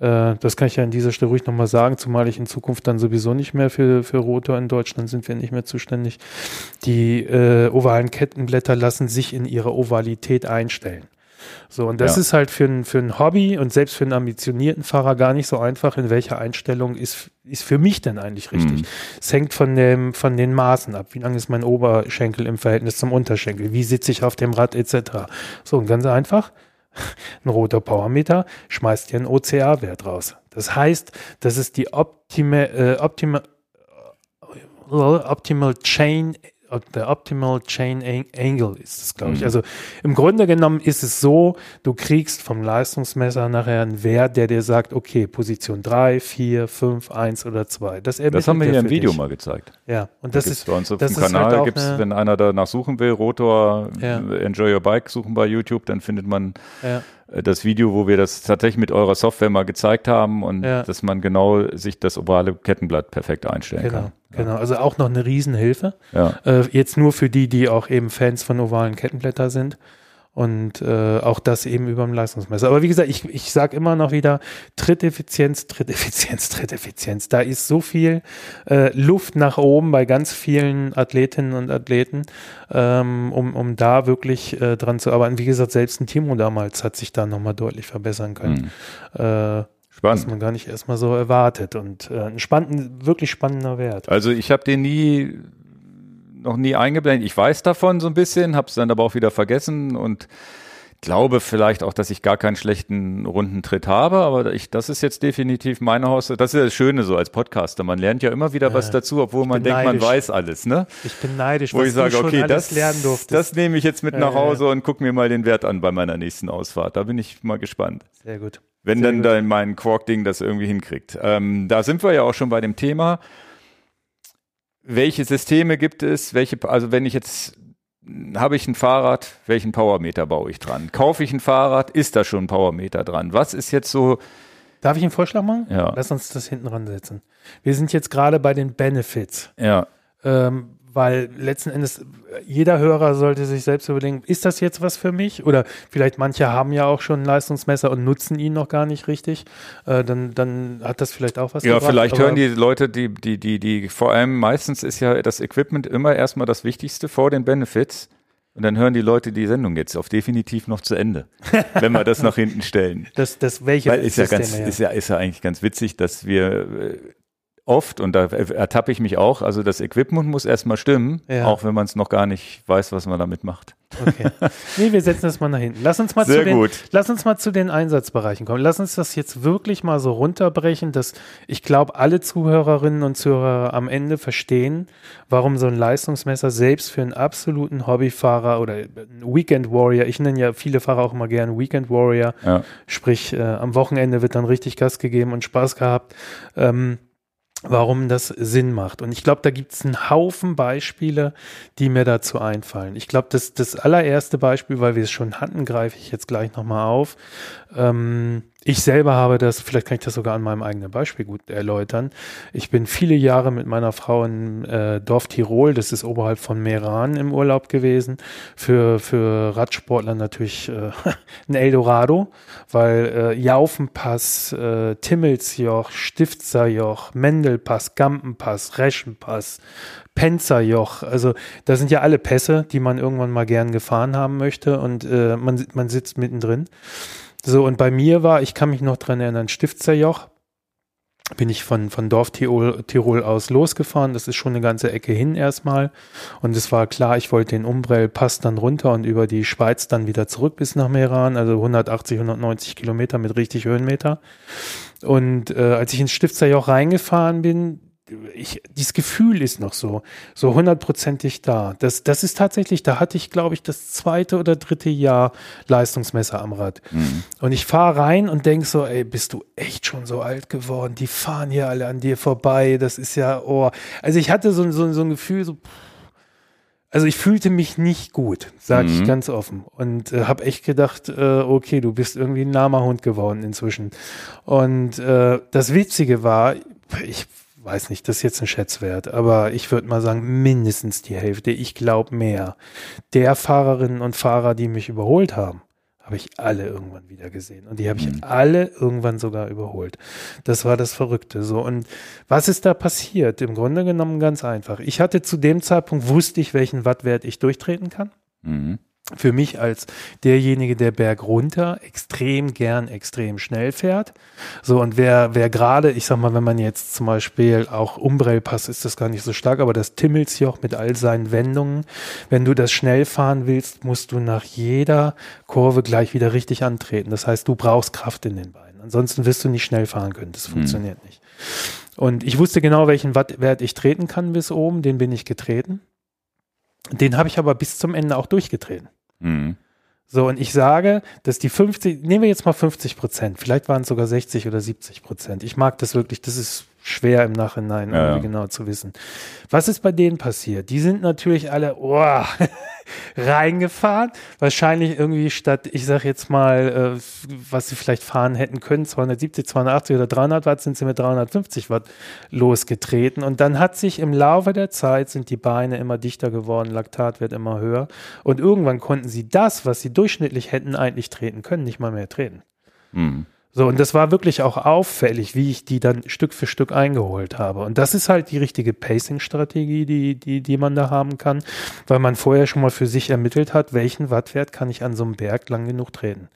äh, das kann ich ja an dieser Stelle ruhig nochmal sagen, zumal ich in Zukunft dann sowieso nicht mehr für, für Rotor in Deutschland sind wir nicht mehr zuständig. Die äh, ovalen Kettenblätter lassen sich in ihrer Ovalität einstellen. So, und das ja. ist halt für ein, für ein Hobby und selbst für einen ambitionierten Fahrer gar nicht so einfach, in welcher Einstellung ist, ist für mich denn eigentlich richtig. Mhm. Es hängt von dem, von den Maßen ab. Wie lang ist mein Oberschenkel im Verhältnis zum Unterschenkel? Wie sitze ich auf dem Rad etc. So, und ganz einfach ein roter Powermeter schmeißt dir einen OCA-Wert raus. Das heißt, das ist die optime, äh, optime, äh, Optimal Chain der Optimal Chain Angle ist es, glaube ich. Mhm. Also im Grunde genommen ist es so, du kriegst vom Leistungsmesser nachher einen Wert, der dir sagt, okay, Position 3, 4, 5, 1 oder 2. Das, das haben wir hier im Video dich. mal gezeigt. Ja, und das ist bei uns auf dem Kanal halt gibt's, wenn einer danach suchen will, Rotor ja. Enjoy Your Bike suchen bei YouTube, dann findet man ja. Äh, das Video, wo wir das tatsächlich mit eurer Software mal gezeigt haben und ja. dass man genau sich das ovale Kettenblatt perfekt einstellen genau, kann. Genau, also auch noch eine Riesenhilfe. Ja. Äh, jetzt nur für die, die auch eben Fans von ovalen Kettenblätter sind. Und äh, auch das eben über dem Leistungsmesser. Aber wie gesagt, ich, ich sage immer noch wieder, Tritteffizienz, Tritteffizienz, Tritteffizienz. Da ist so viel äh, Luft nach oben bei ganz vielen Athletinnen und Athleten, ähm, um, um da wirklich äh, dran zu arbeiten. Wie gesagt, selbst ein Timo damals hat sich da nochmal deutlich verbessern können. Mhm. Äh, Spannend. Was man gar nicht erstmal so erwartet. Und äh, ein spannend, wirklich spannender Wert. Also ich habe den nie noch nie eingeblendet. Ich weiß davon so ein bisschen, habe es dann aber auch wieder vergessen und glaube vielleicht auch, dass ich gar keinen schlechten Rundentritt habe, aber ich, das ist jetzt definitiv meine Haus. Das ist das Schöne so als Podcaster. Man lernt ja immer wieder was dazu, obwohl man denkt, neidisch. man weiß alles. Ne? Ich bin neidisch, wo ich sage, okay, das, das nehme ich jetzt mit nach Hause und gucke mir mal den Wert an bei meiner nächsten Ausfahrt. Da bin ich mal gespannt. Sehr gut. Wenn Sehr dann gut. da mein Quark-Ding das irgendwie hinkriegt. Ähm, da sind wir ja auch schon bei dem Thema welche Systeme gibt es, welche, also wenn ich jetzt habe ich ein Fahrrad, welchen Powermeter baue ich dran? Kaufe ich ein Fahrrad, ist da schon ein Powermeter dran? Was ist jetzt so Darf ich einen Vorschlag machen? Ja. Lass uns das hinten ransetzen. Wir sind jetzt gerade bei den Benefits. Ja. Ähm, weil letzten Endes jeder Hörer sollte sich selbst überlegen, ist das jetzt was für mich? Oder vielleicht manche haben ja auch schon ein Leistungsmesser und nutzen ihn noch gar nicht richtig. Äh, dann, dann hat das vielleicht auch was Ja, gebracht, vielleicht hören die Leute, die, die, die, die, vor allem meistens ist ja das Equipment immer erstmal das Wichtigste vor den Benefits. Und dann hören die Leute die Sendung jetzt auf definitiv noch zu Ende, wenn wir das nach hinten stellen. Das, das welche Weil ist ja ganz, ist ja, ist ja eigentlich ganz witzig, dass wir äh, oft, und da ertappe ich mich auch, also das Equipment muss erstmal stimmen, ja. auch wenn man es noch gar nicht weiß, was man damit macht. Okay. Nee, wir setzen das mal nach hinten. Lass uns mal, Sehr zu den, gut. lass uns mal zu den Einsatzbereichen kommen. Lass uns das jetzt wirklich mal so runterbrechen, dass ich glaube, alle Zuhörerinnen und Zuhörer am Ende verstehen, warum so ein Leistungsmesser selbst für einen absoluten Hobbyfahrer oder Weekend Warrior, ich nenne ja viele Fahrer auch immer gerne Weekend Warrior, ja. sprich äh, am Wochenende wird dann richtig Gas gegeben und Spaß gehabt. Ähm, warum das Sinn macht. Und ich glaube, da gibt es einen Haufen Beispiele, die mir dazu einfallen. Ich glaube, das, das allererste Beispiel, weil wir es schon hatten, greife ich jetzt gleich nochmal auf. Ähm, ich selber habe das, vielleicht kann ich das sogar an meinem eigenen Beispiel gut erläutern. Ich bin viele Jahre mit meiner Frau in äh, Dorf Tirol, das ist oberhalb von Meran im Urlaub gewesen. Für, für Radsportler natürlich äh, ein Eldorado, weil äh, Jaufenpass, äh, Timmelsjoch, Stiftserjoch, Mendelpass, Gampenpass, Reschenpass, Penzerjoch, also da sind ja alle Pässe, die man irgendwann mal gern gefahren haben möchte und äh, man, man sitzt mittendrin. So, und bei mir war, ich kann mich noch dran erinnern, Stiftserjoch. Bin ich von, von Dorf Tirol, Tirol aus losgefahren. Das ist schon eine ganze Ecke hin erstmal. Und es war klar, ich wollte den Umbrell-Pass dann runter und über die Schweiz dann wieder zurück bis nach Meran. Also 180, 190 Kilometer mit richtig Höhenmeter. Und äh, als ich ins Stiftserjoch reingefahren bin, ich, dieses Gefühl ist noch so, so hundertprozentig da. Das, das ist tatsächlich, da hatte ich, glaube ich, das zweite oder dritte Jahr Leistungsmesser am Rad. Mhm. Und ich fahre rein und denke so, ey, bist du echt schon so alt geworden? Die fahren hier alle an dir vorbei. Das ist ja, oh. Also ich hatte so, so, so ein Gefühl, so, also ich fühlte mich nicht gut, sage mhm. ich ganz offen. Und äh, habe echt gedacht, äh, okay, du bist irgendwie ein Namahund geworden inzwischen. Und äh, das Witzige war, ich weiß nicht, das ist jetzt ein Schätzwert, aber ich würde mal sagen, mindestens die Hälfte, ich glaube mehr, der Fahrerinnen und Fahrer, die mich überholt haben, habe ich alle irgendwann wieder gesehen. Und die habe ich mhm. alle irgendwann sogar überholt. Das war das Verrückte. So. Und was ist da passiert? Im Grunde genommen ganz einfach. Ich hatte zu dem Zeitpunkt, wusste ich, welchen Wattwert ich durchtreten kann. Mhm für mich als derjenige, der Berg runter extrem gern extrem schnell fährt. So, und wer, wer gerade, ich sag mal, wenn man jetzt zum Beispiel auch Umbrellpass ist das gar nicht so stark, aber das Timmelsjoch mit all seinen Wendungen, wenn du das schnell fahren willst, musst du nach jeder Kurve gleich wieder richtig antreten. Das heißt, du brauchst Kraft in den Beinen. Ansonsten wirst du nicht schnell fahren können. Das mhm. funktioniert mhm. nicht. Und ich wusste genau, welchen Wattwert ich treten kann bis oben. Den bin ich getreten. Den habe ich aber bis zum Ende auch durchgetreten. Mhm. So, und ich sage, dass die 50, nehmen wir jetzt mal 50 Prozent, vielleicht waren es sogar 60 oder 70 Prozent. Ich mag das wirklich, das ist schwer im Nachhinein ja, ja. genau zu wissen. Was ist bei denen passiert? Die sind natürlich alle oh, reingefahren. Wahrscheinlich irgendwie statt, ich sag jetzt mal, äh, was sie vielleicht fahren hätten können, 270, 280 oder 300 Watt, sind sie mit 350 Watt losgetreten. Und dann hat sich im Laufe der Zeit sind die Beine immer dichter geworden, Laktat wird immer höher. Und irgendwann konnten sie das, was sie durchschnittlich hätten eigentlich treten können, nicht mal mehr treten. Mhm. So, und das war wirklich auch auffällig, wie ich die dann Stück für Stück eingeholt habe. Und das ist halt die richtige Pacing-Strategie, die, die, die man da haben kann, weil man vorher schon mal für sich ermittelt hat, welchen Wattwert kann ich an so einem Berg lang genug treten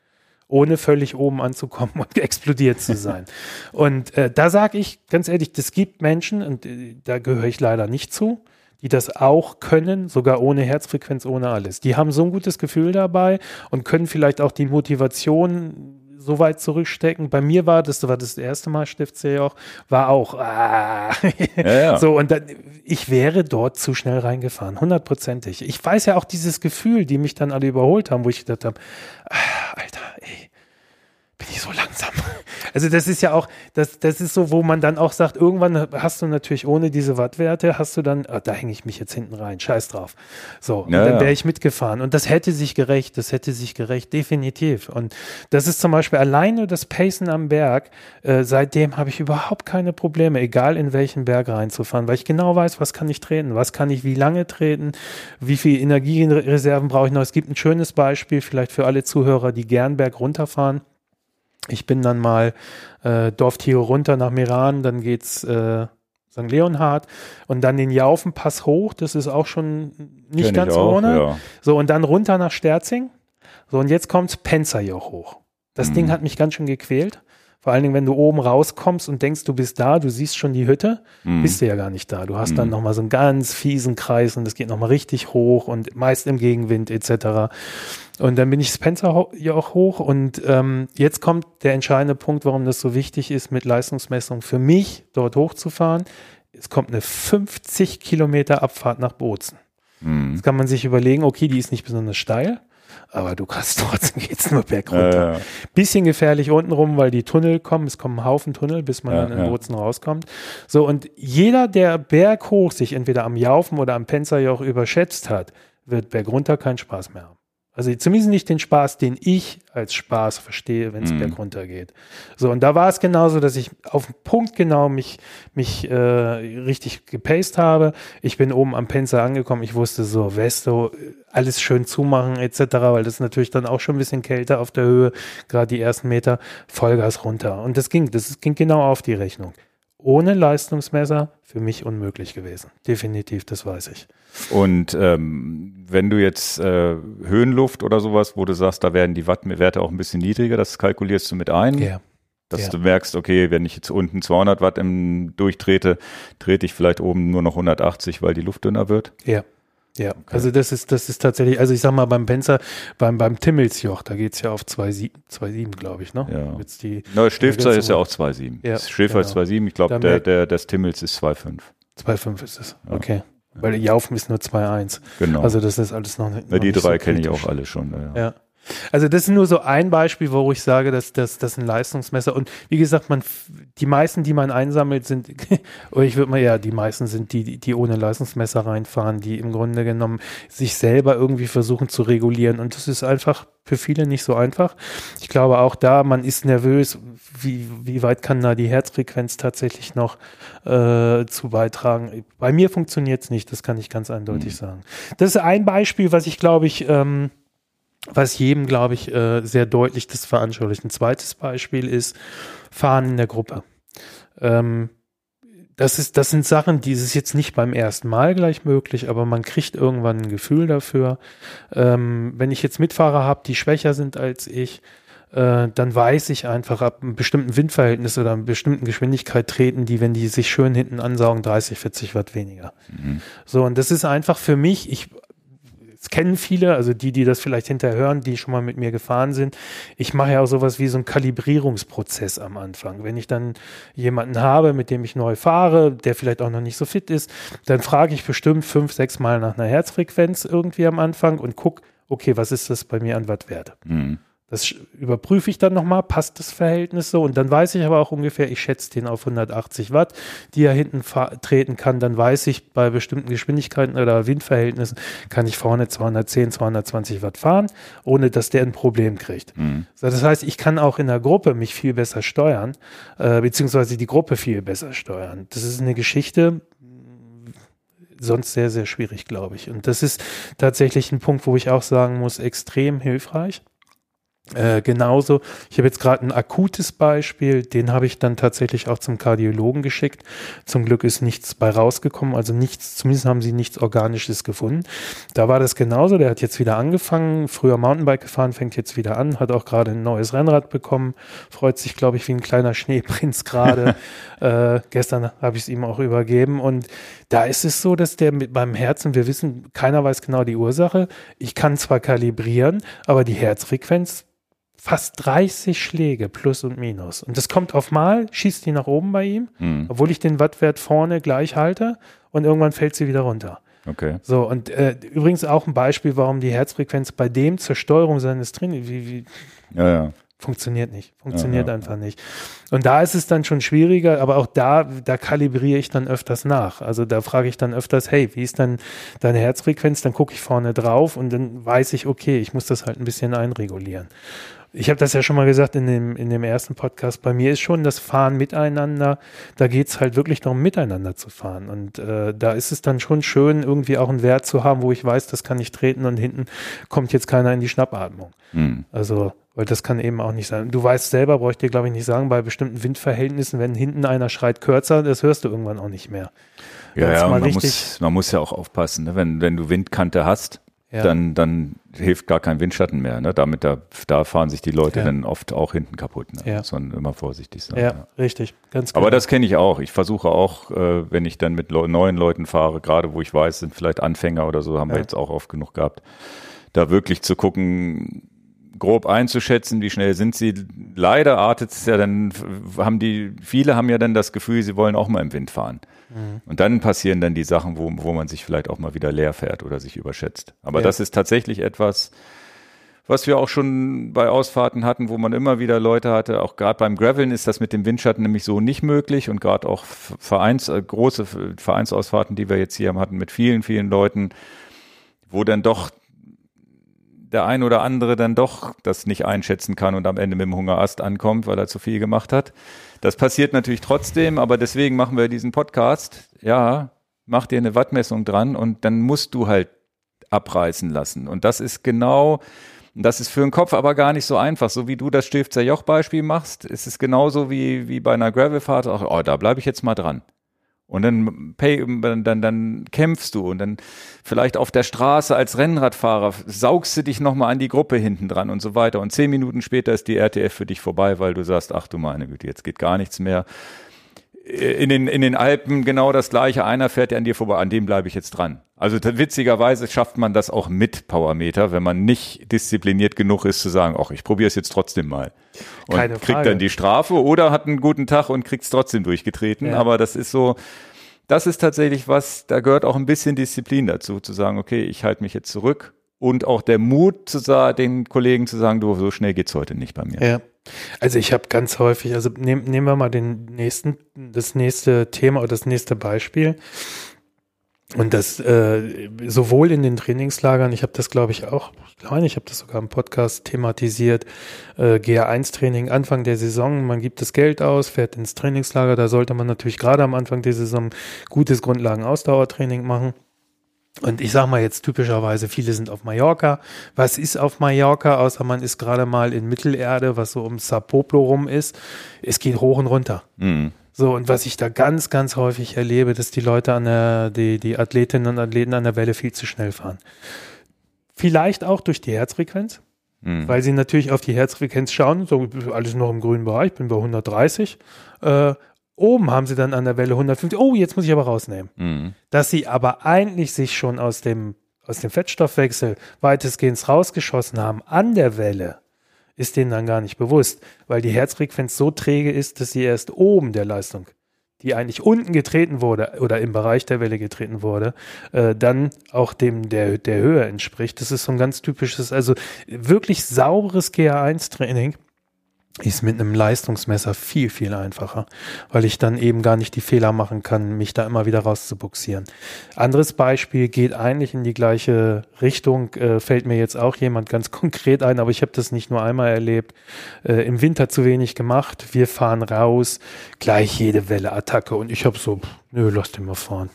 ohne völlig oben anzukommen und explodiert zu sein. und äh, da sage ich ganz ehrlich, das gibt Menschen, und äh, da gehöre ich leider nicht zu, die das auch können, sogar ohne Herzfrequenz, ohne alles. Die haben so ein gutes Gefühl dabei und können vielleicht auch die Motivation so weit zurückstecken. Bei mir war das, das war das erste Mal Stiftsee auch, war auch, ah. ja, ja. so und dann, ich wäre dort zu schnell reingefahren, hundertprozentig. Ich weiß ja auch dieses Gefühl, die mich dann alle überholt haben, wo ich gedacht habe, ah, Alter, ey, bin nicht so langsam. Also das ist ja auch, das, das ist so, wo man dann auch sagt, irgendwann hast du natürlich ohne diese Wattwerte, hast du dann, oh, da hänge ich mich jetzt hinten rein, scheiß drauf. So, Ja, dann wäre ich mitgefahren. Und das hätte sich gerecht, das hätte sich gerecht, definitiv. Und das ist zum Beispiel alleine das Pacen am Berg, äh, seitdem habe ich überhaupt keine Probleme, egal in welchen Berg reinzufahren, weil ich genau weiß, was kann ich treten, was kann ich wie lange treten, wie viel Energiereserven brauche ich noch. Es gibt ein schönes Beispiel, vielleicht für alle Zuhörer, die gern Berg runterfahren. Ich bin dann mal äh, Dorftiere runter nach Meran, dann geht's äh, St. Leonhard und dann den Jaufenpass hoch, das ist auch schon nicht Kenn ganz auch, ohne. Ja. So, und dann runter nach Sterzing. So, und jetzt kommt's Penzerjoch hoch. Das Mhm. Ding hat mich ganz schön gequält. Vor allen Dingen, wenn du oben rauskommst und denkst, du bist da, du siehst schon die Hütte, Mhm. bist du ja gar nicht da. Du hast dann Mhm. nochmal so einen ganz fiesen Kreis und es geht nochmal richtig hoch und meist im Gegenwind etc. Und dann bin ich Spencerjoch hoch und ähm, jetzt kommt der entscheidende Punkt, warum das so wichtig ist, mit Leistungsmessung für mich dort hochzufahren. Es kommt eine 50 Kilometer Abfahrt nach Bozen. Mhm. Jetzt kann man sich überlegen, okay, die ist nicht besonders steil, aber du kannst trotzdem geht's nur bergunter. Äh, Bisschen gefährlich untenrum, weil die Tunnel kommen, es kommen ein Haufen Tunnel, bis man Ja, dann in ja. Bozen rauskommt. So, und jeder, der berghoch sich entweder am Jaufen oder am Penzerjoch überschätzt hat, wird bergunter keinen Spaß mehr haben. Also zumindest nicht den Spaß, den ich als Spaß verstehe, wenn es Mhm. bergunter geht. So, und da war es genauso, dass ich auf den Punkt genau mich, mich äh, richtig gepaced habe. Ich bin oben am Penzer angekommen. Ich wusste so, Vesto, alles schön zumachen etc., weil das ist natürlich dann auch schon ein bisschen kälter auf der Höhe, gerade die ersten Meter, Vollgas runter. Und das ging, das ging genau auf die Rechnung. Ohne Leistungsmesser für mich unmöglich gewesen. Definitiv, das weiß ich. Und ähm, wenn du jetzt äh, Höhenluft oder sowas, wo du sagst, da werden die Wattwerte auch ein bisschen niedriger, das kalkulierst du mit ein, Ja. dass ja. du merkst, okay, wenn ich jetzt unten 200 Watt im durchtrete, trete ich vielleicht oben nur noch 180, weil die Luft dünner wird. Ja. Ja, also das ist, das ist tatsächlich, also ich sag mal beim Penzer, beim, beim Timmelsjoch, da geht's ja auf 2,7, 2,7 glaube ich, ne? Ja. Jetzt die Neues Stilfzer ist ja auch 2,7. Ja, Das Schilfer ist genau. 2,7. Ich glaube, der, der, des Timmels ist 2,5. 2,5 ist es. Ja. Okay. Weil Jaufen ist nur 2,1. Genau. Also das ist alles noch, noch die drei so kenne ich auch alle schon. Ja. Ja. Also das ist nur so ein Beispiel, wo ich sage, dass das ein Leistungsmesser und wie gesagt, man die meisten, die man einsammelt, sind oder ich würde mal ja, die meisten sind die, die- die ohne Leistungsmesser reinfahren, die im Grunde genommen sich selber irgendwie versuchen zu regulieren und das ist einfach für viele nicht so einfach. Ich glaube auch da, man ist nervös, wie, wie weit kann da die Herzfrequenz tatsächlich noch äh, zu beitragen. Bei mir funktioniert es nicht, das kann ich ganz eindeutig Mhm. sagen. Das ist ein Beispiel, was ich glaube ich ähm, was jedem, glaube ich, äh, sehr deutlich das veranschaulicht. Ein zweites Beispiel ist Fahren in der Gruppe. Ähm, das, ist, das sind Sachen, die ist jetzt nicht beim ersten Mal gleich möglich, aber man kriegt irgendwann ein Gefühl dafür. Ähm, wenn ich jetzt Mitfahrer habe, die schwächer sind als ich, äh, dann weiß ich einfach, ab einem bestimmten Windverhältnis oder einer bestimmten Geschwindigkeit treten die, wenn die sich schön hinten ansaugen, 30, 40 Watt weniger. Mhm. So, und das ist einfach für mich, ich, das kennen viele, also die, die das vielleicht hinterher hören, die schon mal mit mir gefahren sind. Ich mache ja auch sowas wie so einen Kalibrierungsprozess am Anfang. Wenn ich dann jemanden habe, mit dem ich neu fahre, der vielleicht auch noch nicht so fit ist, dann frage ich bestimmt fünf, sechs Mal nach einer Herzfrequenz irgendwie am Anfang und guck, okay, was ist das bei mir an Wattwert? Mhm. Das überprüfe ich dann nochmal, passt das Verhältnis so und dann weiß ich aber auch ungefähr, ich schätze den auf 180 Watt, die er hinten treten kann, dann weiß ich, bei bestimmten Geschwindigkeiten oder Windverhältnissen kann ich vorne 210, 220 Watt fahren, ohne dass der ein Problem kriegt. Mhm. So, das heißt, ich kann auch in der Gruppe mich viel besser steuern, äh, beziehungsweise die Gruppe viel besser steuern. Das ist eine Geschichte, sonst sehr, sehr schwierig, glaube ich. Und das ist tatsächlich ein Punkt, wo ich auch sagen muss, extrem hilfreich. Äh, genauso, ich habe jetzt gerade ein akutes Beispiel, den habe ich dann tatsächlich auch zum Kardiologen geschickt. Zum Glück ist nichts bei rausgekommen, also nichts, zumindest haben sie nichts Organisches gefunden. Da war das genauso, der hat jetzt wieder angefangen, früher Mountainbike gefahren, fängt jetzt wieder an, hat auch gerade ein neues Rennrad bekommen, freut sich, glaube ich, wie ein kleiner Schneeprinz gerade. äh, gestern habe ich es ihm auch übergeben und da ist es so, dass der mit beim Herzen, wir wissen, keiner weiß genau die Ursache. Ich kann zwar kalibrieren, aber die Herzfrequenz fast 30 Schläge plus und minus. Und das kommt auf Mal, schießt die nach oben bei ihm, Mhm. obwohl ich den Wattwert vorne gleich halte und irgendwann fällt sie wieder runter. Okay. So, und äh, übrigens auch ein Beispiel, warum die Herzfrequenz bei dem zur Steuerung seines Trainings, wie, wie, Ja, ja. Funktioniert nicht. Funktioniert ja, einfach nicht. Und da ist es dann schon schwieriger, aber auch da, da kalibriere ich dann öfters nach. Also da frage ich dann öfters, hey, wie ist dann deine Herzfrequenz? Dann gucke ich vorne drauf und dann weiß ich, okay, ich muss das halt ein bisschen einregulieren. Ich habe das ja schon mal gesagt in dem, in dem ersten Podcast. Bei mir ist schon das Fahren miteinander, da geht's halt wirklich darum, miteinander zu fahren. Und äh, da ist es dann schon schön, irgendwie auch einen Wert zu haben, wo ich weiß, das kann ich treten und hinten kommt jetzt keiner in die Schnappatmung. Mhm. Also weil das kann eben auch nicht sein. Du weißt selber, brauche ich dir glaube ich nicht sagen, bei bestimmten Windverhältnissen, wenn hinten einer schreit kürzer, das hörst du irgendwann auch nicht mehr. Ja, ja man, muss, man muss ja auch aufpassen, ne? wenn, wenn du Windkante hast, ja. dann, dann hilft gar kein Windschatten mehr. Ne? Damit da, da fahren sich die Leute ja. dann oft auch hinten kaputt. Ne? Ja. Sondern immer vorsichtig sein. Ja, ja. richtig. Ganz genau. Aber das kenne ich auch. Ich versuche auch, äh, wenn ich dann mit neuen Leuten fahre, gerade wo ich weiß, sind vielleicht Anfänger oder so, haben wir jetzt auch oft genug gehabt, da wirklich zu gucken, grob einzuschätzen, wie schnell sind sie. Leider artet es ja dann, haben die, viele haben ja dann das Gefühl, sie wollen auch mal im Wind fahren. Mhm. Und dann passieren dann die Sachen, wo, wo man sich vielleicht auch mal wieder leer fährt oder sich überschätzt. Aber ja. das ist tatsächlich etwas, was wir auch schon bei Ausfahrten hatten, wo man immer wieder Leute hatte. Auch gerade beim Graveln ist das mit dem Windschatten nämlich so nicht möglich und gerade auch Vereins, äh, große Vereinsausfahrten, die wir jetzt hier hatten mit vielen, vielen Leuten, wo dann doch der ein oder andere dann doch das nicht einschätzen kann und am Ende mit dem Hungerast ankommt, weil er zu viel gemacht hat. Das passiert natürlich trotzdem, aber deswegen machen wir diesen Podcast. Ja, mach dir eine Wattmessung dran und dann musst du halt abreißen lassen. Und das ist genau, das ist für den Kopf aber gar nicht so einfach. So wie du das Stifter Joch Beispiel machst, ist es genauso wie, wie bei einer Gravelfahrt. Auch, oh, da bleibe ich jetzt mal dran. Und dann, pay, dann, dann kämpfst du und dann vielleicht auf der Straße als Rennradfahrer saugst du dich nochmal an die Gruppe hinten dran und so weiter. Und zehn Minuten später ist die RTF für dich vorbei, weil du sagst, ach du meine Güte, jetzt geht gar nichts mehr. Äh, in den, in den Alpen genau das gleiche. Einer fährt ja an dir vorbei, an dem bleibe ich jetzt dran. Also witzigerweise schafft man das auch mit Powermeter, wenn man nicht diszipliniert genug ist zu sagen, ach, ich probiere es jetzt trotzdem mal. Und Keine kriegt Frage. dann die Strafe oder hat einen guten Tag und kriegt es trotzdem durchgetreten. Ja. Aber das ist so, das ist tatsächlich was, da gehört auch ein bisschen Disziplin dazu, zu sagen, okay, ich halte mich jetzt zurück und auch der Mut zu sagen, den Kollegen zu sagen, du, so schnell geht's heute nicht bei mir. Ja. Also ich habe ganz häufig, also nehm, nehmen wir mal den nächsten, das nächste Thema oder das nächste Beispiel. Und das äh, sowohl in den Trainingslagern, ich habe das glaube ich auch, ich glaube, ich habe das sogar im Podcast thematisiert, äh, GA1-Training Anfang der Saison, man gibt das Geld aus, fährt ins Trainingslager, da sollte man natürlich gerade am Anfang der Saison gutes Grundlagen-Ausdauertraining machen. Und ich sage mal jetzt typischerweise, viele sind auf Mallorca. Was ist auf Mallorca, außer man ist gerade mal in Mittelerde, was so um Sapoplo rum ist. Es geht hoch und runter. Mhm. So, und was ich da ganz, ganz häufig erlebe, dass die Leute an der, die, die Athletinnen und Athleten an der Welle viel zu schnell fahren. Vielleicht auch durch die Herzfrequenz, mhm. weil sie natürlich auf die Herzfrequenz schauen, so alles noch im grünen Bereich, bin bei 130. Äh, Oben haben sie dann an der Welle 150. Oh, jetzt muss ich aber rausnehmen. Mhm. Dass sie aber eigentlich sich schon aus dem, aus dem Fettstoffwechsel weitestgehend rausgeschossen haben an der Welle, ist denen dann gar nicht bewusst, weil die Herzfrequenz so träge ist, dass sie erst oben der Leistung, die eigentlich unten getreten wurde oder im Bereich der Welle getreten wurde, äh, dann auch dem der, der Höhe entspricht. Das ist so ein ganz typisches, also wirklich sauberes GA1-Training ist mit einem Leistungsmesser viel, viel einfacher, weil ich dann eben gar nicht die Fehler machen kann, mich da immer wieder rauszubuxieren. Anderes Beispiel geht eigentlich in die gleiche Richtung, äh, fällt mir jetzt auch jemand ganz konkret ein, aber ich habe das nicht nur einmal erlebt. Äh, Im Winter zu wenig gemacht, wir fahren raus, gleich jede Welle Attacke und ich habe so, nö, lass den mal fahren.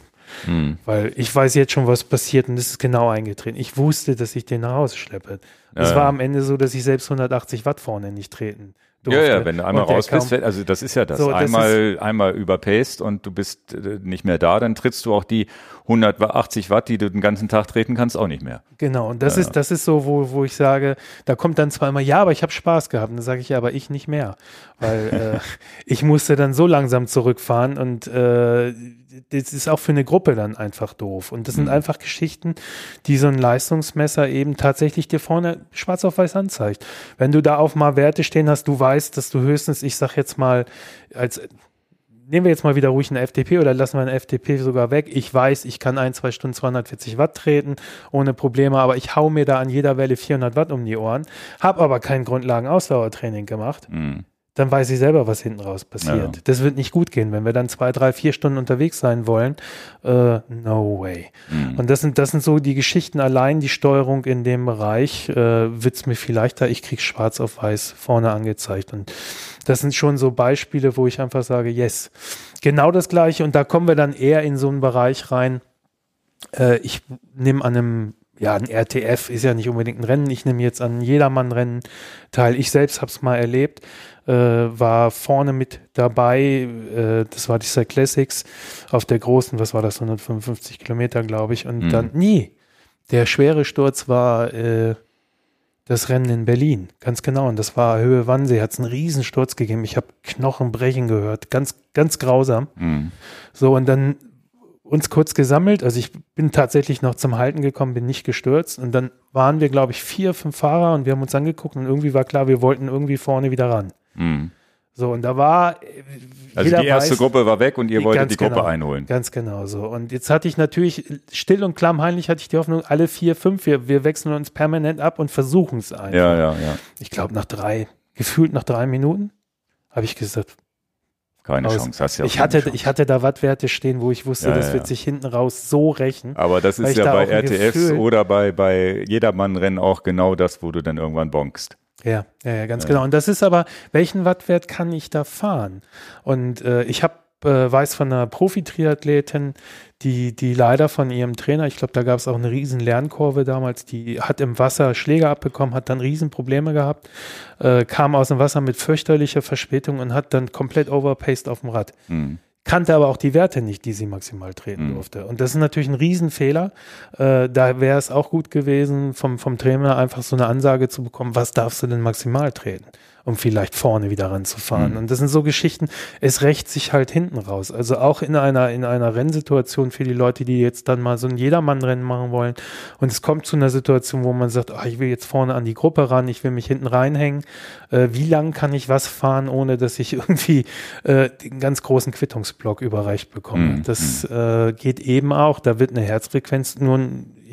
Hm. Weil ich weiß jetzt schon, was passiert und es ist genau eingetreten. Ich wusste, dass ich den nach Hause schleppe. Es ja, war am Ende so, dass ich selbst 180 Watt vorne nicht treten Durfte. Ja, ja, wenn du einmal raus bist, also das ist ja das. So, das einmal, einmal überpaced und du bist äh, nicht mehr da, dann trittst du auch die 180 Watt, die du den ganzen Tag treten kannst, auch nicht mehr. Genau, und das ja. ist, das ist so, wo, wo ich sage, da kommt dann zwar immer, ja, aber ich habe Spaß gehabt. Und dann sage ich, ja, aber ich nicht mehr. Weil äh, ich musste dann so langsam zurückfahren und äh, das ist auch für eine Gruppe dann einfach doof. Und das sind mhm. einfach Geschichten, die so ein Leistungsmesser eben tatsächlich dir vorne schwarz auf weiß anzeigt. Wenn du da auf mal Werte stehen hast, du weißt, dass du höchstens, ich sag jetzt mal, als nehmen wir jetzt mal wieder ruhig eine FTP oder lassen wir eine FTP sogar weg. Ich weiß, ich kann ein, zwei Stunden 240 Watt treten, ohne Probleme, aber ich hau mir da an jeder Welle 400 Watt um die Ohren, habe aber kein Grundlagen-Ausdauertraining gemacht. Mhm dann weiß ich selber, was hinten raus passiert. Ja. Das wird nicht gut gehen, wenn wir dann zwei, drei, vier Stunden unterwegs sein wollen. Äh, no way. Mhm. Und das sind, das sind so die Geschichten allein, die Steuerung in dem Bereich äh, wird's mir viel leichter. Ich krieg schwarz auf weiß vorne angezeigt. Und das sind schon so Beispiele, wo ich einfach sage, yes. Genau das Gleiche. Und da kommen wir dann eher in so einen Bereich rein. Äh, ich nehme an einem ja, ein RTF ist ja nicht unbedingt ein Rennen. Ich nehme jetzt an Jedermann-Rennen teil. Ich selbst habe es mal erlebt äh, war vorne mit dabei. Äh, das war die Cyclassics auf der großen, was war das, 155 Kilometer, glaube ich. Und mhm. dann, nie. Der schwere Sturz war äh, das Rennen in Berlin, ganz genau. Und das war Höhe Wannsee, hat es einen Riesensturz gegeben. Ich habe Knochen brechen gehört, ganz, ganz grausam. Mhm. So, und dann uns kurz gesammelt. Also ich bin tatsächlich noch zum Halten gekommen, bin nicht gestürzt. Und dann waren wir, glaube ich, vier, fünf Fahrer und wir haben uns angeguckt und irgendwie war klar, wir wollten irgendwie vorne wieder ran. Mhm. So, und da war. Äh, also die erste weiß, Gruppe war weg und ihr wolltet die Gruppe genau, einholen. Ganz genau so. Und jetzt hatte ich natürlich, still und klammheimlich hatte ich die Hoffnung, alle vier, fünf, wir, wir wechseln uns permanent ab und versuchen es einfach. Ja, ja, ja. Ich glaube, nach drei, gefühlt nach drei Minuten, habe ich gesagt, keine aus. Chance, hast ja ich hatte, Chance. ich hatte da Wattwerte stehen, wo ich wusste, ja, das ja. wird sich hinten raus so rächen. Aber das ist ja bei RTFs Gefühl, oder bei, bei Jedermann-Rennen auch genau das, wo du dann irgendwann bonkst. Ja, ja, ja ganz genau. Und das ist aber, welchen Wattwert kann ich da fahren? Und äh, ich habe äh, weiß von einer Profi-Triathletin, die, die leider von ihrem Trainer, ich glaube, da gab es auch eine riesen Lernkurve damals, die hat im Wasser Schläge abbekommen, hat dann riesen Probleme gehabt, äh, kam aus dem Wasser mit fürchterlicher Verspätung und hat dann komplett overpaced auf dem Rad. Mhm kannte aber auch die Werte nicht, die sie maximal treten mhm. durfte. Und das ist natürlich ein Riesenfehler. Äh, da wäre es auch gut gewesen, vom, vom Trainer einfach so eine Ansage zu bekommen, was darfst du denn maximal treten? Um vielleicht vorne wieder ranzufahren. Mhm. Und das sind so Geschichten, es rächt sich halt hinten raus. Also auch in einer, in einer Rennsituation für die Leute, die jetzt dann mal so ein Jedermann-Rennen machen wollen und es kommt zu einer Situation, wo man sagt, ach, ich will jetzt vorne an die Gruppe ran, ich will mich hinten reinhängen. Äh, wie lang kann ich was fahren, ohne dass ich irgendwie äh, den ganz großen Quittungsblock überreicht bekomme? Mhm. Das mhm. äh, geht eben auch, da wird eine Herzfrequenz nur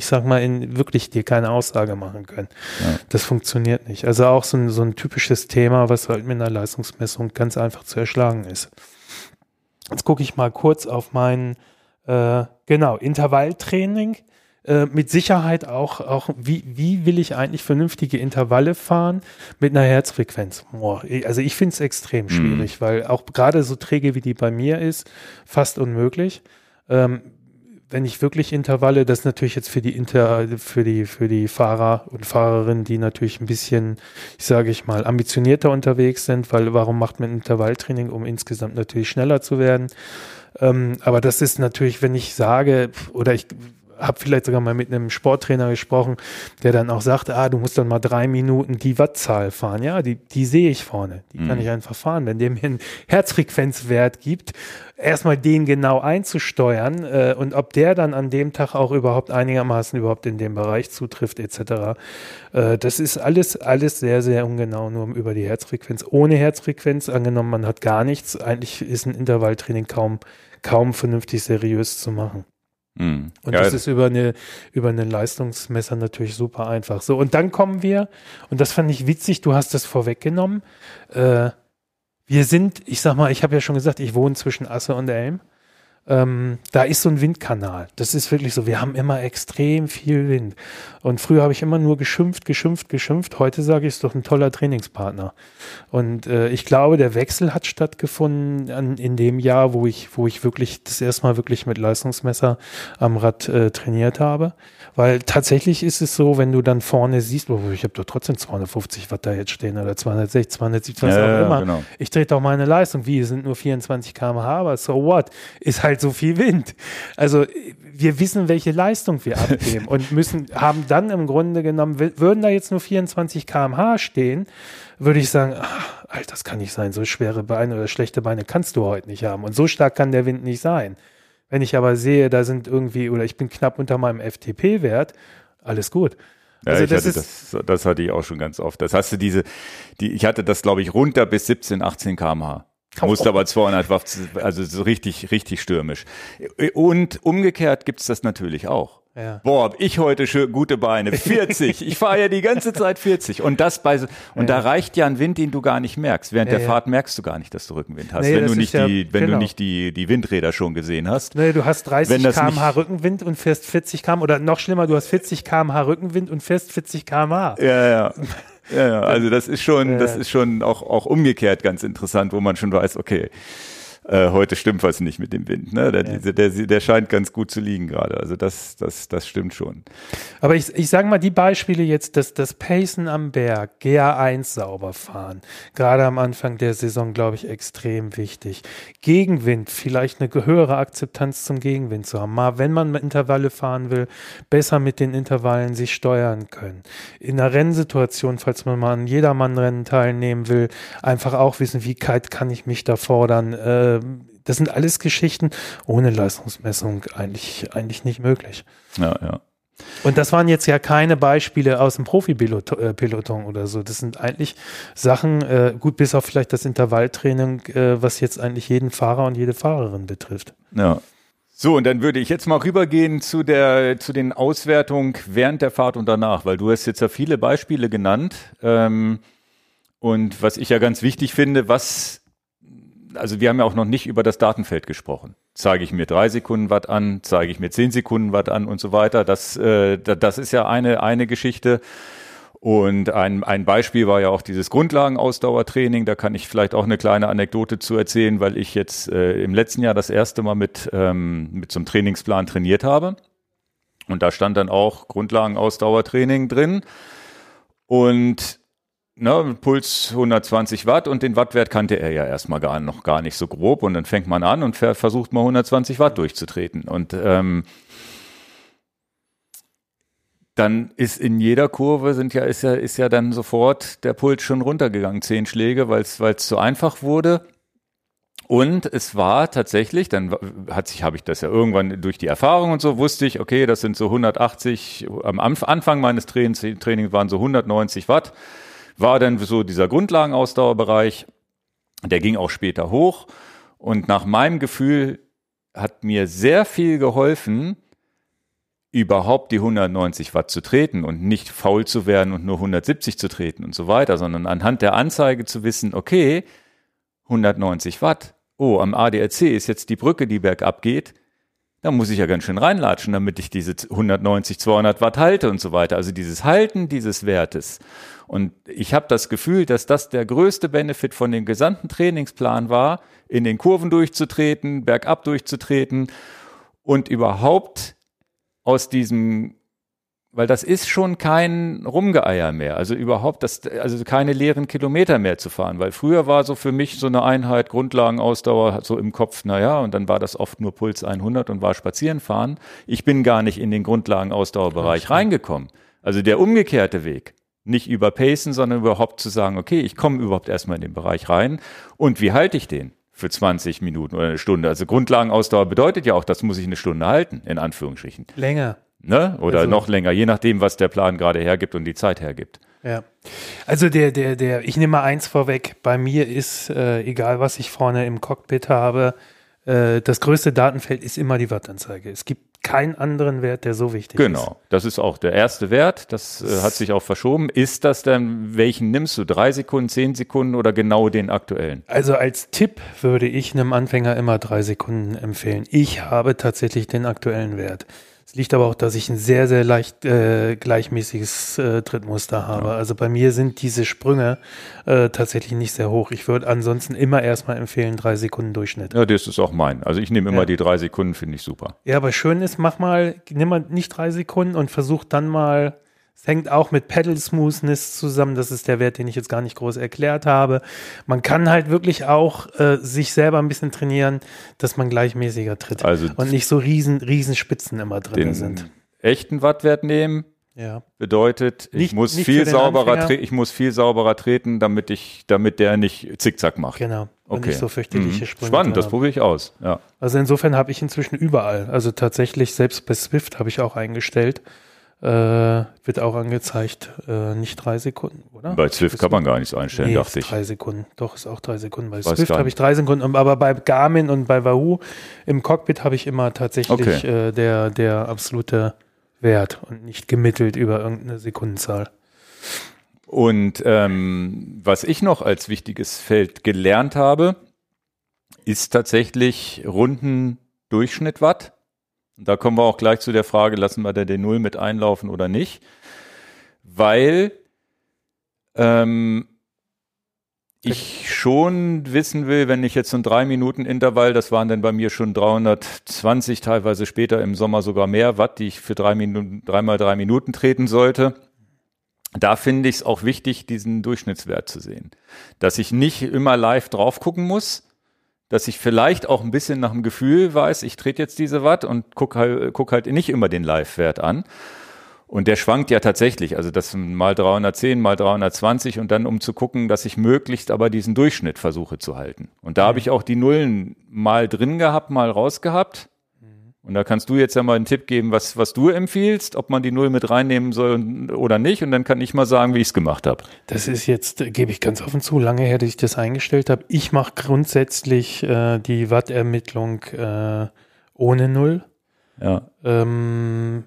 ich sag mal, in wirklich dir keine Aussage machen können. Ja. Das funktioniert nicht. Also auch so ein, so ein typisches Thema, was halt mit einer Leistungsmessung ganz einfach zu erschlagen ist. Jetzt gucke ich mal kurz auf mein, äh, genau, Intervalltraining. Äh, mit Sicherheit auch, auch wie, wie will ich eigentlich vernünftige Intervalle fahren mit einer Herzfrequenz? Boah, also ich finde es extrem mhm. schwierig, mhm. weil auch gerade so träge wie die bei mir ist, fast unmöglich. Ähm, wenn ich wirklich Intervalle, das ist natürlich jetzt für die Inter, für die, für die Fahrer und Fahrerinnen, die natürlich ein bisschen, ich sage ich mal, ambitionierter unterwegs sind, weil warum macht man Intervalltraining, um insgesamt natürlich schneller zu werden? Ähm, aber das ist natürlich, wenn ich sage, oder ich habe vielleicht sogar mal mit einem Sporttrainer gesprochen, der dann auch sagte, ah, du musst dann mal drei Minuten die Wattzahl fahren. Ja, die, die sehe ich vorne. Die mhm. kann ich einfach fahren. Wenn der mir einen Herzfrequenzwert gibt, erstmal den genau einzusteuern äh, und ob der dann an dem Tag auch überhaupt einigermaßen überhaupt in dem Bereich zutrifft, etc. Äh, das ist alles, alles sehr, sehr ungenau, nur über die Herzfrequenz. Ohne Herzfrequenz, angenommen, man hat gar nichts, eigentlich ist ein Intervalltraining kaum, kaum vernünftig seriös zu machen. Mhm. Und ja, das ist über eine, über einen Leistungsmesser natürlich super einfach. So, und dann kommen wir, und das fand ich witzig, du hast das vorweggenommen. Äh, wir sind, ich sag mal, ich habe ja schon gesagt, ich wohne zwischen Asse und Elm ähm, da ist so ein Windkanal. Das ist wirklich so. Wir haben immer extrem viel Wind. Und früher habe ich immer nur geschimpft, geschimpft, geschimpft. Heute sage ich, ist doch ein toller Trainingspartner. Und äh, ich glaube, der Wechsel hat stattgefunden an, in dem Jahr, wo ich, wo ich wirklich das erste Mal wirklich mit Leistungsmesser am Rad äh, trainiert habe. Weil tatsächlich ist es so, wenn du dann vorne siehst, oh, ich habe doch trotzdem 250 Watt da jetzt stehen oder 260, 270, was ja, auch immer. Genau. Ich drehe doch meine Leistung. Wie, es sind nur 24 kmh, aber so what? Ist halt so viel Wind. Also wir wissen, welche Leistung wir abgeben und müssen, haben dann im Grunde genommen, würden da jetzt nur 24 kmh stehen, würde ich sagen, ach, Alter, das kann nicht sein. So schwere Beine oder schlechte Beine kannst du heute nicht haben. Und so stark kann der Wind nicht sein. Wenn ich aber sehe, da sind irgendwie, oder ich bin knapp unter meinem FTP-Wert, alles gut. Ja, also das, hatte das, das hatte ich auch schon ganz oft. Das hast du diese, die, ich hatte das, glaube ich, runter bis 17, 18 kmh. Musst aber 200 Watt, also so richtig, richtig stürmisch. Und umgekehrt gibt's das natürlich auch. Ja. Boah, hab ich heute schön gute Beine. 40. ich fahre ja die ganze Zeit 40. Und das bei, und ja. da reicht ja ein Wind, den du gar nicht merkst. Während ja, der Fahrt merkst du gar nicht, dass du Rückenwind hast, nee, wenn du nicht die, wenn genau. du nicht die, die Windräder schon gesehen hast. Nee, du hast 30 kmh Rückenwind und fährst 40 km oder noch schlimmer, du hast 40 kmh Rückenwind und fährst 40 kmh. Ja, ja. Ja, ja, also das ist schon, das ist schon auch, auch umgekehrt ganz interessant, wo man schon weiß, okay, äh, heute stimmt was nicht mit dem Wind. Ne? Der, ja. der, der, scheint ganz gut zu liegen gerade. Also das, das, das stimmt schon. Aber ich, ich sage mal, die Beispiele jetzt, das, das Pacen am Berg, GA1 sauber fahren, gerade am Anfang der Saison, glaube ich, extrem wichtig. Gegenwind, vielleicht eine höhere Akzeptanz zum Gegenwind zu haben. Mal, wenn man Intervalle fahren will, besser mit den Intervallen sich steuern können. In einer Rennsituation, falls man mal an Jedermann-Rennen teilnehmen will, einfach auch wissen, wie kalt kann ich mich da fordern, äh, das sind alles Geschichten ohne Leistungsmessung eigentlich, eigentlich nicht möglich. Ja, ja. Und das waren jetzt ja keine Beispiele aus dem Profi-Peloton oder so. Das sind eigentlich Sachen, äh, gut, bis auf vielleicht das Intervalltraining, äh, was jetzt eigentlich jeden Fahrer und jede Fahrerin betrifft. Ja. So, und dann würde ich jetzt mal rübergehen zu der, zu den Auswertungen während der Fahrt und danach, weil du hast jetzt ja viele Beispiele genannt. Ähm, und was ich ja ganz wichtig finde, was also wir haben ja auch noch nicht über das Datenfeld gesprochen. Zeige ich mir drei Sekunden Watt an, zeige ich mir zehn Sekunden Watt an und so weiter. Das, äh, das ist ja eine, eine Geschichte. Und ein, ein Beispiel war ja auch dieses Grundlagenausdauertraining. Da kann ich vielleicht auch eine kleine Anekdote zu erzählen, weil ich jetzt äh, im letzten Jahr das erste Mal mit, ähm, mit so einem Trainingsplan trainiert habe. Und da stand dann auch Grundlagenausdauertraining drin. Und ne, Puls 120 Watt und den Wattwert kannte er ja erstmal gar, noch gar nicht so grob und dann fängt man an und versucht mal 120 Watt durchzutreten und ähm, dann ist in jeder Kurve sind ja ist ja ist ja dann sofort der Puls schon runtergegangen, zehn Schläge, weil es weil es zu einfach wurde. Und es war tatsächlich, dann hat sich, habe ich das ja irgendwann durch die Erfahrung und so, wusste ich, okay, das sind so 180, am Anfang meines Trainings, Trainings waren so 190 Watt war dann so dieser Grundlagenausdauerbereich. Der ging auch später hoch. Und nach meinem Gefühl hat mir sehr viel geholfen, überhaupt die 190 Watt zu treten und nicht faul zu werden und nur 170 zu treten und so weiter, sondern anhand der Anzeige zu wissen, okay, 190 Watt. Oh, am ADRC ist jetzt die Brücke, die bergab geht da muss ich ja ganz schön reinlatschen, damit ich diese 190, 200 Watt halte und so weiter. Also dieses Halten dieses Wertes. Und ich habe das Gefühl, dass das der größte Benefit von dem gesamten Trainingsplan war, in den Kurven durchzutreten, bergab durchzutreten und überhaupt aus diesem weil das ist schon kein Rumgeeier mehr. Also überhaupt das, also keine leeren Kilometer mehr zu fahren. Weil früher war so für mich so eine Einheit Grundlagenausdauer so im Kopf, naja, und dann war das oft nur Puls 100 und war spazieren fahren. Ich bin gar nicht in den Grundlagenausdauerbereich reingekommen. Also der umgekehrte Weg. Nicht über Pacen, sondern überhaupt zu sagen, okay, ich komme überhaupt erstmal in den Bereich rein. Und wie halte ich den? Für 20 Minuten oder eine Stunde. Also Grundlagenausdauer bedeutet ja auch, das muss ich eine Stunde halten, in Anführungsstrichen. Länger. Ne? Oder also, noch länger, je nachdem, was der Plan gerade hergibt und die Zeit hergibt. Ja. Also der, der, der, ich nehme mal eins vorweg. Bei mir ist, äh, egal was ich vorne im Cockpit habe, äh, das größte Datenfeld ist immer die Wattanzeige. Es gibt keinen anderen Wert, der so wichtig genau. ist. Genau, das ist auch der erste Wert. Das äh, hat sich auch verschoben. Ist das denn, welchen nimmst du? Drei Sekunden, zehn Sekunden oder genau den aktuellen? Also als Tipp würde ich einem Anfänger immer drei Sekunden empfehlen. Ich habe tatsächlich den aktuellen Wert. Es liegt aber auch, dass ich ein sehr, sehr leicht äh, gleichmäßiges äh, Trittmuster habe. Ja. Also bei mir sind diese Sprünge äh, tatsächlich nicht sehr hoch. Ich würde ansonsten immer erstmal empfehlen, drei Sekunden Durchschnitt. Ja, das ist auch mein. Also ich nehme immer ja. die drei Sekunden, finde ich super. Ja, aber schön ist, mach mal, nimm mal nicht drei Sekunden und versuch dann mal es hängt auch mit Pedal Smoothness zusammen. Das ist der Wert, den ich jetzt gar nicht groß erklärt habe. Man kann halt wirklich auch äh, sich selber ein bisschen trainieren, dass man gleichmäßiger tritt also und nicht so riesen, riesen Spitzen immer drin sind. Echten Wattwert nehmen. Ja. Bedeutet, ich nicht, muss nicht viel sauberer ich muss viel sauberer treten, damit ich, damit der nicht zickzack macht. Genau. Und okay. nicht so fürchterliche mhm. Sprünge. Spannend, das probiere ich aus. Ja. Also insofern habe ich inzwischen überall, also tatsächlich selbst bei Swift habe ich auch eingestellt, Äh, wird auch angezeigt, äh, nicht drei Sekunden, oder? Bei Swift kann man gar nichts einstellen, nee, dachte ich. Drei Sekunden, doch, ist auch drei Sekunden. Bei Weiß Swift gar habe ich drei Sekunden, aber bei Garmin und bei Wahoo im Cockpit habe ich immer tatsächlich Okay. äh, der, der absolute Wert und nicht gemittelt über irgendeine Sekundenzahl. Und ähm, was ich noch als wichtiges Feld gelernt habe, ist tatsächlich Rundendurchschnitt Watt. Und Da kommen wir auch gleich zu der Frage, lassen wir da den Null mit einlaufen oder nicht. Weil ähm, ich schon wissen will, wenn ich jetzt so ein drei Minuten Intervall, das waren dann bei mir schon 320, teilweise später im Sommer sogar mehr Watt, die ich für drei Minuten, dreimal drei Minuten treten sollte. Da finde ich es auch wichtig, diesen Durchschnittswert zu sehen. Dass ich nicht immer live drauf gucken muss, dass ich vielleicht auch ein bisschen nach dem Gefühl weiß, ich trete jetzt diese Watt und guck halt, guck halt nicht immer den Live-Wert an. Und der schwankt ja tatsächlich, also das mal 310, mal 320 und dann um zu gucken, dass ich möglichst aber diesen Durchschnitt versuche zu halten. Und da habe ich auch die Nullen mal drin gehabt, mal rausgehabt. Und da kannst du jetzt ja mal einen Tipp geben, was, was du empfiehlst, ob man die Null mit reinnehmen soll und- oder nicht. Und dann kann ich mal sagen, wie ich es gemacht habe. Das ist jetzt, äh, gebe ich ganz offen zu, lange her, dass ich das eingestellt habe. Ich mache grundsätzlich äh, die Wattermittlung äh, ohne Null. Ja. Ähm,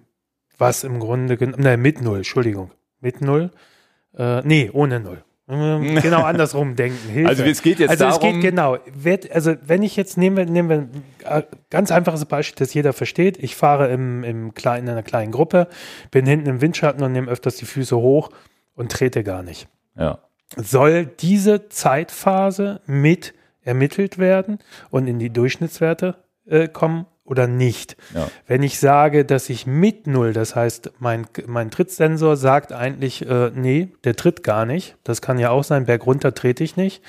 was im Grunde genommen, nein, mit Null, Entschuldigung, mit Null. Äh, nee, ohne Null. Ähm, genau andersrum denken. Hilfe. Also es geht jetzt also es darum- geht genau. Wird, also wenn ich jetzt nehmen wir, nehmen wir ein äh, ganz einfaches Beispiel, das jeder versteht. Ich fahre im, im kleinen, in einer kleinen Gruppe, bin hinten im Windschatten und nehme öfters die Füße hoch und trete gar nicht Ja. soll diese Zeitphase mit ermittelt werden und in die Durchschnittswerte äh, kommen oder nicht. Ja. Wenn ich sage, dass ich mit Null, das heißt, mein, mein Trittsensor sagt eigentlich, äh, nee, der tritt gar nicht, das kann ja auch sein, bergunter trete ich nicht,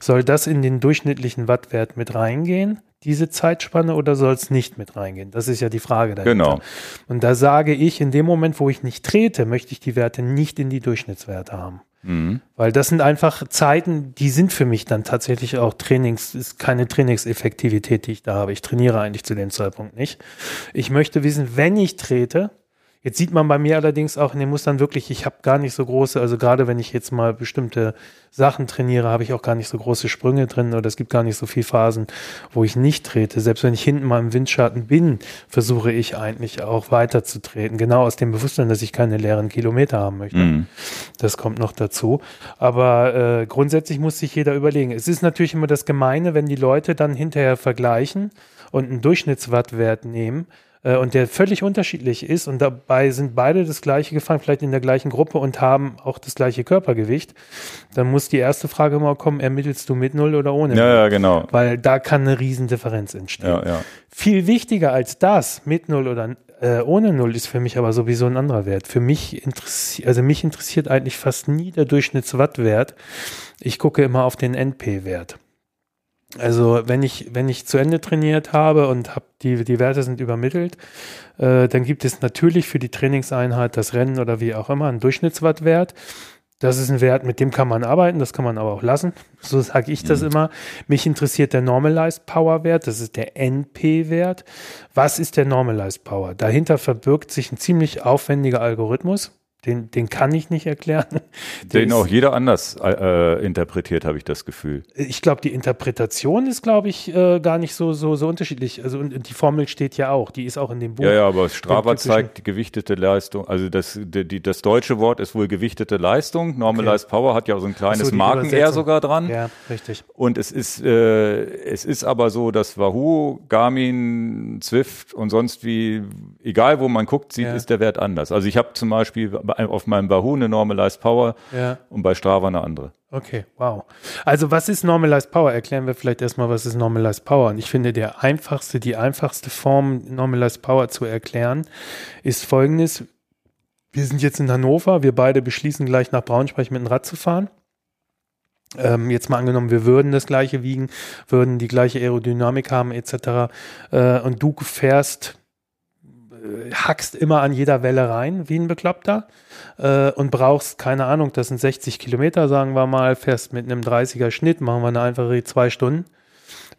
soll das in den durchschnittlichen Wattwert mit reingehen, diese Zeitspanne, oder soll es nicht mit reingehen? Das ist ja die Frage dahinter. Genau. Und da sage ich, in dem Moment, wo ich nicht trete, möchte ich die Werte nicht in die Durchschnittswerte haben. Mhm. Weil das sind einfach Zeiten, die sind für mich dann tatsächlich auch Trainings, ist keine Trainingseffektivität, die ich da habe. Ich trainiere eigentlich zu dem Zeitpunkt nicht. Ich möchte wissen, wenn ich trete, jetzt sieht man bei mir allerdings auch in den Mustern wirklich, ich habe gar nicht so große, also gerade wenn ich jetzt mal bestimmte Sachen trainiere, habe ich auch gar nicht so große Sprünge drin oder es gibt gar nicht so viele Phasen, wo ich nicht trete. Selbst wenn ich hinten mal im Windschatten bin, versuche ich eigentlich auch weiter zu treten. Genau aus dem Bewusstsein, dass ich keine leeren Kilometer haben möchte. Mhm. Das kommt noch dazu. Aber äh, grundsätzlich muss sich jeder überlegen. Es ist natürlich immer das Gemeine, wenn die Leute dann hinterher vergleichen und einen Durchschnittswattwert nehmen äh, und der völlig unterschiedlich ist und dabei sind beide das gleiche gefahren, vielleicht in der gleichen Gruppe und haben auch das gleiche Körpergewicht, dann muss die erste Frage immer kommen, ermittelst du mit Null oder ohne Ja, Null? ja, genau. Weil da kann eine Riesendifferenz entstehen. Ja, ja. Viel wichtiger als das, mit Null oder äh, ohne Null, ist für mich aber sowieso ein anderer Wert. Für mich interessiert, also mich interessiert eigentlich fast nie der Durchschnittswattwert. Ich gucke immer auf den NP-Wert. Also wenn ich, wenn ich zu Ende trainiert habe und hab die, die Werte sind übermittelt, äh, dann gibt es natürlich für die Trainingseinheit, das Rennen oder wie auch immer, einen Durchschnittswattwert. Das ist ein Wert, mit dem kann man arbeiten, das kann man aber auch lassen. So sage ich das immer. Mich interessiert der Normalized Power Wert, das ist der NP-Wert. Was ist der Normalized Power? Dahinter verbirgt sich ein ziemlich aufwendiger Algorithmus. Den, den kann ich nicht erklären. Den ist- auch jeder anders äh, interpretiert, habe ich das Gefühl. ich glaube, die Interpretation ist, glaube ich, äh, gar nicht so, so, so unterschiedlich. Also und die Formel steht ja auch, die ist auch in dem Buch. Ja, ja, aber Strava Den zeigt die gewichtete Leistung. Also das, die, die, das deutsche Wort ist wohl gewichtete Leistung. Normalized Power hat ja so ein kleines die Marken-R Übersetzung. sogar dran. Ja, richtig. Und es ist, äh, es ist aber so, dass Wahoo, Garmin, Zwift und sonst wie, egal wo man guckt, sieht, Ja. ist der Wert anders. Also ich habe zum Beispiel bei- auf meinem Wahoo eine Normalized Power Ja. und bei Strava eine andere. Okay, wow. Also was ist Normalized Power? Erklären wir vielleicht erstmal, was ist Normalized Power. Und ich finde, der einfachste, die einfachste Form, Normalized Power zu erklären, ist folgendes. Wir sind jetzt in Hannover, wir beide beschließen gleich nach Braunschweig mit dem Rad zu fahren. Ähm, jetzt mal angenommen, wir würden das gleiche wiegen, würden die gleiche Aerodynamik haben etc. Äh, und du fährst, äh, hackst immer an jeder Welle rein, wie ein Bekloppter äh, und brauchst, keine Ahnung, das sind 60 Kilometer, sagen wir mal, fährst mit einem 30er Schnitt, machen wir eine einfache zwei Stunden.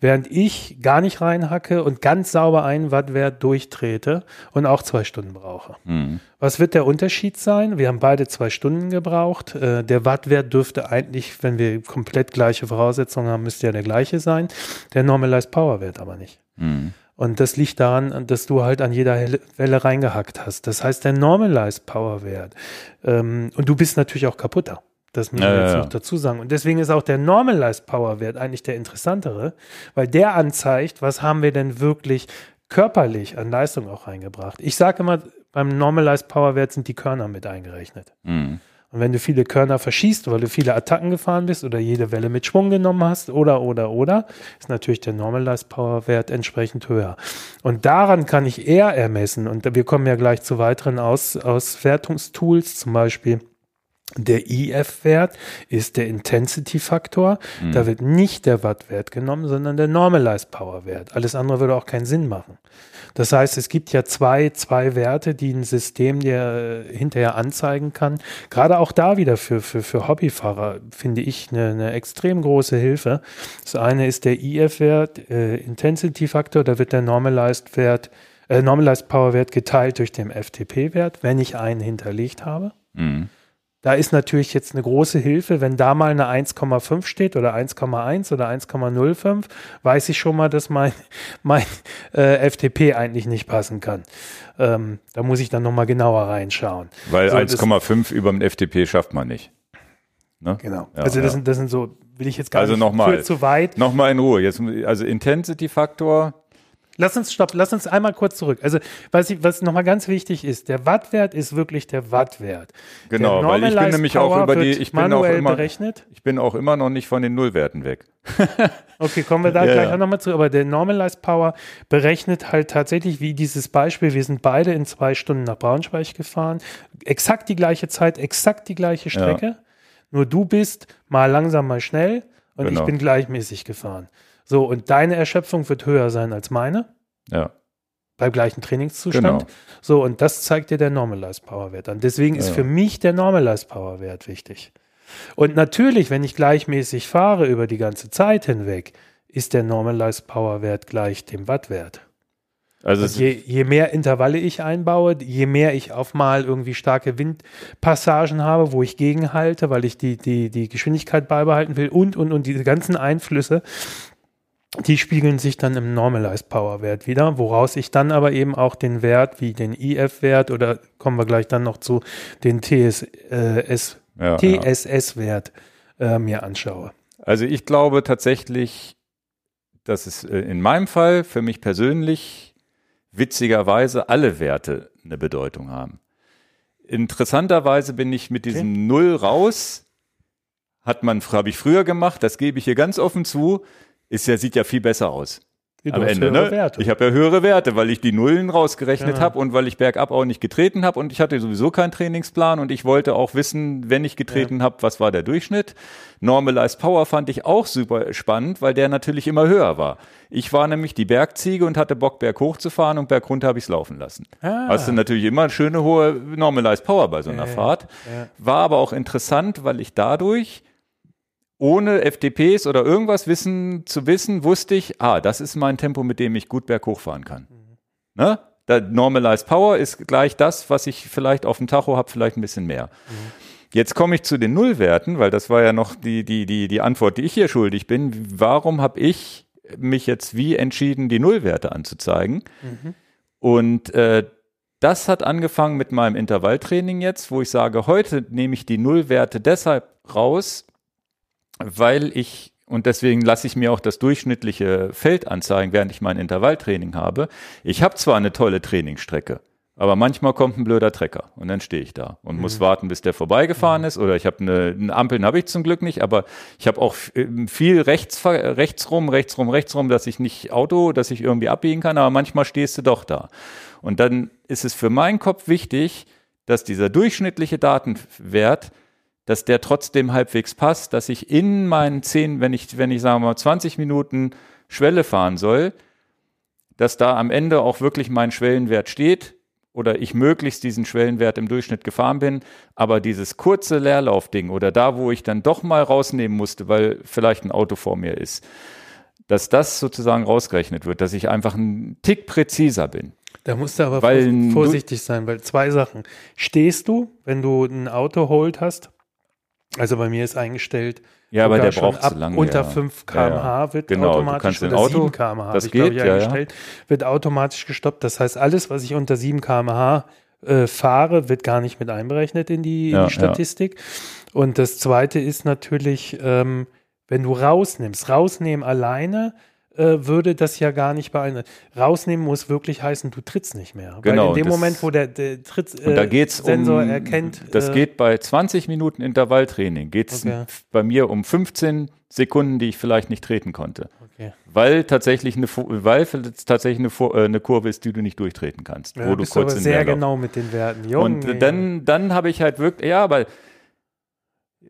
während ich gar nicht reinhacke und ganz sauber einen Wattwert durchtrete und auch zwei Stunden brauche. Mhm. Was wird der Unterschied sein? Wir haben beide zwei Stunden gebraucht. Äh, der Wattwert dürfte eigentlich, wenn wir komplett gleiche Voraussetzungen haben, müsste ja der gleiche sein. Der Normalized Power Wert aber nicht. Mhm. Und das liegt daran, dass du halt an jeder Welle reingehackt hast. Das heißt, der Normalized Power Wert. Ähm, und du bist natürlich auch kaputter. Das müssen wir ja, jetzt ja. noch dazu sagen. Und deswegen ist auch der Normalized Power Wert eigentlich der interessantere, weil der anzeigt, was haben wir denn wirklich körperlich an Leistung auch reingebracht. Ich sage immer, beim Normalized Power Wert sind die Körner mit eingerechnet. Mhm. Und wenn du viele Körner verschießt, weil du viele Attacken gefahren bist oder jede Welle mit Schwung genommen hast oder, oder, oder, ist natürlich der Normalized Power Wert entsprechend höher. Und daran kann ich eher ermessen. Und wir kommen ja gleich zu weiteren Aus, Auswertungstools, zum Beispiel der IF-Wert ist der Intensity-Faktor. Mhm. Da wird nicht der Watt-Wert genommen, sondern der Normalized Power-Wert. Alles andere würde auch keinen Sinn machen. Das heißt, es gibt ja zwei, zwei Werte, die ein System dir äh, hinterher anzeigen kann. Gerade auch da wieder für, für, für Hobbyfahrer finde ich eine, eine extrem große Hilfe. Das eine ist der IF-Wert, äh, Intensity-Faktor. Da wird der Normalized-Wert, äh, Normalized Power-Wert geteilt durch den FTP-Wert, wenn ich einen hinterlegt habe. Mhm. Da ist natürlich jetzt eine große Hilfe, wenn da mal eine 1,5 steht oder 1,1 oder 1,05, weiß ich schon mal, dass mein, mein äh, FTP eigentlich nicht passen kann. Ähm, da muss ich dann nochmal genauer reinschauen. Weil so, 1,5 über dem FTP schafft man nicht. Ne? Genau. Ja, also das, ja. sind, das sind so, will ich jetzt gar also nicht noch mal, zu weit. Nochmal in Ruhe. Jetzt, also Intensity-Faktor Lass uns stopp, lass uns einmal kurz zurück. Also, was, ich, was nochmal ganz wichtig ist, der Wattwert ist wirklich der Wattwert. Genau, weil ich bin nämlich Power auch über die, ich bin auch immer, berechnet. ich bin auch immer noch nicht von den Nullwerten weg. okay, kommen wir da ja, gleich ja. nochmal zu. Aber der Normalized Power berechnet halt tatsächlich wie dieses Beispiel. Wir sind beide in zwei Stunden nach Braunschweig gefahren. Exakt die gleiche Zeit, exakt die gleiche Strecke. Ja. Nur du bist mal langsam, mal schnell und genau. ich bin gleichmäßig gefahren. So, und deine Erschöpfung wird höher sein als meine. Ja. Beim gleichen Trainingszustand. Genau. So, und das zeigt dir der Normalized Power Wert an. Deswegen ist ja. für mich der Normalized Power Wert wichtig. Und natürlich, wenn ich gleichmäßig fahre über die ganze Zeit hinweg, ist der Normalized Power Wert gleich dem Wattwert. Also je, je, mehr Intervalle ich einbaue, je mehr ich auf mal irgendwie starke Windpassagen habe, wo ich gegenhalte, weil ich die, die, die Geschwindigkeit beibehalten will und, und, und diese ganzen Einflüsse, die spiegeln sich dann im Normalized Power Wert wieder, woraus ich dann aber eben auch den Wert wie den IF-Wert oder kommen wir gleich dann noch zu den TS, äh, ja, TSS-Wert äh, mir anschaue. Also ich glaube tatsächlich, dass es äh, in meinem Fall für mich persönlich witzigerweise alle Werte eine Bedeutung haben. Interessanterweise bin ich mit diesem okay. Null raus. Hat man, habe ich früher gemacht, das gebe ich hier ganz offen zu ist ja, sieht ja viel besser aus. Du am Ende, ne? Werte. Ich habe ja höhere Werte, weil ich die Nullen rausgerechnet ja. habe und weil ich bergab auch nicht getreten habe und ich hatte sowieso keinen Trainingsplan und ich wollte auch wissen, wenn ich getreten ja. habe, was war der Durchschnitt. Normalized Power fand ich auch super spannend, weil der natürlich immer höher war. Ich war nämlich die Bergziege und hatte Bock, berghoch zu fahren und bergunter habe ich es laufen lassen. Ah. Hast du natürlich immer eine schöne hohe Normalized Power bei so einer ja, Fahrt. War aber auch interessant, weil ich dadurch ohne FDPs oder irgendwas wissen zu wissen, wusste ich, ah, das ist mein Tempo, mit dem ich gut berghoch fahren kann. Mhm. Ne? Der Normalized Power ist gleich das, was ich vielleicht auf dem Tacho habe, vielleicht ein bisschen mehr. Mhm. Jetzt komme ich zu den Nullwerten, weil das war ja noch die, die, die, die Antwort, die ich hier schuldig bin. Warum habe ich mich jetzt wie entschieden, die Nullwerte anzuzeigen? Mhm. Und äh, das hat angefangen mit meinem Intervalltraining jetzt, wo ich sage, heute nehme ich die Nullwerte deshalb raus, weil ich, und deswegen lasse ich mir auch das durchschnittliche Feld anzeigen, während ich mein Intervalltraining habe. Ich habe zwar eine tolle Trainingsstrecke, aber manchmal kommt ein blöder Trecker und dann stehe ich da und mhm. muss warten, bis der vorbeigefahren mhm. ist. Oder ich habe eine, eine Ampeln habe ich zum Glück nicht, aber ich habe auch ähm, viel rechts, rechts rum, rechts rum, rechts rum, dass ich nicht Auto, dass ich irgendwie abbiegen kann, aber manchmal stehst du doch da. Und dann ist es für meinen Kopf wichtig, dass dieser durchschnittliche Datenwert dass der trotzdem halbwegs passt, dass ich in meinen zehn, wenn ich, wenn ich sagen wir mal 20 Minuten Schwelle fahren soll, dass da am Ende auch wirklich mein Schwellenwert steht oder ich möglichst diesen Schwellenwert im Durchschnitt gefahren bin, aber dieses kurze Leerlaufding oder da, wo ich dann doch mal rausnehmen musste, weil vielleicht ein Auto vor mir ist, dass das sozusagen rausgerechnet wird, dass ich einfach einen Tick präziser bin. Da musst du aber Weil vorsichtig sein, weil zwei Sachen. Stehst du, wenn du ein Auto holt hast? Also bei mir ist eingestellt, Ja, aber der braucht ab zu lange. unter ja. 5 Ja, ja. km/h wird Genau, du automatisch ein Auto- 7 km/h das ich, geht, ich, ja, ja. eingestellt, wird automatisch gestoppt. Das heißt, alles, was ich unter 7 km/h äh, fahre, wird gar nicht mit einberechnet in die, in Ja, die Statistik. Und das zweite ist natürlich, ähm, wenn du rausnimmst, rausnehmen alleine würde das ja gar nicht beeinflussen. Rausnehmen muss wirklich heißen, du trittst nicht mehr. Genau, Weil in dem Moment, wo der, der Tritt, Und da äh, um, erkennt. das äh, geht bei 20 Minuten Intervalltraining, geht's Okay. bei mir um 15 Sekunden, die ich vielleicht nicht treten konnte. Okay. Weil tatsächlich eine, weil es tatsächlich eine, Fu- äh, eine Kurve ist, die du nicht durchtreten kannst, Ja, wo du kurz aber in sehr Leerlauf- genau mit den Werten. Junge, Und äh, dann, dann habe ich halt wirklich, ja, aber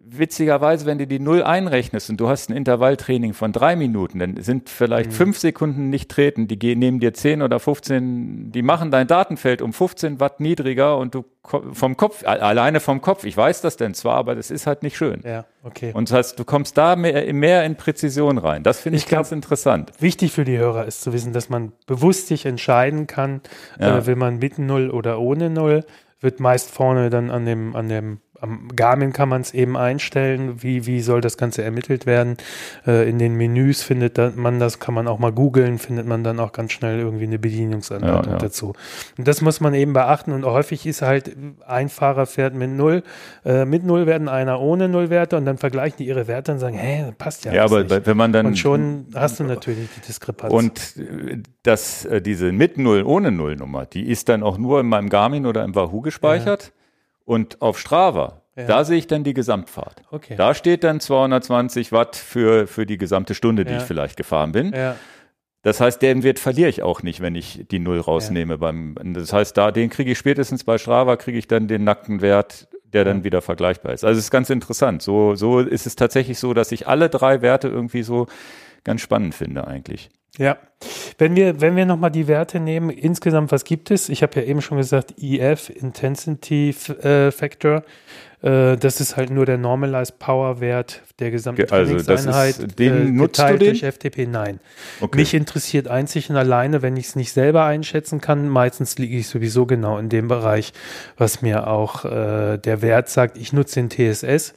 witzigerweise, wenn du die Null einrechnest und du hast ein Intervalltraining von drei Minuten, dann sind vielleicht Mhm. fünf Sekunden nicht treten, die gehen, nehmen dir 10 oder 15, die machen dein Datenfeld um 15 Watt niedriger und du vom Kopf, alleine vom Kopf, ich weiß das denn zwar, aber das ist halt nicht schön. Ja, okay. Und das heißt, du kommst da mehr, mehr in Präzision rein. Das finde ich, Ich glaub- ganz interessant. Wichtig für die Hörer ist zu wissen, dass man bewusst sich entscheiden kann, Ja. äh, will man mit Null oder ohne Null. Wird meist vorne dann an dem, an dem, am Garmin kann man es eben einstellen, wie, wie soll das Ganze ermittelt werden. Äh, in den Menüs findet man das, kann man auch mal googeln, findet man dann auch ganz schnell irgendwie eine Bedienungsanleitung Ja, ja. dazu. Und das muss man eben beachten und häufig ist halt, ein Fahrer fährt mit Null, äh, mit Nullwerten, einer ohne Nullwerte und dann vergleichen die ihre Werte und sagen, hä, passt ja, Ja, aber nicht. wenn man dann Und schon hast du natürlich die Diskrepanz. Und äh, das, äh, diese mit Null ohne Null Nummer, die ist dann auch nur in meinem Garmin oder im Wahoo gespeichert. Und auf Strava, Ja. da sehe ich dann die Gesamtfahrt. okay. Da steht dann 220 Watt für, für die gesamte Stunde, die Ja. ich vielleicht gefahren bin. ja, Das heißt, den Wert verliere ich auch nicht, wenn ich die Null rausnehme. Beim, das heißt, da, den kriege ich spätestens bei Strava, kriege ich dann den nackten Wert, der dann wieder vergleichbar ist. Also es ist ganz interessant. So, so ist es tatsächlich so, dass ich alle drei Werte irgendwie so ganz spannend finde eigentlich. Ja. Wenn wir, wenn wir nochmal die Werte nehmen, insgesamt, was gibt es? Ich habe ja eben schon gesagt, EF, Intensity äh, Factor. Äh, das ist halt nur der Normalized Power Wert der gesamten Ge- also das ist- Trainingseinheit. den nutzt du den? durch FTP, nein. Okay. Mich interessiert einzig und alleine, wenn ich es nicht selber einschätzen kann. Meistens liege ich sowieso genau in dem Bereich, was mir auch äh, der Wert sagt. Ich nutze den TSS,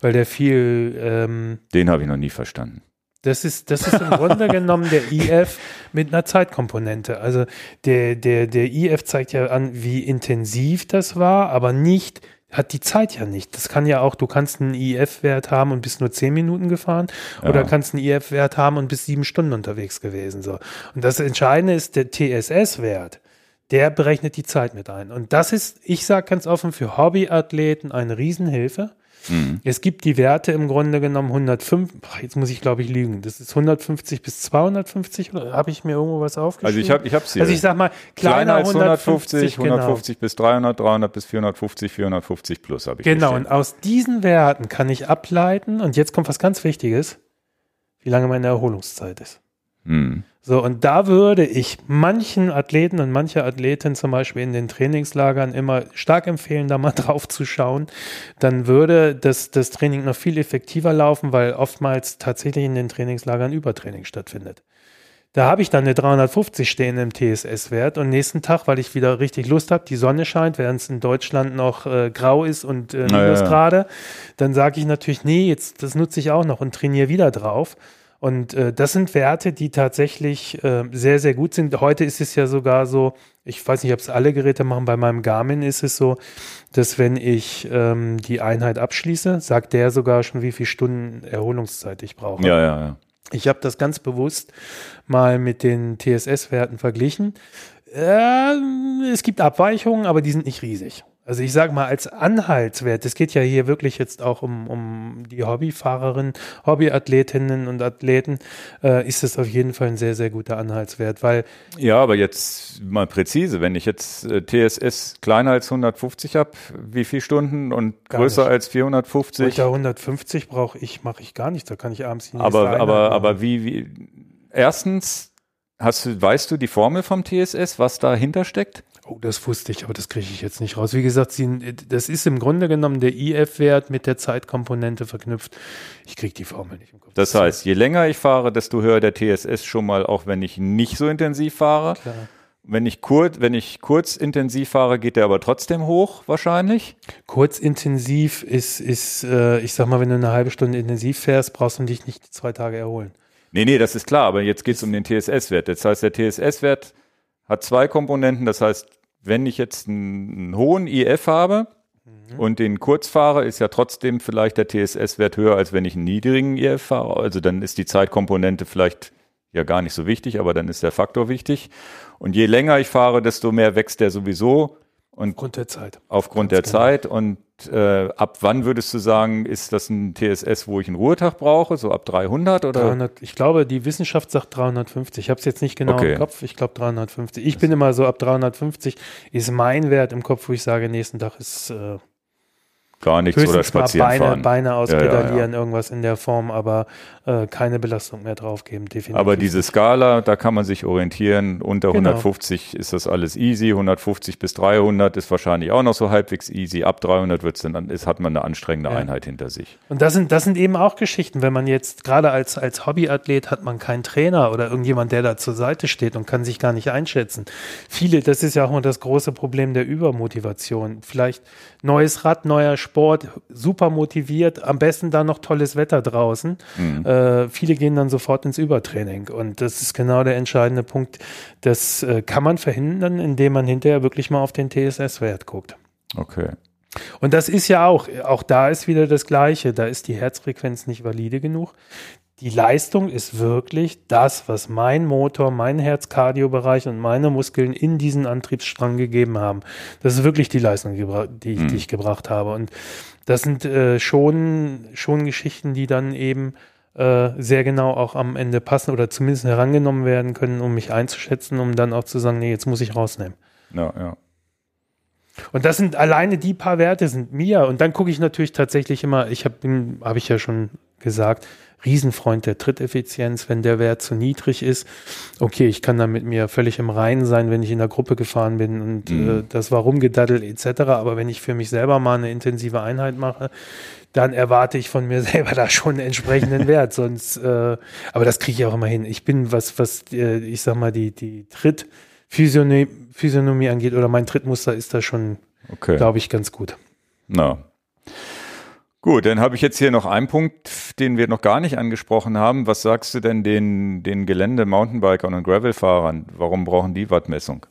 weil der viel ähm, Den habe ich noch nie verstanden. Das ist, das ist im Grunde genommen der IF mit einer Zeitkomponente. Also der, der, der IF zeigt ja an, wie intensiv das war, aber nicht, hat die Zeit ja nicht. Das kann ja auch, du kannst einen IF-Wert haben und bist nur zehn Minuten gefahren oder Ja. kannst einen IF-Wert haben und bist sieben Stunden unterwegs gewesen. So. Und das Entscheidende ist der TSS-Wert. Der berechnet die Zeit mit ein. Und das ist, ich sage ganz offen, für Hobbyathleten eine Riesenhilfe. Mhm. Es gibt die Werte im Grunde genommen 105, ach, jetzt muss ich glaube ich lügen, das ist 150 bis 250 oder habe ich mir irgendwo was aufgeschrieben? Also ich habe ich hab's hier. Also ich sag mal, Kleiner kleiner, als 150, 150, 150 bis 300, 300 bis 450, 450 plus habe ich Genau, und aus diesen Werten kann ich ableiten, und jetzt kommt was ganz Wichtiges, wie lange meine Erholungszeit ist. Mhm. So, und da würde ich manchen Athleten und mancher Athletin zum Beispiel in den Trainingslagern immer stark empfehlen, da mal drauf zu schauen. Dann würde das, das Training noch viel effektiver laufen, weil oftmals tatsächlich in den Trainingslagern Übertraining stattfindet. Da habe ich dann eine 350 stehen im TSS-Wert und nächsten Tag, weil ich wieder richtig Lust habe, die Sonne scheint, während es in Deutschland noch äh, grau ist und äh, Ja, ja, ja. Minusgrade, dann sage ich natürlich, nee, jetzt das nutze ich auch noch und trainiere wieder drauf. Und äh, das sind Werte, die tatsächlich äh, sehr, sehr gut sind. Heute ist es ja sogar so, ich weiß nicht, ob es alle Geräte machen, bei meinem Garmin ist es so, dass wenn ich ähm, die Einheit abschließe, sagt der sogar schon, wie viele Stunden Erholungszeit ich brauche. Ja, ja, ja. Ich habe das ganz bewusst mal mit den TSS-Werten verglichen. Ähm, es gibt Abweichungen, aber die sind nicht riesig. Also ich sage mal als Anhaltswert, es geht ja hier wirklich jetzt auch um, um die Hobbyfahrerinnen, Hobbyathletinnen und Athleten, äh, ist es auf jeden Fall ein sehr, sehr guter Anhaltswert, weil Ja, aber jetzt mal präzise, wenn ich jetzt äh, TSS kleiner als 150 habe, wie viele Stunden und größer nicht. als 450? unter 150 brauche ich, mache ich gar nichts, da kann ich abends nächste Aber, aber, machen. aber wie, wie, erstens hast du, weißt du die Formel vom TSS, was dahinter steckt? Oh, das wusste ich, aber das kriege ich jetzt nicht raus. Wie gesagt, sie, das ist im Grunde genommen der IF-Wert mit der Zeitkomponente verknüpft. Ich kriege die Formel nicht im Kopf. Das heißt, je länger ich fahre, desto höher der TSS schon mal, auch wenn ich nicht so intensiv fahre. Klar. Wenn ich kurz, wenn ich kurz intensiv fahre, geht der aber trotzdem hoch, wahrscheinlich. Kurz intensiv ist, ist, äh, ich sag mal, wenn du eine halbe Stunde intensiv fährst, brauchst du dich nicht zwei Tage erholen. Nee, nee, das ist klar, aber jetzt geht es um den TSS-Wert. Das heißt, der TSS-Wert hat zwei Komponenten. Das heißt, wenn ich jetzt einen, einen hohen IF habe mhm. und den kurz fahre, ist ja trotzdem vielleicht der TSS-Wert höher, als wenn ich einen niedrigen IF fahre. Also dann ist die Zeitkomponente vielleicht ja gar nicht so wichtig, aber dann ist der Faktor wichtig. Und je länger ich fahre, desto mehr wächst der sowieso. Und aufgrund der Zeit. Aufgrund Ganz der genau. Zeit. Und äh, ab wann würdest du sagen, ist das ein TSS, wo ich einen Ruhetag brauche? So ab 300 oder? 300, ich glaube, die Wissenschaft sagt 350. Ich habe es jetzt nicht genau okay. im Kopf. Ich glaube 350. Ich das bin immer so ab 350 ist mein Wert im Kopf, wo ich sage, nächsten Tag ist äh, gar nichts oder spazieren Beine, fahren. Beine auspedalieren, ja, ja, ja. irgendwas in der Form, aber äh, keine Belastung mehr draufgeben, definitiv. Aber diese Skala, da kann man sich orientieren. Unter genau. 150 ist das alles easy, 150 bis 300 ist wahrscheinlich auch noch so halbwegs easy. Ab 300 wird's dann, ist, hat man eine anstrengende Einheit hinter sich. Und das sind, das sind eben auch Geschichten, wenn man jetzt gerade als, als Hobbyathlet hat man keinen Trainer oder irgendjemand, der da zur Seite steht und kann sich gar nicht einschätzen. Viele, das ist ja auch immer das große Problem der Übermotivation. Vielleicht neues Rad, neuer Sport, super motiviert, am besten dann noch tolles Wetter draußen. Mhm. Äh, viele gehen dann sofort ins Übertraining und das ist genau der entscheidende Punkt. Das äh, kann man verhindern, indem man hinterher wirklich mal auf den TSS-Wert guckt. Okay. Und das ist ja auch, auch da ist wieder das Gleiche. Da ist die Herzfrequenz nicht valide genug die Leistung ist wirklich das, was mein Motor, mein Herzkardiobereich und meine Muskeln in diesen Antriebsstrang gegeben haben. Das ist wirklich die Leistung, die, mhm. die ich gebracht habe. Und das sind äh, schon, schon Geschichten, die dann eben äh, sehr genau auch am Ende passen oder zumindest herangenommen werden können, um mich einzuschätzen, um dann auch zu sagen, nee, jetzt muss ich rausnehmen. Ja, ja. Und das sind alleine die paar Werte sind mir. Und dann gucke ich natürlich tatsächlich immer, ich habe habe ich ja schon gesagt, Riesenfreund der Tritteffizienz, wenn der Wert zu niedrig ist. Okay, ich kann da mit mir völlig im Reinen sein, wenn ich in der Gruppe gefahren bin und mhm. äh, das war rumgedaddelt etc. Aber wenn ich für mich selber mal eine intensive Einheit mache, dann erwarte ich von mir selber da schon einen entsprechenden Wert. Sonst, äh, aber das kriege ich auch immer hin. Ich bin, was, was, äh, ich sag mal, die, die Trittphysiognomie Physiognomie angeht oder mein Trittmuster ist da schon, okay. glaube ich, ganz gut. Na, Gut, dann habe ich jetzt hier noch einen Punkt, den wir noch gar nicht angesprochen haben. Was sagst du denn den, den Gelände-Mountainbikern und Gravelfahrern? Warum brauchen die Wattmessung?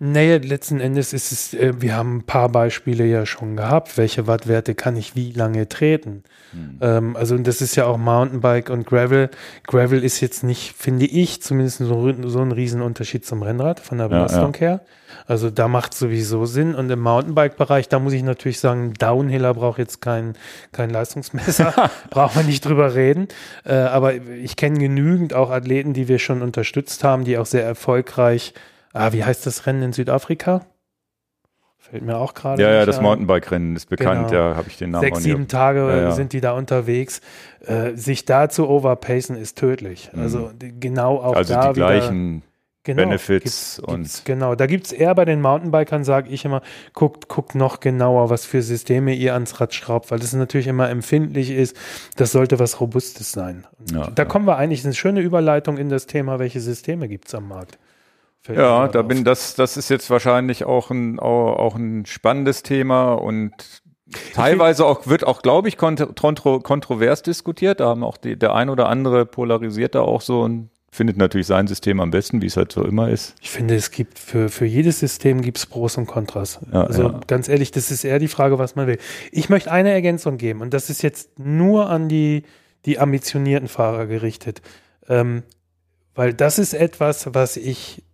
Naja, letzten Endes ist es, äh, wir haben ein paar Beispiele ja schon gehabt. Welche Wattwerte kann ich wie lange treten? Hm. Ähm, also, das ist ja auch Mountainbike und Gravel. Gravel ist jetzt nicht, finde ich, zumindest so, so ein Riesenunterschied zum Rennrad von der Belastung ja, ja. her. Also, da macht sowieso Sinn. Und im Mountainbike-Bereich, da muss ich natürlich sagen, Downhiller braucht jetzt kein, kein Leistungsmesser. braucht man nicht drüber reden. Äh, aber ich kenne genügend auch Athleten, die wir schon unterstützt haben, die auch sehr erfolgreich Ah, wie heißt das Rennen in Südafrika? Fällt mir auch gerade. Ja, ja, das Mountainbike-Rennen ist bekannt, genau. ja, habe ich den Namen Sechs, sieben Tage ja, ja. sind die da unterwegs. Äh, sich da zu overpacen ist tödlich. Mhm. Also genau auch also da. Also die gleichen genau, Benefits gibt's, und. Gibt's, genau, da gibt es eher bei den Mountainbikern, sage ich immer, guckt, guckt noch genauer, was für Systeme ihr ans Rad schraubt, weil das natürlich immer empfindlich ist. Das sollte was Robustes sein. Ja, da kommen wir eigentlich, eine schöne Überleitung in das Thema, welche Systeme gibt es am Markt. Ja, da bin das, das ist jetzt wahrscheinlich auch ein, auch, auch ein spannendes Thema und teilweise auch, wird auch, glaube ich, kontro, kontrovers diskutiert. Da haben auch die, der ein oder andere polarisiert da auch so und findet natürlich sein System am besten, wie es halt so immer ist. Ich finde, es gibt für, für jedes System gibt es Pros und Kontras. Ja, also ja. ganz ehrlich, das ist eher die Frage, was man will. Ich möchte eine Ergänzung geben und das ist jetzt nur an die, die ambitionierten Fahrer gerichtet. Ähm, weil das ist etwas, was ich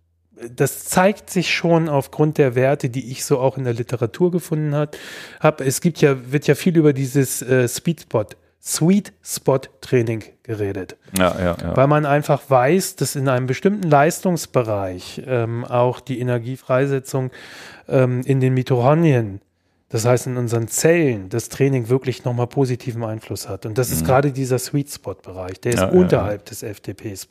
das zeigt sich schon aufgrund der Werte, die ich so auch in der Literatur gefunden habe. Es gibt ja, wird ja viel über dieses äh, Speed Spot, Sweet Spot Training geredet. Ja, ja, ja. Weil man einfach weiß, dass in einem bestimmten Leistungsbereich ähm, auch die Energiefreisetzung ähm, in den Mitochondrien das heißt in unseren Zellen, das Training wirklich nochmal positiven Einfluss hat. Und das mhm. ist gerade dieser Sweet Spot-Bereich, der ist ja, unterhalb ja, des FTPs.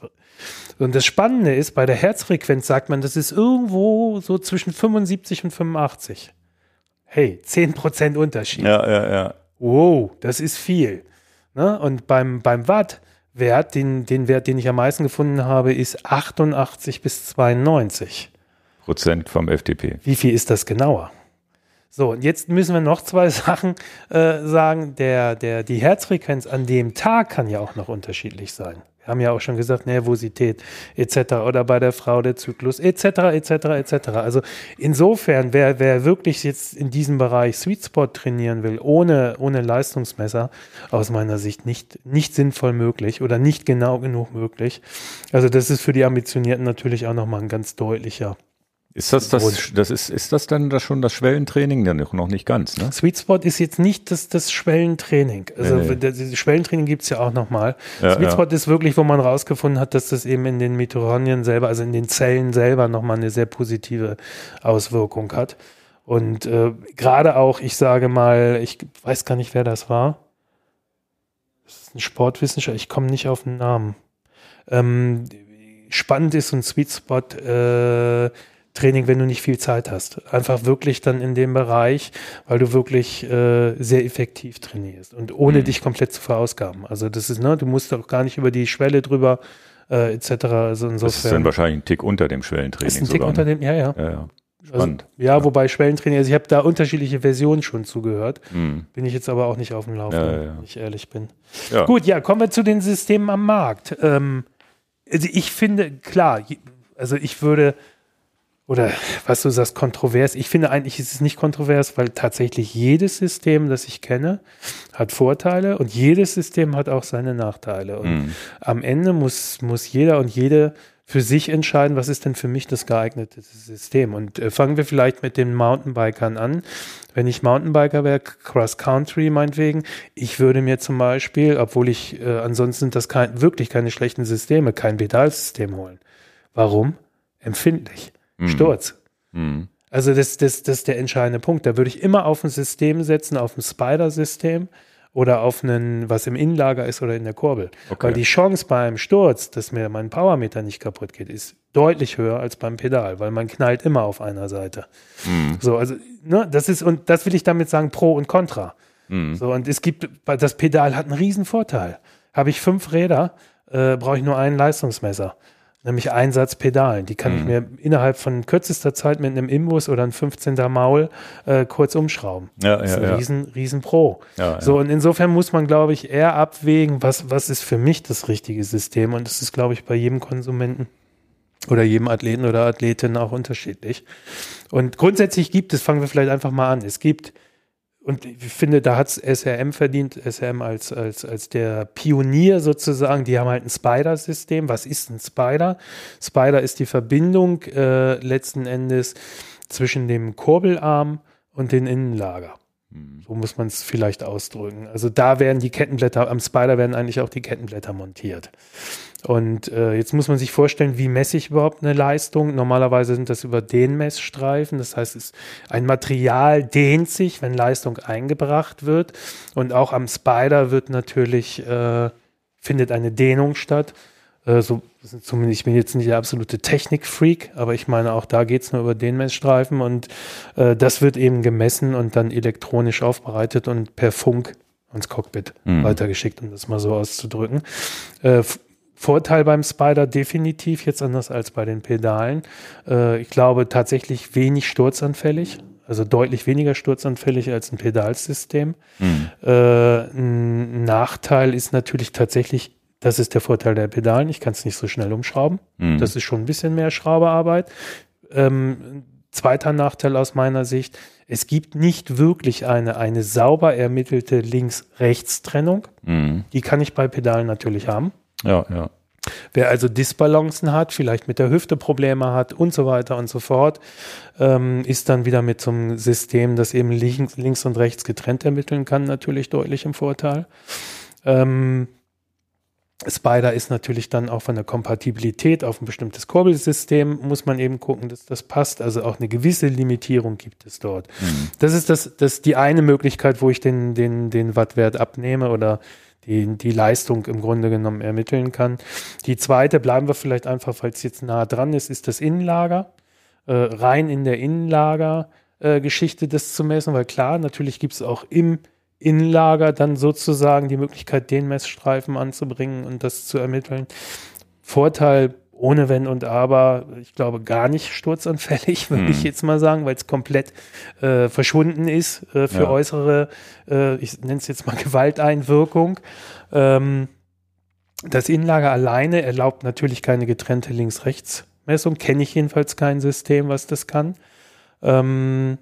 Und das Spannende ist, bei der Herzfrequenz sagt man, das ist irgendwo so zwischen 75 und 85. Hey, 10% Unterschied. Ja, ja, ja. Wow, das ist viel. Ne? Und beim, beim Watt-Wert, den, den Wert, den ich am meisten gefunden habe, ist 88 bis 92. Prozent vom FTP. Wie viel ist das genauer? So, und jetzt müssen wir noch zwei Sachen äh, sagen. Der, der, die Herzfrequenz an dem Tag kann ja auch noch unterschiedlich sein. Wir haben ja auch schon gesagt, Nervosität etc. oder bei der Frau der Zyklus etc. etc. etc. Also insofern, wer, wer wirklich jetzt in diesem Bereich Sweet Spot trainieren will, ohne, ohne Leistungsmesser, aus meiner Sicht nicht, nicht sinnvoll möglich oder nicht genau genug möglich. Also das ist für die Ambitionierten natürlich auch nochmal ein ganz deutlicher ist das das, das ist, ist das dann das schon das Schwellentraining? Ja, noch nicht ganz, ne? Sweet Spot ist jetzt nicht das, das Schwellentraining. Also nee. Das Schwellentraining gibt's ja auch nochmal. Ja, Sweet Spot ja. ist wirklich, wo man rausgefunden hat, dass das eben in den Mitochondrien selber, also in den Zellen selber nochmal eine sehr positive Auswirkung hat. Und äh, gerade auch, ich sage mal, ich weiß gar nicht, wer das war. Das ist ein Sportwissenschaftler, ich komme nicht auf den Namen. Ähm, spannend ist so ein Sweet Spot, äh, Training, wenn du nicht viel Zeit hast. Einfach wirklich dann in dem Bereich, weil du wirklich äh, sehr effektiv trainierst und ohne mhm. dich komplett zu verausgaben. Also das ist, ne, du musst auch gar nicht über die Schwelle drüber äh, etc. Also insofern. Das ist dann wahrscheinlich ein Tick unter dem Schwellentraining. Ist ein Tick sogar, unter ne? dem, ja, ja. ja, ja. Also, Spannend. Also, ja, ja, wobei Schwellentraining, also ich habe da unterschiedliche Versionen schon zugehört. Mhm. Bin ich jetzt aber auch nicht auf dem Laufenden, ja, wenn ich ehrlich bin. Gut, ja, kommen wir zu den Systemen am Markt. Ähm, also ich finde, klar, also ich würde oder was du sagst, kontrovers. Ich finde eigentlich ist es nicht kontrovers, weil tatsächlich jedes System, das ich kenne, hat Vorteile und jedes System hat auch seine Nachteile. Und mhm. am Ende muss, muss jeder und jede für sich entscheiden, was ist denn für mich das geeignete System. Und äh, fangen wir vielleicht mit den Mountainbikern an. Wenn ich Mountainbiker wäre, Cross Country meinetwegen, ich würde mir zum Beispiel, obwohl ich äh, ansonsten sind das kein, wirklich keine schlechten Systeme, kein Pedalsystem holen. Warum? Empfindlich mhm. Sturz. Mhm. Also das, das, das ist der entscheidende Punkt. Da würde ich immer auf ein System setzen, auf ein Spider-System oder auf einen, was im Innenlager ist oder in der Kurbel. Okay. Weil die Chance beim Sturz, dass mir mein Powermeter nicht kaputt geht, ist deutlich höher als beim Pedal, weil man knallt immer auf einer Seite. Mhm. So, also, ne, das ist, und das will ich damit sagen, Pro und Contra. Mhm. So, und es gibt, das Pedal hat einen riesen Vorteil. Habe ich fünf Räder, äh, brauche ich nur einen Leistungsmesser nämlich Einsatzpedalen. Die kann mhm. ich mir innerhalb von kürzester Zeit mit einem Imbus oder ein 15er Maul äh, kurz umschrauben. Ja, das ist ein ja. Riesen, riesen Pro. Ja, so, und insofern muss man, glaube ich, eher abwägen, was, was ist für mich das richtige System. Und das ist, glaube ich, bei jedem Konsumenten oder jedem Athleten oder Athletin auch unterschiedlich. Und grundsätzlich gibt es, fangen wir vielleicht einfach mal an, es gibt und ich finde, da hat es SRM verdient, SRM als, als, als der Pionier sozusagen. Die haben halt ein Spider-System. Was ist ein Spider? Spider ist die Verbindung äh, letzten Endes zwischen dem Kurbelarm und dem Innenlager. Mhm. So muss man es vielleicht ausdrücken. Also da werden die Kettenblätter, am Spider werden eigentlich auch die Kettenblätter montiert. Und äh, jetzt muss man sich vorstellen, wie messe ich überhaupt eine Leistung? Normalerweise sind das über Dehnmessstreifen. Das heißt, es, ein Material dehnt sich, wenn Leistung eingebracht wird. Und auch am Spider wird natürlich, äh, findet eine Dehnung statt. Äh, so, zumindest, ich bin jetzt nicht der absolute Technikfreak, aber ich meine, auch da geht es nur über Dehnmessstreifen. Und äh, das wird eben gemessen und dann elektronisch aufbereitet und per Funk ins Cockpit mhm. weitergeschickt, um das mal so auszudrücken. Äh, Vorteil beim Spider definitiv, jetzt anders als bei den Pedalen. Äh, ich glaube tatsächlich wenig sturzanfällig, also deutlich weniger sturzanfällig als ein Pedalsystem. Mhm. Äh, ein Nachteil ist natürlich tatsächlich, das ist der Vorteil der Pedalen, ich kann es nicht so schnell umschrauben. Mhm. Das ist schon ein bisschen mehr Schrauberarbeit. Ähm, zweiter Nachteil aus meiner Sicht, es gibt nicht wirklich eine, eine sauber ermittelte Links-Rechts-Trennung. Mhm. Die kann ich bei Pedalen natürlich haben. Ja, ja. Wer also Disbalancen hat, vielleicht mit der Hüfte Probleme hat und so weiter und so fort, ähm, ist dann wieder mit so einem System, das eben links, links und rechts getrennt ermitteln kann, natürlich deutlich im Vorteil. Ähm, Spider ist natürlich dann auch von der Kompatibilität auf ein bestimmtes Kurbelsystem, muss man eben gucken, dass das passt. Also auch eine gewisse Limitierung gibt es dort. Mhm. Das ist das, das die eine Möglichkeit, wo ich den, den, den Wattwert abnehme oder die, die Leistung im Grunde genommen ermitteln kann. Die zweite, bleiben wir vielleicht einfach, weil es jetzt nah dran ist, ist das Innenlager. Äh, rein in der Innenlager-Geschichte äh, das zu messen, weil klar, natürlich gibt es auch im Innenlager dann sozusagen die Möglichkeit, den Messstreifen anzubringen und das zu ermitteln. Vorteil ohne Wenn und Aber, ich glaube, gar nicht sturzanfällig, würde hm. ich jetzt mal sagen, weil es komplett äh, verschwunden ist äh, für ja. äußere, äh, ich nenne es jetzt mal Gewalteinwirkung. Ähm, das Innenlager alleine erlaubt natürlich keine getrennte Links-Rechts-Messung, kenne ich jedenfalls kein System, was das kann. Ähm,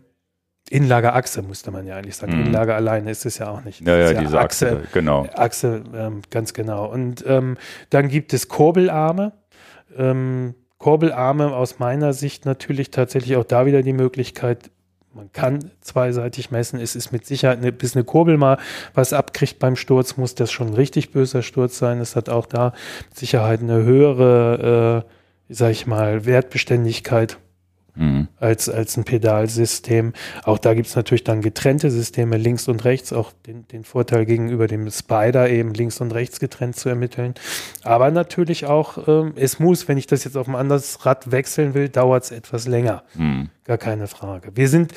Innenlagerachse müsste man ja eigentlich sagen. Mhm. Innenlager alleine ist es ja auch nicht. Ja, ja, ja diese Achse, Achse, genau. Achse, ähm, ganz genau. Und ähm, dann gibt es Kurbelarme. Ähm, Kurbelarme aus meiner Sicht natürlich tatsächlich auch da wieder die Möglichkeit, man kann zweiseitig messen. Es ist mit Sicherheit, eine, bis eine Kurbel mal was abkriegt beim Sturz, muss das schon ein richtig böser Sturz sein. Es hat auch da mit Sicherheit eine höhere, äh, sag ich mal, Wertbeständigkeit mhm. als, als ein Pedalsystem. Auch da gibt es natürlich dann getrennte Systeme, links und rechts, auch den, den Vorteil gegenüber dem Spider eben links und rechts getrennt zu ermitteln. Aber natürlich auch, ähm, es muss, wenn ich das jetzt auf ein anderes Rad wechseln will, dauert es etwas länger. Mhm. Gar keine Frage. Wir sind,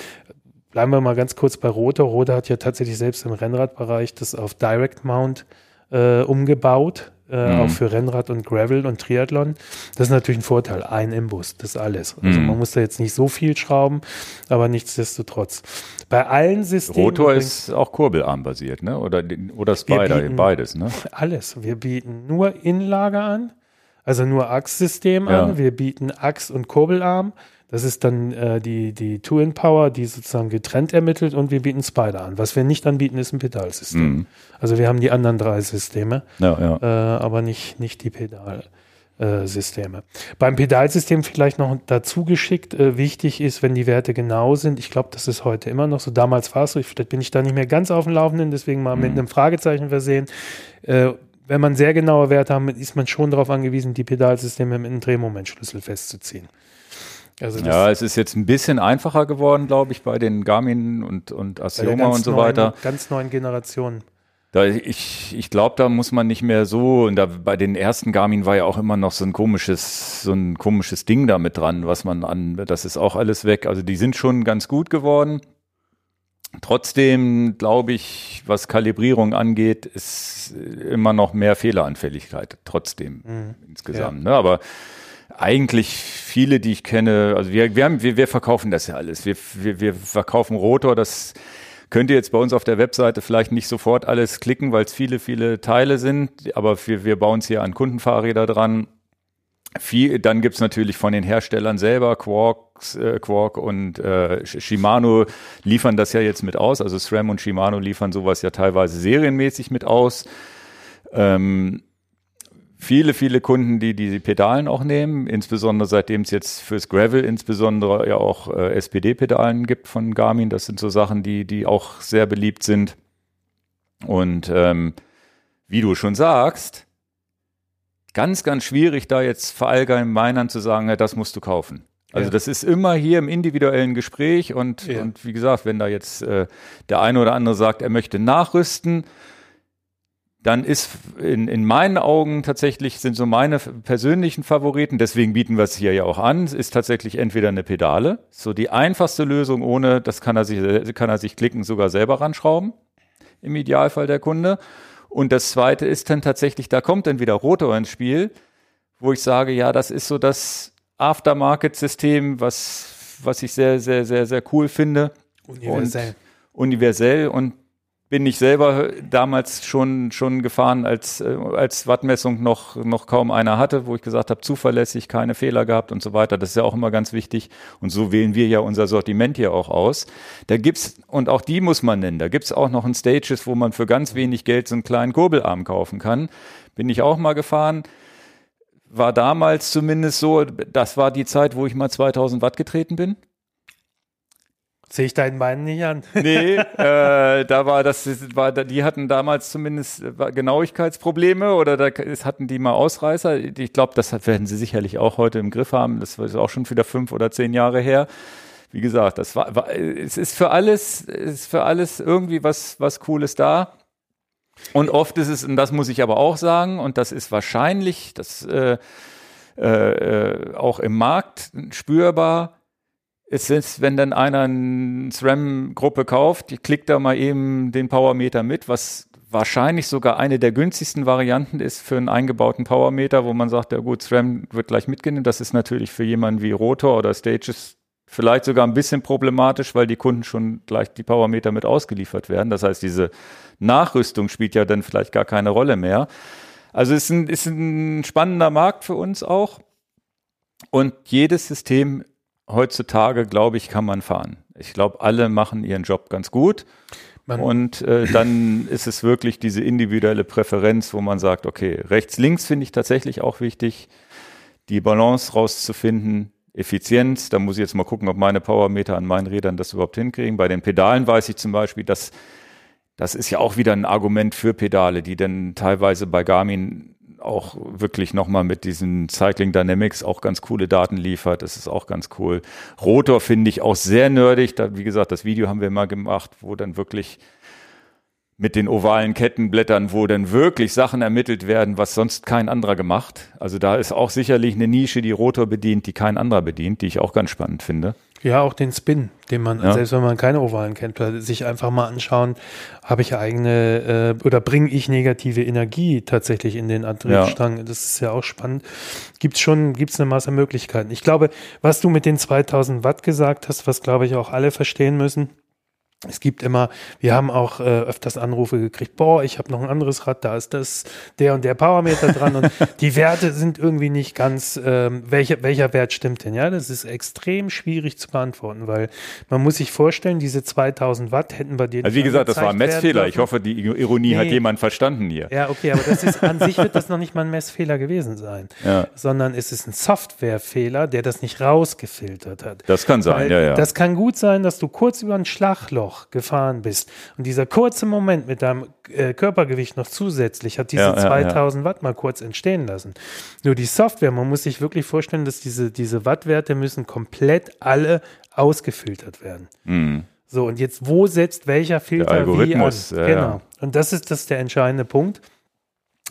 bleiben wir mal ganz kurz bei Rotor. Rotor hat ja tatsächlich selbst im Rennradbereich das auf Direct Mount äh, umgebaut äh, mhm. auch für Rennrad und Gravel und Triathlon. Das ist natürlich ein Vorteil. Ein Imbus, das ist alles. Also mhm. man muss da jetzt nicht so viel schrauben, aber nichtsdestotrotz. Bei allen Systemen. Rotor ist auch kurbelarmbasiert, ne? Oder, oder Spider, beides, ne? Alles. Wir bieten nur Innenlager an, also nur Achssystem ja. an. Wir bieten Achs- und Kurbelarm. Das ist dann äh, die, die Two-In-Power, die sozusagen getrennt ermittelt und wir bieten Spider an. Was wir nicht anbieten, ist ein Pedalsystem. Mhm. Also wir haben die anderen drei Systeme, ja, ja. Äh, aber nicht, nicht die Pedalsysteme. Äh, Beim Pedalsystem vielleicht noch dazu geschickt, äh, wichtig ist, wenn die Werte genau sind. Ich glaube, das ist heute immer noch so. Damals war es so, vielleicht bin ich da nicht mehr ganz auf dem Laufenden, deswegen mal mhm. mit einem Fragezeichen versehen. Äh, wenn man sehr genaue Werte haben, ist man schon darauf angewiesen, die Pedalsysteme mit einem Drehmomentschlüssel festzuziehen. Also ja, es ist jetzt ein bisschen einfacher geworden, glaube ich, bei den Garmin und, und Asioma und so neuen, weiter. Ganz neuen Generationen. Da ich ich glaube, da muss man nicht mehr so, und da bei den ersten Garmin war ja auch immer noch so ein komisches, so ein komisches Ding da mit dran, was man an, das ist auch alles weg. Also die sind schon ganz gut geworden. Trotzdem glaube ich, was Kalibrierung angeht, ist immer noch mehr Fehleranfälligkeit, trotzdem mhm. insgesamt. Ja. Ne? Aber eigentlich viele, die ich kenne, also wir, wir, haben, wir, wir verkaufen das ja alles. Wir, wir, wir verkaufen Rotor, das könnt ihr jetzt bei uns auf der Webseite vielleicht nicht sofort alles klicken, weil es viele, viele Teile sind, aber wir, wir bauen es hier an Kundenfahrräder dran. Viel, dann gibt's natürlich von den Herstellern selber, Quarks, äh, Quark und äh, Shimano liefern das ja jetzt mit aus. Also SRAM und Shimano liefern sowas ja teilweise serienmäßig mit aus. Ähm, viele, viele Kunden, die die Pedalen auch nehmen, insbesondere seitdem es jetzt fürs Gravel insbesondere ja auch äh, SPD-Pedalen gibt von Garmin. Das sind so Sachen, die, die auch sehr beliebt sind. Und ähm, wie du schon sagst, ganz, ganz schwierig, da jetzt verallgemeinern zu sagen, ja, das musst du kaufen. Also ja. das ist immer hier im individuellen Gespräch und, ja. und wie gesagt, wenn da jetzt äh, der eine oder andere sagt, er möchte nachrüsten, dann ist in, in meinen Augen tatsächlich sind so meine persönlichen Favoriten, deswegen bieten wir es hier ja auch an, ist tatsächlich entweder eine Pedale, so die einfachste Lösung ohne, das kann er sich, kann er sich klicken, sogar selber ranschrauben, im Idealfall der Kunde. Und das zweite ist dann tatsächlich, da kommt dann wieder Rotor ins Spiel, wo ich sage, ja, das ist so das Aftermarket-System, was, was ich sehr, sehr, sehr, sehr cool finde. Universell. Und universell und bin ich selber damals schon schon gefahren, als äh, als Wattmessung noch noch kaum einer hatte, wo ich gesagt habe, zuverlässig, keine Fehler gehabt und so weiter. Das ist ja auch immer ganz wichtig. Und so wählen wir ja unser Sortiment hier auch aus. Da gibt's und auch die muss man nennen. Da gibt's auch noch ein Stages, wo man für ganz wenig Geld so einen kleinen Kurbelarm kaufen kann. Bin ich auch mal gefahren. War damals zumindest so. Das war die Zeit, wo ich mal 2000 Watt getreten bin. Sehe ich deinen Beinen nicht an. nee, äh, da war das, war, die hatten damals zumindest äh, Genauigkeitsprobleme oder da hatten die mal Ausreißer. Ich glaube, das werden sie sicherlich auch heute im Griff haben. Das ist auch schon wieder fünf oder zehn Jahre her. Wie gesagt, das war, war es ist für alles, ist für alles irgendwie was, was Cooles da. Und oft ist es, und das muss ich aber auch sagen, und das ist wahrscheinlich, das äh, äh, äh auch im Markt spürbar, es ist, wenn dann einer eine SRAM-Gruppe kauft, die klickt da mal eben den Powermeter mit, was wahrscheinlich sogar eine der günstigsten Varianten ist für einen eingebauten Powermeter, wo man sagt, ja gut, SRAM wird gleich mitgenommen. Das ist natürlich für jemanden wie Rotor oder Stages vielleicht sogar ein bisschen problematisch, weil die Kunden schon gleich die Powermeter mit ausgeliefert werden. Das heißt, diese Nachrüstung spielt ja dann vielleicht gar keine Rolle mehr. Also es ist ein, ist ein spannender Markt für uns auch. Und jedes System heutzutage, glaube ich, kann man fahren. Ich glaube, alle machen ihren Job ganz gut. Man und äh, dann ist es wirklich diese individuelle Präferenz, wo man sagt, okay, rechts, links finde ich tatsächlich auch wichtig, die Balance rauszufinden, Effizienz. Da muss ich jetzt mal gucken, ob meine Powermeter an meinen Rädern das überhaupt hinkriegen. Bei den Pedalen weiß ich zum Beispiel, dass das ist ja auch wieder ein Argument für Pedale, die dann teilweise bei Garmin auch wirklich nochmal mit diesen Cycling Dynamics auch ganz coole Daten liefert. Das ist auch ganz cool. Rotor finde ich auch sehr nerdig. Da, wie gesagt, das Video haben wir mal gemacht, wo dann wirklich mit den ovalen Kettenblättern, wo dann wirklich Sachen ermittelt werden, was sonst kein anderer gemacht. Also da ist auch sicherlich eine Nische, die Rotor bedient, die kein anderer bedient, die ich auch ganz spannend finde. Ja, auch den Spin, den man, ja. selbst wenn man keine ovalen kennt, sich einfach mal anschauen, habe ich eigene äh, oder bringe ich negative Energie tatsächlich in den Antriebsstrang. Ja. Das ist ja auch spannend. Gibt's schon, gibt's eine Masse Möglichkeiten. Ich glaube, was du mit den 2000 Watt gesagt hast, was glaube ich auch alle verstehen müssen, es gibt immer, wir haben auch äh, öfters Anrufe gekriegt, boah, ich habe noch ein anderes Rad, da ist das, der und der Powermeter dran und die Werte sind irgendwie nicht ganz, ähm, welcher, welcher Wert stimmt denn? Ja, das ist extrem schwierig zu beantworten, weil man muss sich vorstellen, diese 2000 Watt hätten bei dir. Also wie gesagt, das war ein Messfehler. Ich hoffe, die Ironie nee. hat jemand verstanden hier. Ja, okay, aber das ist, an sich wird das noch nicht mal ein Messfehler gewesen sein, ja. sondern es ist ein Softwarefehler, der das nicht rausgefiltert hat. Das kann sein, weil ja, ja. Das kann gut sein, dass du kurz über ein Schlagloch noch gefahren bist und dieser kurze Moment mit deinem äh, Körpergewicht noch zusätzlich hat diese ja, 2000 ja, Watt mal kurz entstehen lassen. Nur die Software, man muss sich wirklich vorstellen, dass diese, diese Wattwerte müssen komplett alle ausgefiltert werden. Mhm. So, und jetzt, wo setzt welcher Filter wie an? Ja, genau. Und das ist das der entscheidende Punkt.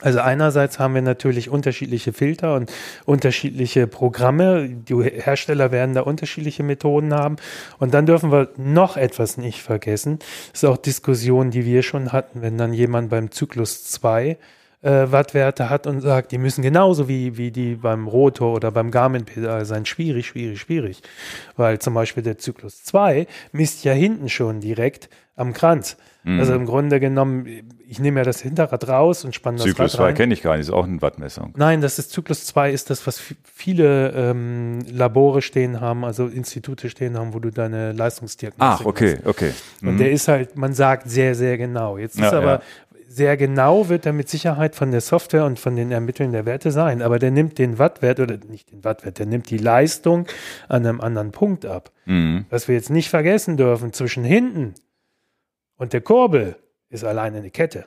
Also einerseits haben wir natürlich unterschiedliche Filter und unterschiedliche Programme. Die Hersteller werden da unterschiedliche Methoden haben. Und dann dürfen wir noch etwas nicht vergessen. Das ist auch Diskussion, die wir schon hatten, wenn dann jemand beim Zyklus 2 äh, Wattwerte hat und sagt, die müssen genauso wie, wie die beim Rotor oder beim Garmin-Pedal sein. Schwierig, schwierig, schwierig. Weil zum Beispiel der Zyklus 2 misst ja hinten schon direkt am Kranz. Mhm. Also im Grunde genommen, ich nehme ja das Hinterrad raus und spanne das Zyklus Rad 2 kenne ich gar nicht, ist auch eine Wattmessung. Nein, das ist Zyklus 2 ist das, was viele ähm, Labore stehen haben, also Institute stehen haben, wo du deine Leistungsdiagnostik Ach, okay, hast. okay. Mhm. Und der ist halt, man sagt sehr, sehr genau. Jetzt ja, ist aber ja. sehr genau wird er mit Sicherheit von der Software und von den Ermitteln der Werte sein, aber der nimmt den Wattwert oder nicht den Wattwert, der nimmt die Leistung an einem anderen Punkt ab. Mhm. Was wir jetzt nicht vergessen dürfen, zwischen hinten und der Kurbel ist alleine eine Kette.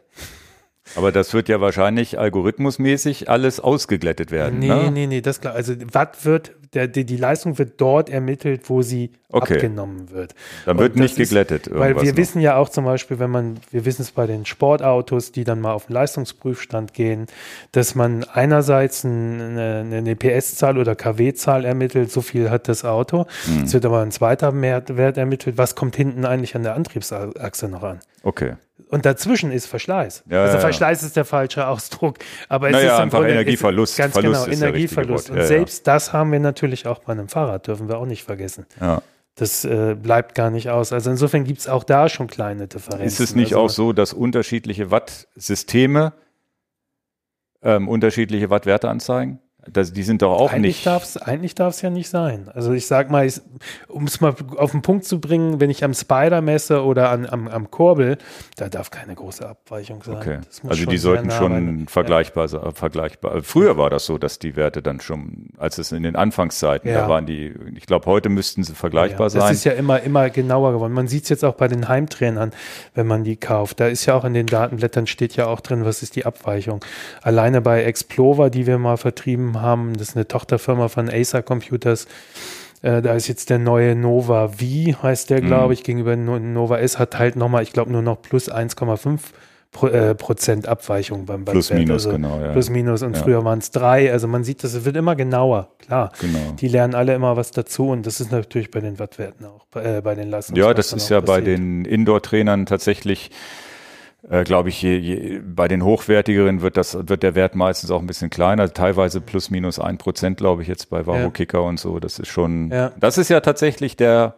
Aber das wird ja wahrscheinlich algorithmusmäßig alles ausgeglättet werden. Nee, ne? nee, nee, das klar. Also Watt wird, der, die, die Leistung wird dort ermittelt, wo sie okay. abgenommen wird. Dann wird nicht geglättet. Ist, weil wir noch. wissen ja auch zum Beispiel, wenn man, wir wissen es bei den Sportautos, die dann mal auf den Leistungsprüfstand gehen, dass man einerseits eine, eine PS-Zahl oder KW-Zahl ermittelt, so viel hat das Auto. Hm. Es wird aber ein zweiter Wert ermittelt, was kommt hinten eigentlich an der Antriebsachse noch an. Okay. Und dazwischen ist Verschleiß. Ja, also Verschleiß ja. ist der falsche Ausdruck. Aber es naja, ist einfach Grunde, Energieverlust. Ganz Verlust genau, Energieverlust. Und selbst das haben wir natürlich auch bei einem Fahrrad, dürfen wir auch nicht vergessen. Ja. Das äh, bleibt gar nicht aus. Also insofern gibt es auch da schon kleine Differenzen. Ist es nicht also, auch so, dass unterschiedliche Wattsysteme ähm, unterschiedliche Wattwerte anzeigen? Das, die sind doch auch eigentlich nicht. Darf's, eigentlich darf es ja nicht sein. Also ich sag mal, um es mal auf den Punkt zu bringen, wenn ich am Spider messe oder an, am, am Kurbel, da darf keine große Abweichung sein. Okay. Also die sollten schon vergleichbar sein. Ja. Vergleichbar. Früher war das so, dass die Werte dann schon, als es in den Anfangszeiten, ja. da waren die, ich glaube, heute müssten sie vergleichbar ja, sein. Das ist ja immer, immer genauer geworden. Man sieht es jetzt auch bei den Heimtrainern, wenn man die kauft. Da ist ja auch in den Datenblättern steht ja auch drin, was ist die Abweichung. Alleine bei Explorer, die wir mal vertrieben haben. Das ist eine Tochterfirma von Acer Computers. Äh, da ist jetzt der neue Nova V, heißt der, glaube mhm. ich, gegenüber Nova S, hat halt nochmal, ich glaube, nur noch plus 1,5 Pro, äh, Prozent Abweichung beim, beim Plus Wert. minus, also genau. Ja. Plus minus und ja. früher waren es drei. Also man sieht, das wird immer genauer, klar. Genau. Die lernen alle immer was dazu und das ist natürlich bei den Wattwerten auch, äh, bei den Leistungen. Ja, das ist ja passiert. bei den Indoor-Trainern tatsächlich äh, glaube ich, je, je, bei den hochwertigeren wird das, wird der Wert meistens auch ein bisschen kleiner, teilweise plus minus ein Prozent, glaube ich, jetzt bei Wahoo Kicker ja. und so. Das ist schon, ja. das ist ja tatsächlich der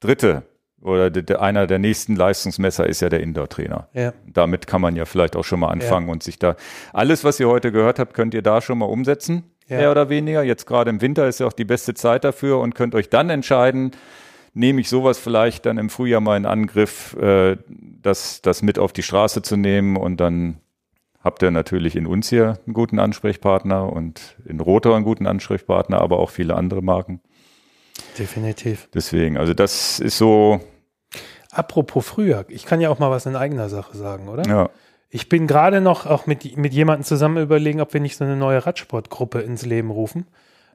dritte oder de, de, einer der nächsten Leistungsmesser ist ja der Indoor-Trainer. Ja. Damit kann man ja vielleicht auch schon mal anfangen und sich da, alles, was ihr heute gehört habt, könnt ihr da schon mal umsetzen, mehr oder weniger. Jetzt gerade im Winter ist ja auch die beste Zeit dafür und könnt euch dann entscheiden, nehme ich sowas vielleicht dann im Frühjahr mal in Angriff, äh, das, das mit auf die Straße zu nehmen und dann habt ihr natürlich in uns hier einen guten Ansprechpartner und in Rotor einen guten Ansprechpartner, aber auch viele andere Marken. Definitiv. Deswegen, also das ist so. Apropos früher, ich kann ja auch mal was in eigener Sache sagen, oder? Ja. Ich bin gerade noch auch mit, mit jemandem zusammen überlegen, ob wir nicht so eine neue Radsportgruppe ins Leben rufen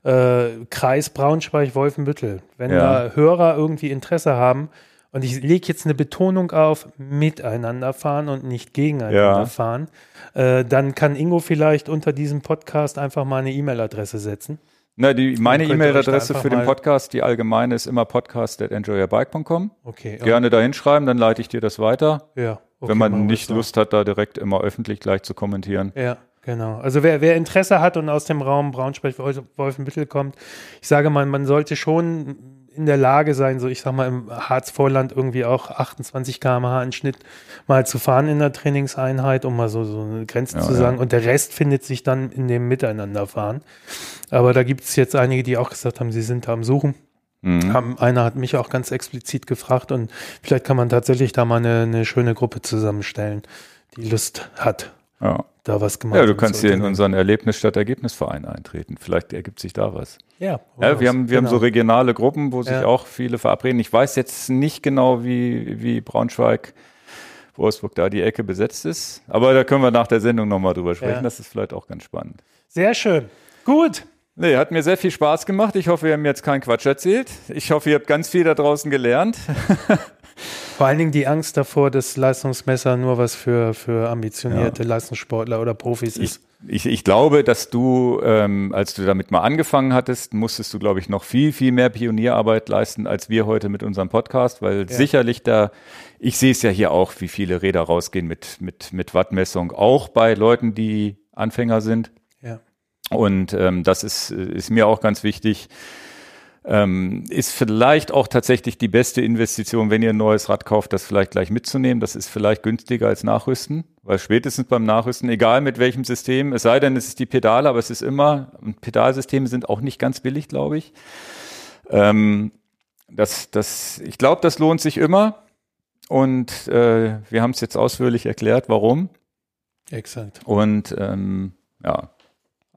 äh, Kreis Braunschweig-Wolfenbüttel. Wenn ja. da Hörer irgendwie Interesse haben, und ich lege jetzt eine Betonung auf miteinander fahren und nicht gegeneinander ja. fahren, äh, dann kann Ingo vielleicht unter diesem Podcast einfach mal eine E-Mail-Adresse setzen. Na, die, meine E-Mail-Adresse für den Podcast, die allgemeine, ist immer podcast.enjoyyourbike.com. Okay. Gerne da hinschreiben, dann leite ich dir das weiter. Ja. Okay, wenn man nicht Lust hat, da direkt immer öffentlich gleich zu kommentieren. Ja. Genau. Also wer, wer Interesse hat und aus dem Raum Braunschweig-Wolfenbüttel kommt, ich sage mal, man sollte schon in der Lage sein, so ich sag mal im Harzvorland irgendwie auch 28 km/h im Schnitt mal zu fahren in der Trainingseinheit, um mal so, so eine Grenze ja, zu sagen. Ja. Und der Rest findet sich dann in dem Miteinanderfahren. Aber da gibt es jetzt einige, die auch gesagt haben, sie sind da am Suchen. Mhm. Haben, einer hat mich auch ganz explizit gefragt und vielleicht kann man tatsächlich da mal eine, eine schöne Gruppe zusammenstellen, die Lust hat. Ja da was gemacht. Ja, du kannst hier in unseren Erlebnis statt Ergebnisverein eintreten. Vielleicht ergibt sich da was. Ja, ja wir haben wir genau. haben so genau. regionale Gruppen, wo sich ja. auch viele verabreden. Ich weiß jetzt nicht genau, wie wie Braunschweig Wolfsburg da die Ecke besetzt ist, aber da können wir nach der Sendung nochmal drüber sprechen. Ja. Das ist vielleicht auch ganz spannend. Sehr schön. Gut. Nee, hat mir sehr viel Spaß gemacht. Ich hoffe, wir haben jetzt keinen Quatsch erzählt. Ich hoffe, ihr habt ganz viel da draußen gelernt. Vor allen Dingen die Angst davor, dass Leistungsmesser nur was für, für ambitionierte ja. Leistungssportler oder Profis ist. Ich, ich, glaube, dass du, ähm, als du damit mal angefangen hattest, musstest du, glaube ich, noch viel, viel mehr Pionierarbeit leisten, als wir heute mit unserem Podcast, weil ja. sicherlich da, ich sehe es ja hier auch, wie viele Räder rausgehen mit, mit, mit Wattmessung, auch bei Leuten, die Anfänger sind. Ja. Und ähm, das ist, ist mir auch ganz wichtig ähm, ist vielleicht auch tatsächlich die beste Investition, wenn ihr ein neues Rad kauft, das vielleicht gleich mitzunehmen. Das ist vielleicht günstiger als Nachrüsten, weil spätestens beim Nachrüsten, egal mit welchem System, es sei denn, es ist die Pedale, aber es ist immer, Pedalsysteme sind auch nicht ganz billig, glaube ich. Ähm, das, das, ich glaube, das lohnt sich immer. Und äh, wir haben es jetzt ausführlich erklärt, warum. Exakt. Und ähm, ja,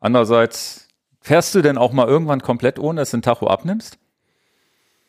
andererseits Fährst du denn auch mal irgendwann komplett ohne, dass du ein Tacho abnimmst?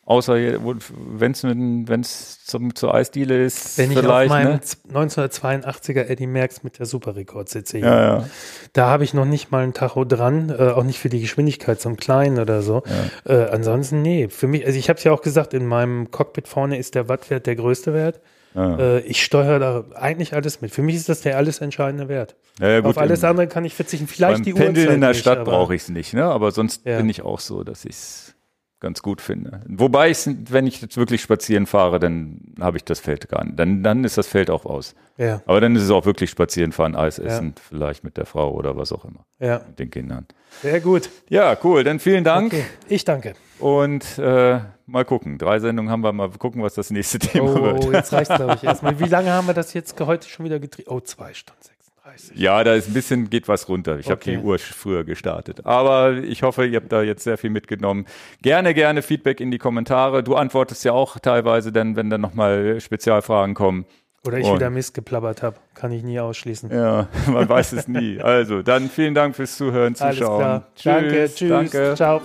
Außer wenn es zum, zur Eisdiele ist. Wenn ich auf meinem ne? 1982er Eddie Merckx mit der Superrekord sitze. Ja, ja. Da habe ich noch nicht mal ein Tacho dran, äh, auch nicht für die Geschwindigkeit, so einen kleinen oder so. Ja. Äh, ansonsten, nee. Für mich, also ich habe es ja auch gesagt, in meinem Cockpit vorne ist der Wattwert der größte Wert. Ah. Äh, ich steuere da eigentlich alles mit. Für mich ist das der alles entscheidende Wert. Ja, ja, gut, Auf alles andere kann ich verzichten. Vielleicht die Pendeln Uhrzeit in der Stadt brauche ich es nicht, ne? aber sonst bin ich auch so, dass ich es ganz gut finde. Wobei ich, wenn ich jetzt wirklich spazieren fahre, dann habe ich das Feld gar nicht. Dann, dann ist das Feld auch aus. Ja. Aber dann ist es auch wirklich spazieren fahren, Eis essen, ja. vielleicht mit der Frau oder was auch immer. Ja. Mit den Kindern. Sehr gut. Ja, cool. Dann vielen Dank. Okay. Ich danke. Und äh, mal gucken. Drei Sendungen haben wir mal gucken, was das nächste Thema oh, wird. Oh, jetzt reicht glaube ich erstmal. Wie lange haben wir das jetzt heute schon wieder getrieben? Oh, zwei Stunden 36. Ja, da ist ein bisschen, geht was runter. Ich okay. habe die Uhr früher gestartet. Aber ich hoffe, ihr habt da jetzt sehr viel mitgenommen. Gerne, gerne Feedback in die Kommentare. Du antwortest ja auch teilweise dann, wenn dann nochmal Spezialfragen kommen. Oder ich Und, wieder Mist geplappert habe. Kann ich nie ausschließen. Ja, man weiß es nie. Also, dann vielen Dank fürs Zuhören, Zuschauen. Alles klar. Tschüss, danke, tschüss. Danke. Ciao.